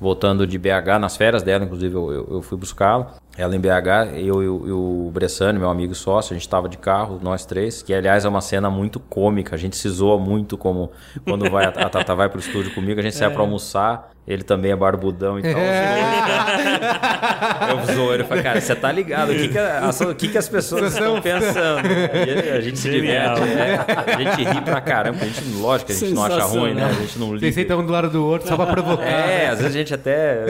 [SPEAKER 7] voltando de BH nas férias dela, inclusive eu, eu, eu fui buscá-la. Ela em BH, eu e o, Bressani, meu amigo sócio, a gente estava de carro, nós três, que aliás é uma cena muito cômica, a gente se zoa muito como quando vai, a, a Tata vai pro estúdio comigo, a gente sai pra almoçar, ele também é barbudão e tal. Eu zoo ele e falei, cara, você tá ligado? O que, que, a- o que, que as pessoas estão pensando? E a gente se diverte, né? a gente ri pra caramba. A gente, lógico que a gente não acha ruim, né? A gente não
[SPEAKER 5] Vocês
[SPEAKER 7] liga.
[SPEAKER 5] sentam um do lado do outro só pra provocar.
[SPEAKER 7] É, às vezes a gente até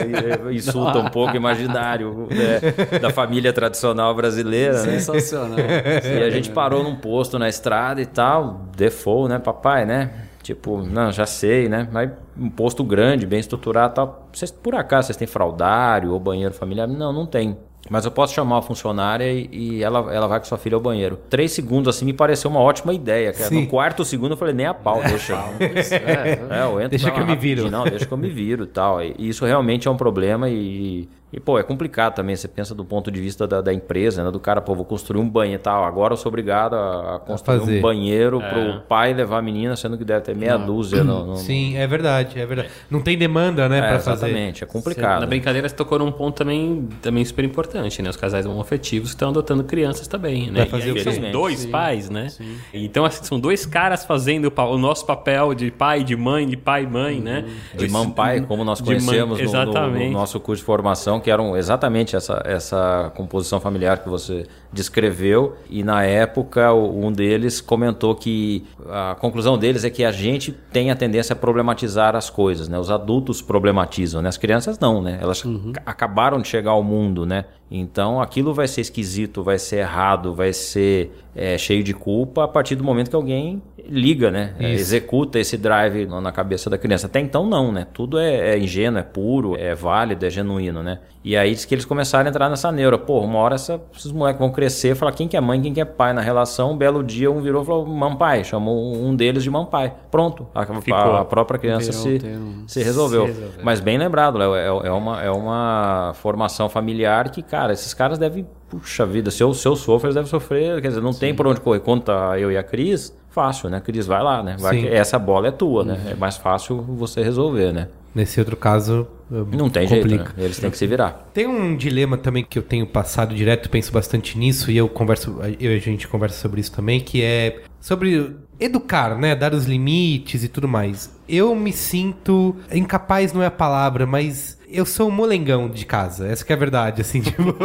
[SPEAKER 7] insulta um pouco o imaginário né, da família tradicional brasileira, né?
[SPEAKER 8] Sensacional.
[SPEAKER 7] E a gente parou num posto na estrada e tal, default, né, papai, né? Tipo, não, já sei, né? Mas um posto grande, bem estruturado tal. Vocês, por acaso, vocês têm fraudário ou banheiro familiar? Não, não tem. Mas eu posso chamar a funcionária e, e ela, ela vai com sua filha ao banheiro. Três segundos assim me pareceu uma ótima ideia. No quarto segundo eu falei, nem a pau, deixa. é, eu entro
[SPEAKER 5] Deixa que eu me viro.
[SPEAKER 7] Não, deixa que eu me viro e tal. E isso realmente é um problema e, e, pô, é complicado também. Você pensa do ponto de vista da, da empresa, né? Do cara, pô, vou construir um banheiro e tal. Agora eu sou obrigado a, a construir
[SPEAKER 5] fazer.
[SPEAKER 7] um banheiro pro pai levar a menina, sendo que deve ter meia dúzia no, no-
[SPEAKER 5] Sim, é verdade, é verdade. Não tem demanda, né,
[SPEAKER 7] É,
[SPEAKER 5] pra fazer.
[SPEAKER 7] exatamente, é complicado.
[SPEAKER 6] Na brincadeira, você tocou num ponto também, também super importante, né? Os casais homoafetivos estão adotando crianças também, né?
[SPEAKER 5] Vai fazer
[SPEAKER 6] E
[SPEAKER 5] o
[SPEAKER 6] aí
[SPEAKER 5] quê?
[SPEAKER 6] são dois pais, né? Então, assim, são dois caras fazendo o, nosso papel de pai, de mãe, de pai e mãe, né?
[SPEAKER 7] de mampai, como nós
[SPEAKER 6] de mãe-
[SPEAKER 7] conhecemos no- no, no
[SPEAKER 6] exatamente.
[SPEAKER 7] nosso curso de formação, que eram exatamente essa, essa composição familiar que você descreveu. E na época, um deles comentou que a conclusão deles é que a gente tem a tendência a problematizar as coisas, né? Os adultos problematizam, né? As crianças não, né? Elas ca- acabaram de chegar ao mundo, né? Então aquilo vai ser esquisito, vai ser errado, vai ser é, cheio de culpa a partir do momento que alguém liga, né? É, executa esse drive na cabeça da criança. Até então não, né? Tudo é, é ingênuo, é puro, é válido, é genuíno, né? E aí diz que eles começaram a entrar nessa neura. Pô, uma hora essa- esses moleques vão crescer, falar quem que é mãe, quem que é pai na relação. Um belo dia um virou e falou mampai, chamou um deles de mampai. Pronto, a, a- a própria criança se,
[SPEAKER 8] um
[SPEAKER 7] se resolveu.
[SPEAKER 6] Se resolveu.
[SPEAKER 7] Mas bem lembrado, Léo, é, é uma, é uma formação familiar que, cara, esses caras devem, puxa vida, se eu, se eu sofro, eles devem sofrer, quer dizer, não tem por onde correr. Conta eu e a Cris, fácil, né? Cris, vai lá, né? Vai
[SPEAKER 5] Sim.
[SPEAKER 7] essa bola é tua, né? É mais fácil você resolver, né?
[SPEAKER 5] Nesse outro caso,
[SPEAKER 7] Não tem jeito,
[SPEAKER 5] complica.
[SPEAKER 7] né? Eles têm que se virar.
[SPEAKER 5] Tem um dilema também que eu tenho passado direto, penso bastante nisso, e eu converso, eu e a gente conversa sobre isso também, que é sobre educar, né? Dar os limites e tudo mais. Eu me sinto incapaz, não é a palavra, mas eu sou um molengão de casa. Essa que é a verdade, assim, tipo,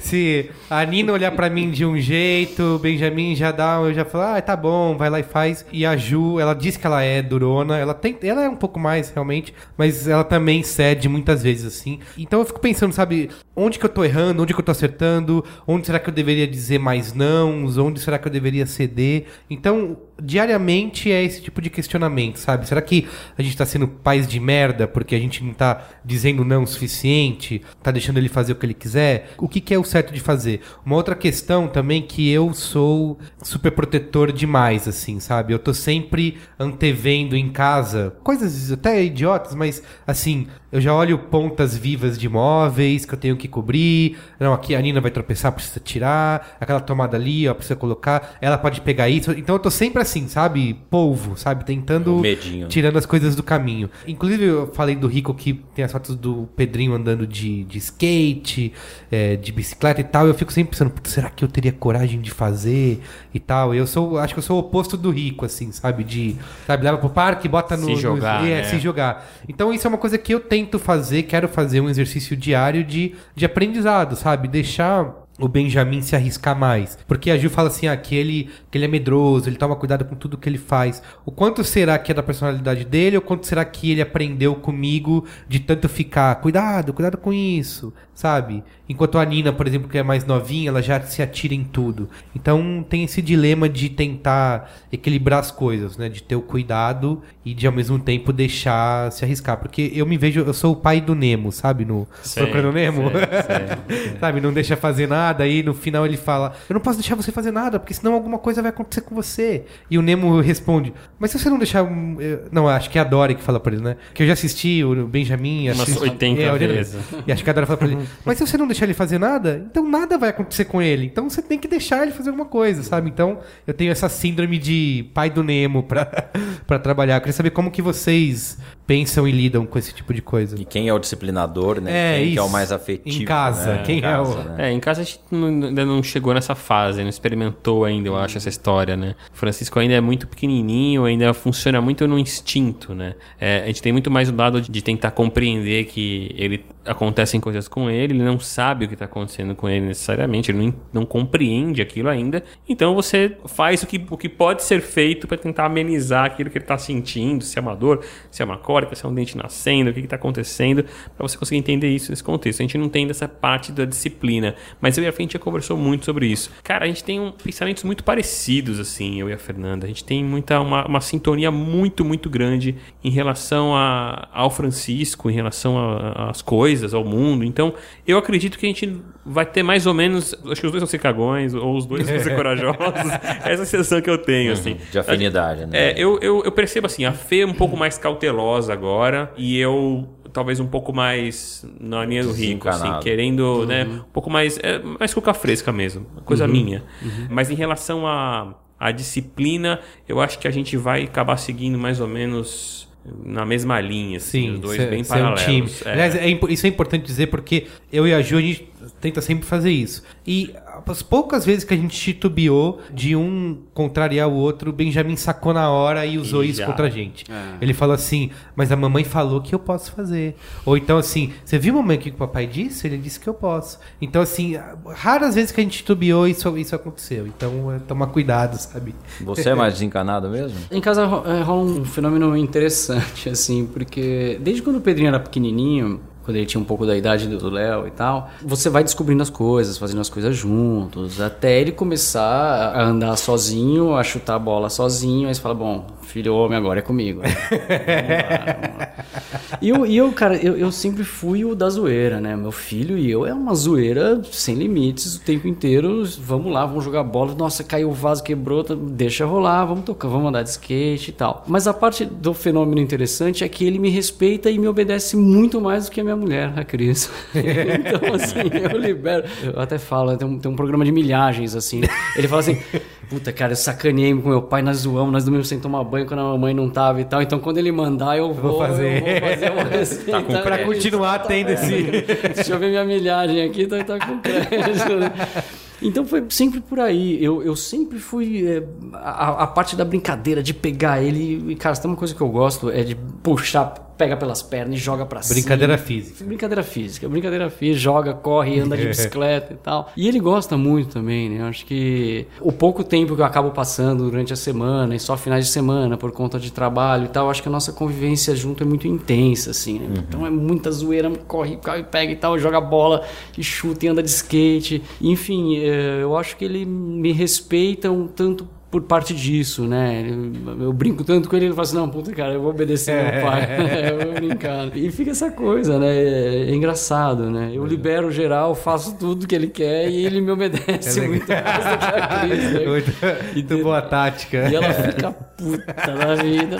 [SPEAKER 5] se a Nina olhar pra mim de um jeito, o Benjamin já dá, eu já falo, ah, tá bom, vai lá e faz. E a Ju, ela diz que ela é durona, ela tem, ela é um pouco mais realmente, mas ela também cede muitas vezes assim. Então eu fico pensando, sabe, onde que eu tô errando, onde que eu tô acertando, onde será que eu deveria dizer mais não, onde será que eu deveria ceder? Então, diariamente é esse tipo de questionamento, sabe? Será que a gente tá sendo pais de merda porque a gente não tá dizendo não o suficiente, tá deixando ele fazer o que ele quiser? O que, que é o certo de fazer? Uma outra questão também que eu sou super protetor demais, assim, sabe? Eu tô sempre antevendo em casa coisas até idiotas, mas assim, eu já olho pontas vivas de móveis que eu tenho que que cobrir. Não, aqui a Nina vai tropeçar, precisa tirar. Aquela tomada ali, ó, precisa colocar. Ela pode pegar isso. Então eu tô sempre assim, sabe? Polvo, sabe? Tentando.
[SPEAKER 7] Medinho.
[SPEAKER 5] Tirando as coisas do caminho. Inclusive, eu falei do Rico que tem as fotos do Pedrinho andando de, de skate, é, de bicicleta e tal. Eu fico sempre pensando, "Putz, será que eu teria coragem de fazer e tal? Eu sou, acho que eu sou o oposto do Rico, assim, sabe? De, sabe, leva pro parque, bota no.
[SPEAKER 6] Se
[SPEAKER 5] no-
[SPEAKER 6] jogar,
[SPEAKER 5] é,
[SPEAKER 6] né?
[SPEAKER 5] se jogar. Então isso é uma coisa que eu tento fazer, quero fazer um exercício diário de, de aprendizado, sabe? Deixar o Benjamin se arriscar mais. Porque a Gil fala assim, ah, que ele, que ele é medroso, ele toma cuidado com tudo que ele faz. O quanto será que é da personalidade dele, ou quanto será que ele aprendeu comigo de tanto ficar, cuidado, cuidado com isso, sabe? Enquanto a Nina, por exemplo, que é mais novinha, ela já se atira em tudo. Então tem esse dilema de tentar equilibrar as coisas, né? De ter o cuidado e de ao mesmo tempo deixar se arriscar. Porque eu me vejo, eu sou o pai do Nemo, sabe? No
[SPEAKER 6] Sei,
[SPEAKER 5] Procurando Nemo.
[SPEAKER 6] sei,
[SPEAKER 5] sabe? Não deixa fazer nada. Aí no final ele fala: Eu não posso deixar você fazer nada, porque senão alguma coisa vai acontecer com você. E o Nemo responde: Mas se você não deixar. eu- Não, acho que é a Dory que fala pra ele, né? Que eu já assisti o Benjamin.
[SPEAKER 6] Umas
[SPEAKER 5] assisti-
[SPEAKER 6] 80
[SPEAKER 5] é, 80
[SPEAKER 6] vezes.
[SPEAKER 5] E acho que a Dora fala pra ele: Mas se você não deixar ele fazer nada, então nada vai acontecer com ele. Então você tem que deixar ele fazer alguma coisa, sabe? Então eu tenho essa síndrome de pai do Nemo pra, pra trabalhar. Eu queria saber como que vocês pensam e lidam com esse tipo de coisa.
[SPEAKER 7] E quem é o disciplinador, né?
[SPEAKER 5] É,
[SPEAKER 7] quem que é o
[SPEAKER 5] isso.
[SPEAKER 7] mais afetivo.
[SPEAKER 5] Em casa,
[SPEAKER 7] né?
[SPEAKER 5] quem
[SPEAKER 7] Em
[SPEAKER 5] é o-
[SPEAKER 7] casa, né?
[SPEAKER 6] É, em casa a gente ainda não chegou nessa fase, não experimentou ainda, eu acho, essa história, né? O Francisco ainda é muito pequenininho, ainda funciona muito no instinto, né? É, a gente tem muito mais o lado de tentar compreender que ele acontecem coisas com ele, ele não sabe o que está acontecendo com ele necessariamente, ele não, não compreende aquilo ainda. Então você faz o que, o que pode ser feito para tentar amenizar aquilo que ele está sentindo, se é uma dor, se é uma cólica, se é um dente nascendo, o que está acontecendo, para você conseguir entender isso nesse contexto. A gente não tem dessa parte da disciplina, mas eu e a a gente já conversou muito sobre isso. Cara, a gente tem um, pensamentos muito parecidos, assim, eu e a Fernanda. A gente tem muita, uma, uma sintonia muito, muito grande em relação a, ao Francisco, em relação às coisas, ao mundo. Então, eu acredito que a gente vai ter mais ou menos. Acho que os dois vão ser cagões, ou os dois vão ser corajosos. Essa é a sensação que eu tenho, assim.
[SPEAKER 7] De afinidade, né?
[SPEAKER 6] É, eu, eu, eu percebo assim, a Fê é um pouco mais cautelosa agora e eu talvez um pouco mais na linha do rico, assim, querendo, né, um pouco mais, é, mais cuca fresca mesmo, coisa minha. Mas em relação à à disciplina, eu acho que a gente vai acabar seguindo mais ou menos na mesma linha, assim,
[SPEAKER 5] Sim,
[SPEAKER 6] os dois
[SPEAKER 5] cê-
[SPEAKER 6] bem
[SPEAKER 5] cê é um
[SPEAKER 6] paralelos.
[SPEAKER 5] time.
[SPEAKER 6] É.
[SPEAKER 5] Aliás, é isso é importante dizer porque eu e a Ju, a gente tenta sempre fazer isso. E as poucas vezes que a gente titubeou de um contrariar o outro, o Benjamin sacou na hora e usou
[SPEAKER 6] E
[SPEAKER 5] isso
[SPEAKER 6] já.
[SPEAKER 5] contra a gente. Ele falou assim, mas a mamãe falou que eu posso fazer. Ou então assim, você viu mamãe o que o papai disse? Ele disse que eu posso. Então assim, raras vezes que a gente titubeou isso, isso aconteceu. Então é tomar cuidado, sabe?
[SPEAKER 7] Você é mais desencanado mesmo?
[SPEAKER 8] Em casa eh, rola um fenômeno interessante, assim, porque desde quando o Pedrinho era pequenininho, quando ele tinha um pouco da idade do Léo e tal, você vai descobrindo as coisas, fazendo as coisas juntos, até ele começar a andar sozinho, a chutar a bola sozinho, aí você fala, bom, filho homem agora é comigo. Vamos lá, vamos lá. E eu, e eu, cara, eu, eu sempre fui o da zoeira, né? Meu filho e eu é uma zoeira sem limites o tempo inteiro. Vamos lá, vamos jogar bola. Nossa, caiu o vaso, quebrou, tá- deixa rolar, vamos tocar, vamos andar de skate e tal. Mas a parte do fenômeno interessante é que ele me respeita e me obedece muito mais do que a minha mulher, a Cris. então, assim, eu libero. Eu até falo, tem um, tem um programa de milhagens, assim. Ele fala assim. Puta, cara, eu sacaneei com meu pai, nós zoamos, nós dormimos sem tomar banho quando a mamãe não tava e tal. Então, quando ele mandar, eu vou,
[SPEAKER 5] vou fazer.
[SPEAKER 8] eu vou fazer uma receita.
[SPEAKER 5] Pra
[SPEAKER 8] Tá
[SPEAKER 5] continuar tendo esse.
[SPEAKER 8] Deixa eu ver minha milhagem aqui, tá, tá com crédito. né? Então foi sempre por aí. Eu, eu sempre fui. é, a, a parte da brincadeira, de pegar ele. E, cara, se tem uma coisa que eu gosto é de puxar, pega pelas pernas e joga pra
[SPEAKER 5] Brincadeira
[SPEAKER 8] cima.
[SPEAKER 5] física.
[SPEAKER 8] Brincadeira física. Brincadeira física, joga, corre, anda de bicicleta e tal. E ele gosta muito também, né? Eu acho que o pouco tempo que eu acabo passando durante a semana e só finais de semana por conta de trabalho e tal, acho que a nossa convivência junto é muito intensa, assim, né? Então é muita zoeira, corre, corre, pega e tal, joga bola, e chuta e anda de skate. Enfim, eh, eu acho que ele me respeita um tanto por parte disso, né? Eu, brinco tanto com ele, ele fala assim, não, puta, cara, eu vou obedecer meu pai. eu vou brincar. E fica essa coisa, né? É, é engraçado, né? Eu libero geral, faço tudo que ele quer e ele me obedece muito mais do que a Cris, né?
[SPEAKER 5] Muito, muito boa tática.
[SPEAKER 8] E ela fica puta da vida.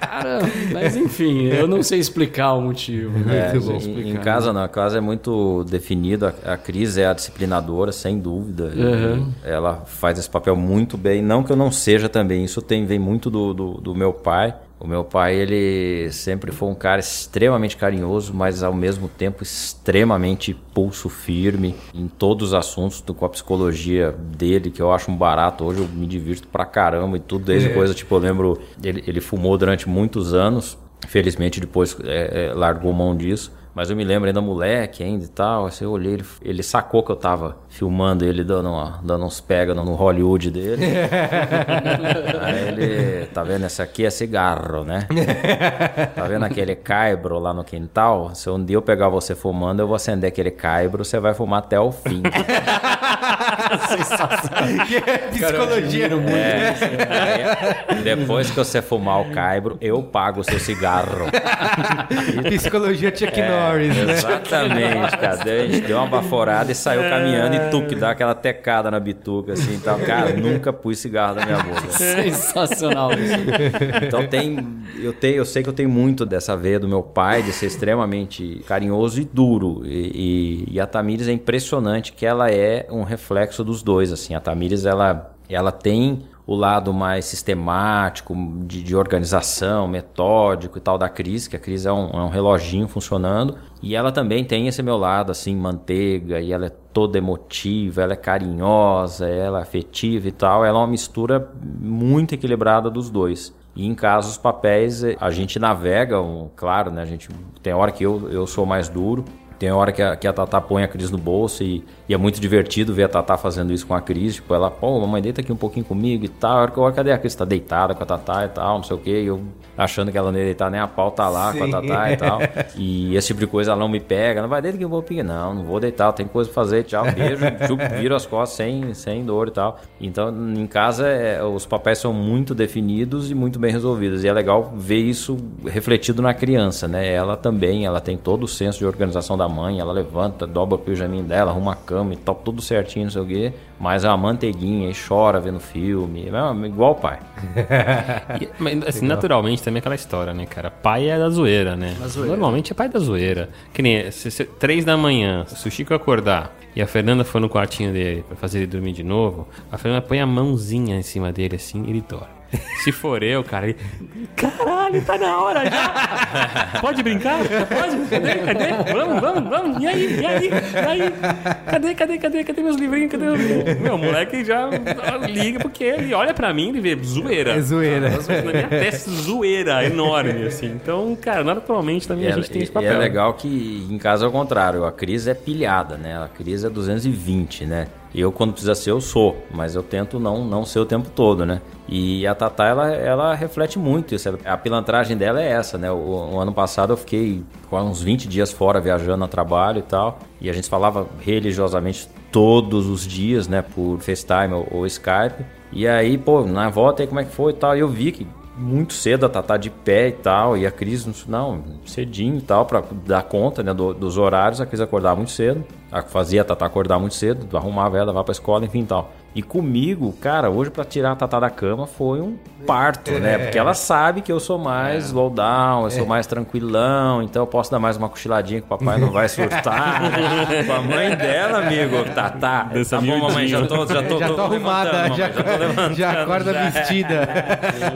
[SPEAKER 8] Cara, mas enfim, eu não sei explicar o motivo. né?
[SPEAKER 7] É,
[SPEAKER 8] sei
[SPEAKER 7] em-
[SPEAKER 8] explicar.
[SPEAKER 7] em, casa não, a casa é muito definido. A, a Cris é a disciplinadora, sem dúvida. E
[SPEAKER 8] Uhum.
[SPEAKER 7] Ela faz esse papel muito bem. Não que eu não seja também. Isso tem vem muito do, do, do meu pai. O meu pai, ele sempre foi um cara extremamente carinhoso, mas ao mesmo tempo extremamente pulso firme em todos os assuntos, com a psicologia dele, que eu acho um barato. Hoje eu me divirto pra caramba e tudo, desde coisa, tipo, eu lembro, ele, ele fumou durante muitos anos. Felizmente depois é, é, largou mão disso. Mas eu me lembro ainda moleque ainda e tal. Assim, eu olhei, ele, ele sacou que eu tava filmando ele dando, uma, dando uns pega no, Hollywood dele. Aí ele, tá vendo? Esse aqui é cigarro, né? Tá vendo aquele caibro lá no quintal? Se um dia eu pegar você fumando, eu vou acender aquele caibro, você vai fumar até o fim.
[SPEAKER 5] Psicologia.
[SPEAKER 7] É, aí, depois que você fumar o caibro, eu pago o seu cigarro.
[SPEAKER 5] Psicologia Chuck Norris, né?
[SPEAKER 7] Exatamente, cara. A gente deu uma baforada e saiu caminhando e tu que dá aquela tecada na bituca, assim e tal. Cara, nunca pus cigarro na minha boca.
[SPEAKER 8] Sensacional isso.
[SPEAKER 7] Então tem. Eu, tenho, eu sei que eu tenho muito dessa veia do meu pai, de ser extremamente carinhoso e duro. E, e- e a Tamires é impressionante que ela é um reflexo dos dois. Assim, a Tamires ela, ela tem o lado mais sistemático, de, de organização, metódico e tal da Cris, que a Cris é um, é um reloginho funcionando. E ela também tem esse meu lado, assim, manteiga, e ela é toda emotiva, ela é carinhosa, ela é afetiva e tal. Ela é uma mistura muito equilibrada dos dois. E em casa, os papéis, a gente navega, claro, né? A gente, tem hora que eu, eu sou mais duro, tem hora que a, que a Tatá põe a Cris no bolso e, e é muito divertido ver a Tatá fazendo isso com a Cris. Tipo, ela, pô, mamãe, deita aqui um pouquinho comigo e tal. Eu, cadê a Cris? Tá deitada com a Tatá e tal, não sei o quê. E eu achando que ela não ia deitar nem a pau, tá lá com a
[SPEAKER 5] Sim.
[SPEAKER 7] Tatá e tal. E esse tipo de coisa ela não me pega. Não vai deita que eu vou pegar. Não, não vou deitar, tem coisa pra fazer. Tchau, beijo. chup, viro as costas sem, sem dor e tal. Então, em casa, é, os papéis são muito definidos e muito bem resolvidos. E é legal ver isso refletido na criança, né? Ela também, ela tem todo o senso de organização da mãe. Ela levanta, dobra o pijaminho dela, arruma a cama e tal, tudo certinho, não sei o quê. Mas é uma manteiguinha e chora vendo filme. É igual o pai.
[SPEAKER 6] E, mas, assim, naturalmente também é aquela história, né, cara? Pai é da zoeira, né? Normalmente é pai da zoeira. Que nem se, se, três da manhã, se o Chico acordar e a Fernanda for no quartinho dele pra fazer ele dormir de novo, a Fernanda põe a mãozinha em cima dele assim e ele dorme. Se for eu, cara, ele. Caralho, tá na hora já! Pode brincar? Pode? Cadê? Cadê? Vamos, vamos, vamos! E aí? E aí? E aí? Cadê, cadê, cadê? Cadê meus livrinhos? Cadê meus livrinhos? Meu, o moleque já liga porque ele olha pra mim e vê zoeira.
[SPEAKER 5] É zoeira.
[SPEAKER 6] Na minha testa, zoeira enorme, assim. Então, cara, naturalmente também
[SPEAKER 7] E
[SPEAKER 6] a
[SPEAKER 7] é,
[SPEAKER 6] gente tem esse
[SPEAKER 7] e
[SPEAKER 6] papel.
[SPEAKER 7] é legal que em casa é o contrário. A Cris é pilhada, né? A Cris é 220, né? Eu, quando precisa ser, eu sou. Mas eu tento não, não ser o tempo todo, né? E a Tatá, ela, ela reflete muito isso. A pilantragem dela é essa, né? O, o ano passado eu fiquei uns 20 dias fora viajando a trabalho e tal. E a gente falava religiosamente todos os dias, né? Por FaceTime ou, ou Skype. E aí, pô, na volta aí como é que foi e tal. E eu vi que muito cedo a Tatá de pé e tal, e a Cris, não, cedinho e tal, pra dar conta né, do- dos horários, a Cris acordava muito cedo, fazia a Tatá acordar muito cedo, arrumava ela, levava pra escola, enfim e tal. E comigo, cara, hoje pra tirar a Tatá da cama foi um parto, né? Porque ela sabe que eu sou mais slow down, eu sou mais tranquilão, então eu posso dar mais uma cochiladinha que o papai não vai surtar. Com a mãe dela, amigo, Tatá.
[SPEAKER 6] Dança
[SPEAKER 7] tá bom, mamãe, já tô, já tô,
[SPEAKER 5] Já tô arrumada,
[SPEAKER 7] levantando,
[SPEAKER 5] já,
[SPEAKER 7] mamãe, já tô
[SPEAKER 5] já acorda
[SPEAKER 7] já.
[SPEAKER 5] vestida.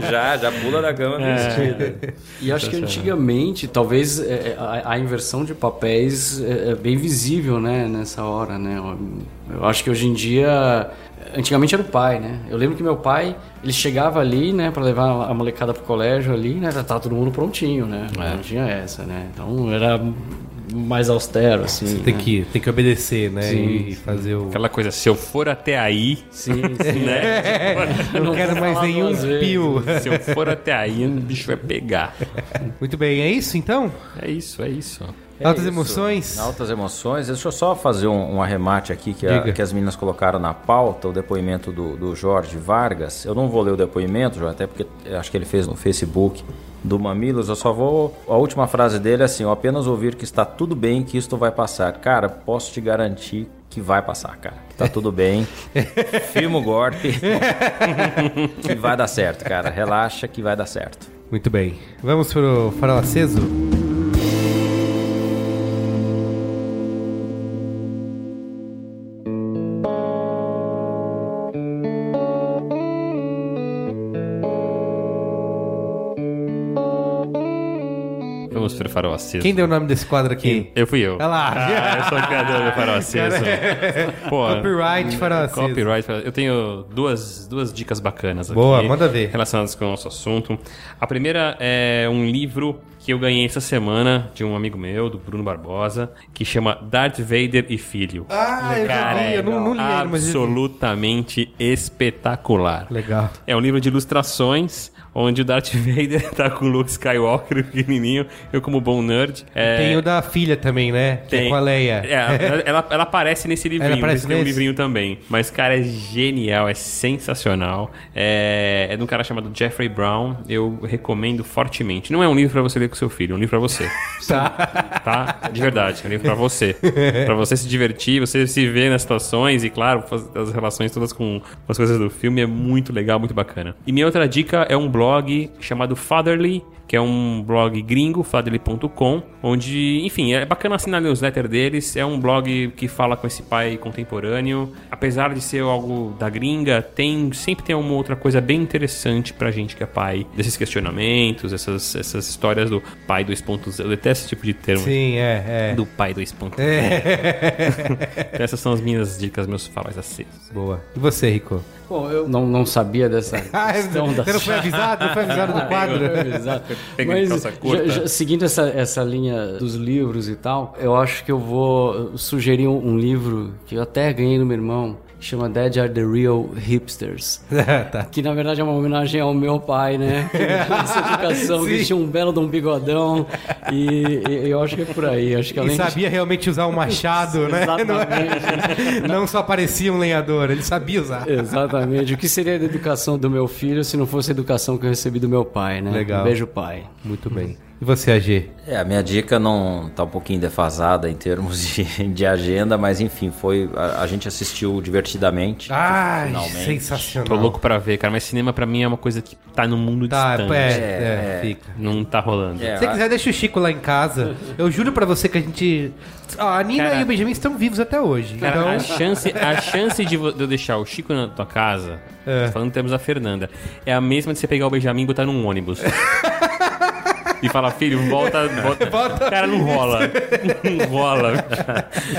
[SPEAKER 7] Já, já pula da cama vestida.
[SPEAKER 8] E acho que antigamente, talvez é, a, a inversão de papéis é, é bem visível, né, nessa hora, né? Eu, acho que hoje em dia, antigamente era o pai, né? Eu lembro que meu pai, ele chegava ali, né, para levar a molecada pro colégio ali, né, já tava todo mundo prontinho, né? Não tinha essa, né? Então era mais austero, assim.
[SPEAKER 5] Tem
[SPEAKER 8] né?
[SPEAKER 5] que, tem que obedecer, né?
[SPEAKER 8] Sim,
[SPEAKER 5] e fazer o.
[SPEAKER 6] Aquela coisa, se eu for até aí,
[SPEAKER 8] Sim, sim.
[SPEAKER 6] né?
[SPEAKER 5] Eu não quero mais nenhum pio.
[SPEAKER 6] Se eu for até aí, o bicho vai pegar.
[SPEAKER 5] Muito bem, é isso então?
[SPEAKER 6] É isso, é isso.
[SPEAKER 5] Altas
[SPEAKER 7] isso.
[SPEAKER 5] emoções?
[SPEAKER 7] Altas emoções. Deixa eu só fazer um, um arremate aqui que, a- que as meninas colocaram na pauta, o depoimento do, do Jorge Vargas. Eu não vou ler o depoimento, Jorge, até porque acho que ele fez no Facebook do Mamilos. Eu só vou. A última frase dele é assim: "Ao apenas ouvir que está tudo bem, que isto vai passar. Cara, posso te garantir que vai passar, cara. Que tá tudo bem. Firma o golpe. que vai dar certo, cara. Relaxa que vai dar certo.
[SPEAKER 5] Muito bem. Vamos pro farol aceso?
[SPEAKER 6] Farol aceso.
[SPEAKER 5] Quem deu o nome desse quadro aqui?
[SPEAKER 6] Eu fui eu.
[SPEAKER 5] Olha lá.
[SPEAKER 6] Ah, eu sou o criador do farol aceso. Pô,
[SPEAKER 5] Copyright farol aceso.
[SPEAKER 6] Copyright. Eu tenho duas, duas dicas bacanas aqui.
[SPEAKER 5] Boa, manda ver.
[SPEAKER 6] Relacionadas com o nosso assunto. A primeira é um livro que eu ganhei essa semana de um amigo meu, do Bruno Barbosa, que chama Darth Vader e Filho.
[SPEAKER 5] Ah, eu já
[SPEAKER 6] Cara,
[SPEAKER 5] vi, eu não, não li eu
[SPEAKER 6] absolutamente espetacular.
[SPEAKER 5] Legal.
[SPEAKER 6] É um livro de ilustrações, onde o Darth Vader tá com o Luke Skywalker pequenininho, eu como bom nerd. É,
[SPEAKER 5] Tem o da filha também, né? Que é com a Leia.
[SPEAKER 6] é, ela, ela aparece nesse livrinho,
[SPEAKER 5] aparece
[SPEAKER 6] tem um livrinho também. Mas, cara, é genial, é sensacional. É, é de um cara chamado Jeffrey Brown. Eu recomendo fortemente. Não é um livro pra você ler com seu filho, é um livro pra você.
[SPEAKER 5] Tá.
[SPEAKER 6] Tá? De verdade, é um livro pra você. pra você se divertir, você se ver nas situações e, claro, as relações todas com as coisas do filme. É muito legal, muito bacana. E minha outra dica é um blog chamado Fatherly, que é um blog gringo, fatherly.com, onde, enfim, é bacana assinar a newsletter deles. É um blog que fala com esse pai contemporâneo. Apesar de ser algo da gringa, tem sempre tem uma outra coisa bem interessante pra gente que é pai, desses questionamentos, essas, essas histórias do pai 2.0. Eu detesto esse tipo de termo.
[SPEAKER 5] Sim, é, é.
[SPEAKER 6] Do pai 2.0. Então essas são as minhas dicas, meus faróis acesos.
[SPEAKER 5] Boa. E você, Rico?
[SPEAKER 8] Bom, eu não, não sabia dessa
[SPEAKER 5] Ah,
[SPEAKER 8] questão da
[SPEAKER 5] você não foi avisado? Não foi avisado do quadro?
[SPEAKER 8] Exato.
[SPEAKER 6] Pega de calça curta.
[SPEAKER 8] já- já seguindo essa, essa linha dos livros e tal, eu acho que eu vou sugerir um, um livro que eu até ganhei do meu irmão, chama Dead Are the Real Hipsters.
[SPEAKER 5] tá.
[SPEAKER 8] Que na verdade é uma homenagem ao meu pai, né? Que essa educação, que tinha um belo de um bigodão. E, e eu acho que é por aí. Acho que
[SPEAKER 5] E
[SPEAKER 8] além de-
[SPEAKER 5] sabia realmente usar o machado, né?
[SPEAKER 8] Exatamente.
[SPEAKER 5] Não só parecia um lenhador, ele sabia usar.
[SPEAKER 8] Exatamente. O que seria a educação do meu filho se não fosse a educação que eu recebi do meu pai, né?
[SPEAKER 5] Legal.
[SPEAKER 8] Um beijo, pai.
[SPEAKER 5] Muito bem. E você, AG?
[SPEAKER 7] É, a minha dica não tá um pouquinho defasada em termos de, de agenda, mas enfim, foi a, a gente assistiu divertidamente.
[SPEAKER 5] Ai,
[SPEAKER 7] finalmente.
[SPEAKER 5] sensacional.
[SPEAKER 6] Tô louco pra ver, cara, mas cinema pra mim é uma coisa que tá no mundo
[SPEAKER 5] Tá,
[SPEAKER 6] distante.
[SPEAKER 5] é,
[SPEAKER 7] É,
[SPEAKER 5] é, fica.
[SPEAKER 6] Não tá rolando.
[SPEAKER 7] É,
[SPEAKER 5] Se você quiser, deixa o Chico lá em casa. Eu juro pra você que a gente. Ó, a Nina
[SPEAKER 6] Cara-
[SPEAKER 5] e o Benjamin estão vivos até hoje.
[SPEAKER 6] Cara,
[SPEAKER 5] então.
[SPEAKER 6] a chance, a chance de, eu deixar o Chico na tua casa,
[SPEAKER 5] É.
[SPEAKER 6] falando em termos da Fernanda, é a mesma de você pegar o Benjamin e botar num ônibus. E falar, filho, volta, volta. Cara, não rola. Não rola.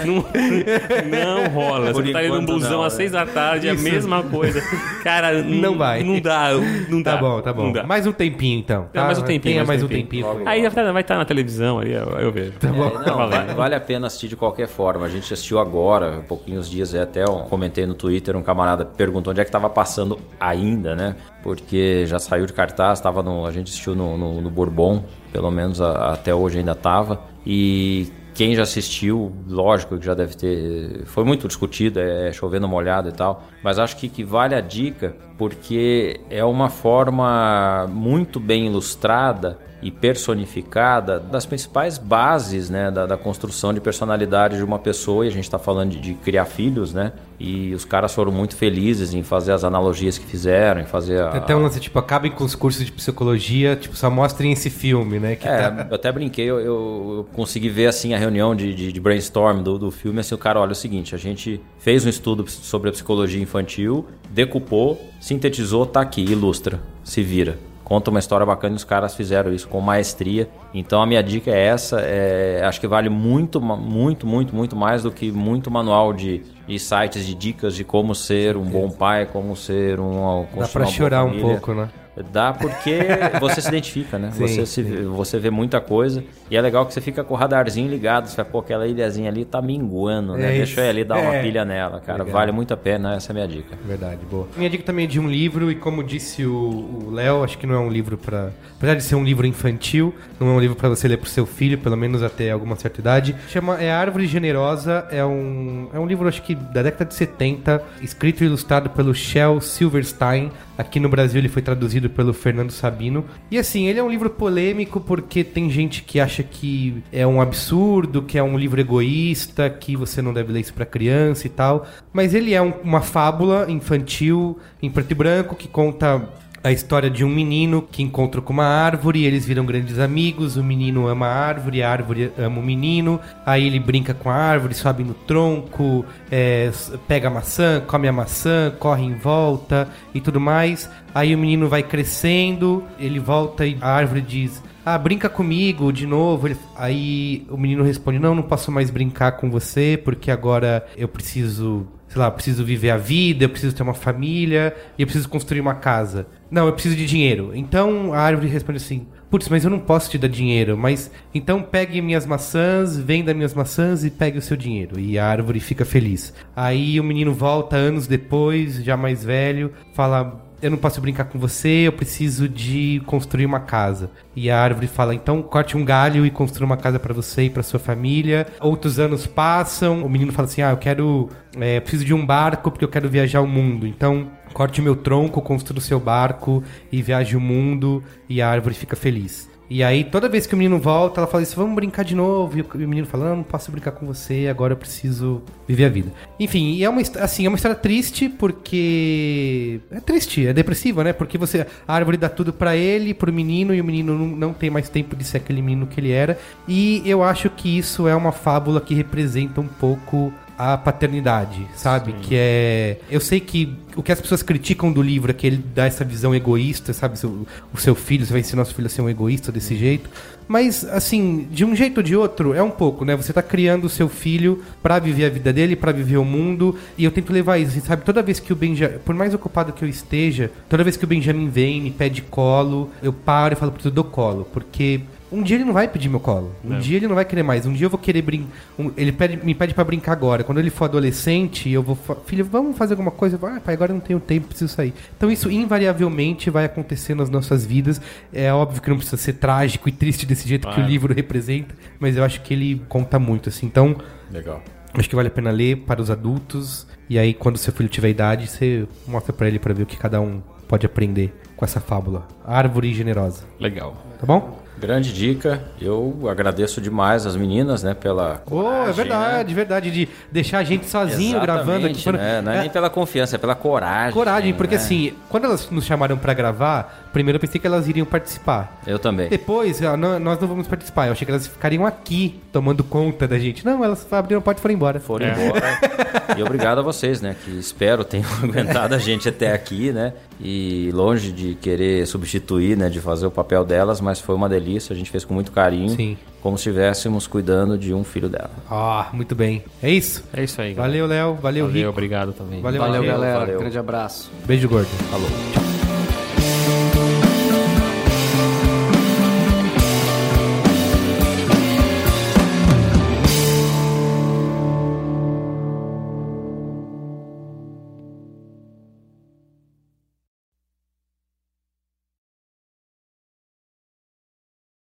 [SPEAKER 6] Não, não rola.
[SPEAKER 7] Por
[SPEAKER 6] Você tá indo num busão
[SPEAKER 7] não,
[SPEAKER 6] às
[SPEAKER 7] né?
[SPEAKER 6] seis da tarde, é a
[SPEAKER 5] Isso.
[SPEAKER 6] mesma coisa. Cara,
[SPEAKER 5] Não vai.
[SPEAKER 6] Não dá, não dá.
[SPEAKER 5] Tá bom, tá bom. Mais um tempinho, então.
[SPEAKER 6] É, mais um tempinho,
[SPEAKER 5] Tenha mais
[SPEAKER 6] mais
[SPEAKER 5] um
[SPEAKER 6] tempinho.
[SPEAKER 5] tempinho.
[SPEAKER 6] Aí vai estar na televisão ali, eu, eu vejo. Tá
[SPEAKER 5] bom.
[SPEAKER 7] É, não, va- vale a pena assistir de qualquer forma. A gente assistiu agora, há pouquinhos dias, é até eu comentei no Twitter, um camarada perguntou onde é que estava passando ainda, né? Porque já saiu de cartaz, tava no, a gente assistiu no, no, no Bourbon, pelo menos a- até hoje ainda tava. E quem já assistiu, lógico que já deve ter. Foi muito discutido, é chovendo molhado e tal. Mas acho que, que vale a dica, porque é uma forma muito bem ilustrada e personificada das principais bases né, da, da construção de personalidade de uma pessoa. E a gente está falando de, de criar filhos, né? E os caras foram muito felizes em fazer as analogias que fizeram, em fazer a,
[SPEAKER 5] Tem até um lance, tipo, acabem com os cursos de psicologia, tipo, só mostrem esse filme, né? Que
[SPEAKER 7] É,
[SPEAKER 5] tá-
[SPEAKER 7] eu até brinquei, eu, eu- eu consegui ver assim a reunião de, de- de brainstorm do, do filme, assim, o cara, olha é o seguinte, a gente fez um estudo sobre a psicologia infantil, decupou, sintetizou, tá aqui, ilustra, se vira. Conta uma história bacana e os caras fizeram isso com maestria. Então a minha dica é essa, é, acho que vale muito, muito, muito, muito mais do que muito manual de, de sites de dicas de como ser um bom pai, como ser um...
[SPEAKER 5] Dá pra
[SPEAKER 7] uma boa
[SPEAKER 5] chorar um pouco, né?
[SPEAKER 7] Dá porque você se identifica, né?
[SPEAKER 5] Sim,
[SPEAKER 7] você, se- você vê muita coisa. E é legal que você fica com o radarzinho ligado. Você fala, pô, aquela ilhazinha ali tá minguando, né?
[SPEAKER 5] É
[SPEAKER 7] Deixa eu ir ali dar uma
[SPEAKER 5] é.
[SPEAKER 7] pilha nela, cara.
[SPEAKER 5] Legal.
[SPEAKER 7] Vale muito a pena, essa é a minha dica.
[SPEAKER 5] Verdade, boa. Minha dica também é de um livro, e como disse o Léo, acho que não é um livro pra. Apesar de ser um livro infantil, não é um livro pra você ler pro seu filho, pelo menos até alguma certa idade. Chama É Árvore Generosa, é um, é um livro, acho que da década de 70, escrito e ilustrado pelo Shel Silverstein. Aqui no Brasil ele foi traduzido pelo Fernando Sabino. E assim, ele é um livro polêmico porque tem gente que acha que é um absurdo, que é um livro egoísta, que você não deve ler isso pra criança e tal. Mas ele é um- uma fábula infantil em preto e branco que conta a história de um menino que encontra com uma árvore, eles viram grandes amigos, o menino ama a árvore, a árvore ama o menino, aí ele brinca com a árvore, sobe no tronco, é, pega a maçã, come a maçã, corre em volta e tudo mais. Aí o menino vai crescendo, ele volta e a árvore diz: Ah, brinca comigo de novo. Ele- aí o menino responde: Não, não posso mais brincar com você, porque agora eu preciso sei lá, eu preciso viver a vida, eu preciso ter uma família e eu preciso construir uma casa. Não, eu preciso de dinheiro. Então a árvore responde assim: Putz, mas eu não posso te dar dinheiro, mas então pegue minhas maçãs, venda minhas maçãs e pegue o seu dinheiro. E a árvore fica feliz. Aí o menino volta anos depois, já mais velho, fala: eu não posso brincar com você, eu preciso de construir uma casa. E a árvore fala: então corte um galho e construa uma casa pra você e pra sua família. Outros anos passam, o menino fala assim: ah, eu quero, é, preciso de um barco porque eu quero viajar o mundo. Então corte meu tronco, construa o seu barco e viaje o mundo. E a árvore fica feliz. E aí, toda vez que o menino volta, ela fala isso, vamos brincar de novo. E o menino fala, não, não posso brincar com você, agora eu preciso viver a vida. Enfim, é uma, assim, é uma história triste porque... É triste, é depressiva, né? Porque você, a árvore dá tudo pra ele, pro menino, e o menino não, não tem mais tempo de ser aquele menino que ele era. E eu acho que isso é uma fábula que representa um pouco a paternidade, sabe? Que é. Eu sei que o que as pessoas criticam do livro é que ele dá essa visão egoísta, sabe? Seu- o seu filho, você vai ensinar seu filho a ser um egoísta desse jeito. Mas, assim, de um jeito ou de outro, é um pouco, né? Você tá criando o seu filho pra viver a vida dele, pra viver o mundo. E eu tento levar isso, sabe? Toda vez que o Benjamin. Por mais ocupado que eu esteja, toda vez que o Benjamin vem, me pede colo, eu paro e falo, preciso do colo. Porque um dia ele não vai pedir meu colo. Um dia ele não vai querer mais. Um dia eu vou querer brincar. ele pede, me pede pra brincar agora. Quando ele for adolescente, eu vou. fa- Filho, vamos fazer alguma coisa? Eu vou, Ah, pai, agora eu não tenho tempo, preciso sair. Então isso invariavelmente vai acontecer nas nossas vidas. É óbvio que não precisa ser trágico e triste desse jeito que o livro representa, mas eu acho que ele conta muito, assim. Então,
[SPEAKER 7] Legal.
[SPEAKER 5] acho que vale a pena ler para os adultos. E aí, quando seu filho tiver idade, você mostra pra ele pra ver o que cada um pode aprender com essa fábula. Árvore generosa.
[SPEAKER 6] Legal.
[SPEAKER 5] Tá bom?
[SPEAKER 7] Grande dica. Eu agradeço demais as meninas, né, pela
[SPEAKER 5] Oh, é
[SPEAKER 7] coragem,
[SPEAKER 5] verdade,
[SPEAKER 7] né?
[SPEAKER 5] verdade. De deixar a gente sozinho gravando aqui.
[SPEAKER 7] Né? Não é, nem pela confiança, é pela coragem.
[SPEAKER 5] Coragem, porque
[SPEAKER 7] né?
[SPEAKER 5] assim, quando elas nos chamaram pra gravar, primeiro eu pensei que elas iriam participar.
[SPEAKER 7] Eu também.
[SPEAKER 5] Depois, ah, não- nós não vamos participar. Eu achei que elas ficariam aqui tomando conta da gente. Não, elas abriram a porta e foram embora.
[SPEAKER 7] Foram embora. E obrigado a vocês, né? Que espero tenham aguentado a gente até aqui, né? E longe de querer substituir, né? De fazer o papel delas, mas foi uma delícia. A gente fez com muito carinho.
[SPEAKER 5] Sim.
[SPEAKER 7] Como se estivéssemos cuidando de um filho dela.
[SPEAKER 5] Ah, muito bem. É isso.
[SPEAKER 6] É isso aí. galera.
[SPEAKER 5] Valeu, Léo. Valeu,
[SPEAKER 6] Valeu,
[SPEAKER 5] Rico.
[SPEAKER 6] obrigado também.
[SPEAKER 5] Valeu,
[SPEAKER 8] Valeu,
[SPEAKER 5] Valeu,
[SPEAKER 8] galera.
[SPEAKER 7] valeu.
[SPEAKER 8] Grande abraço.
[SPEAKER 5] Beijo gordo.
[SPEAKER 7] Falou.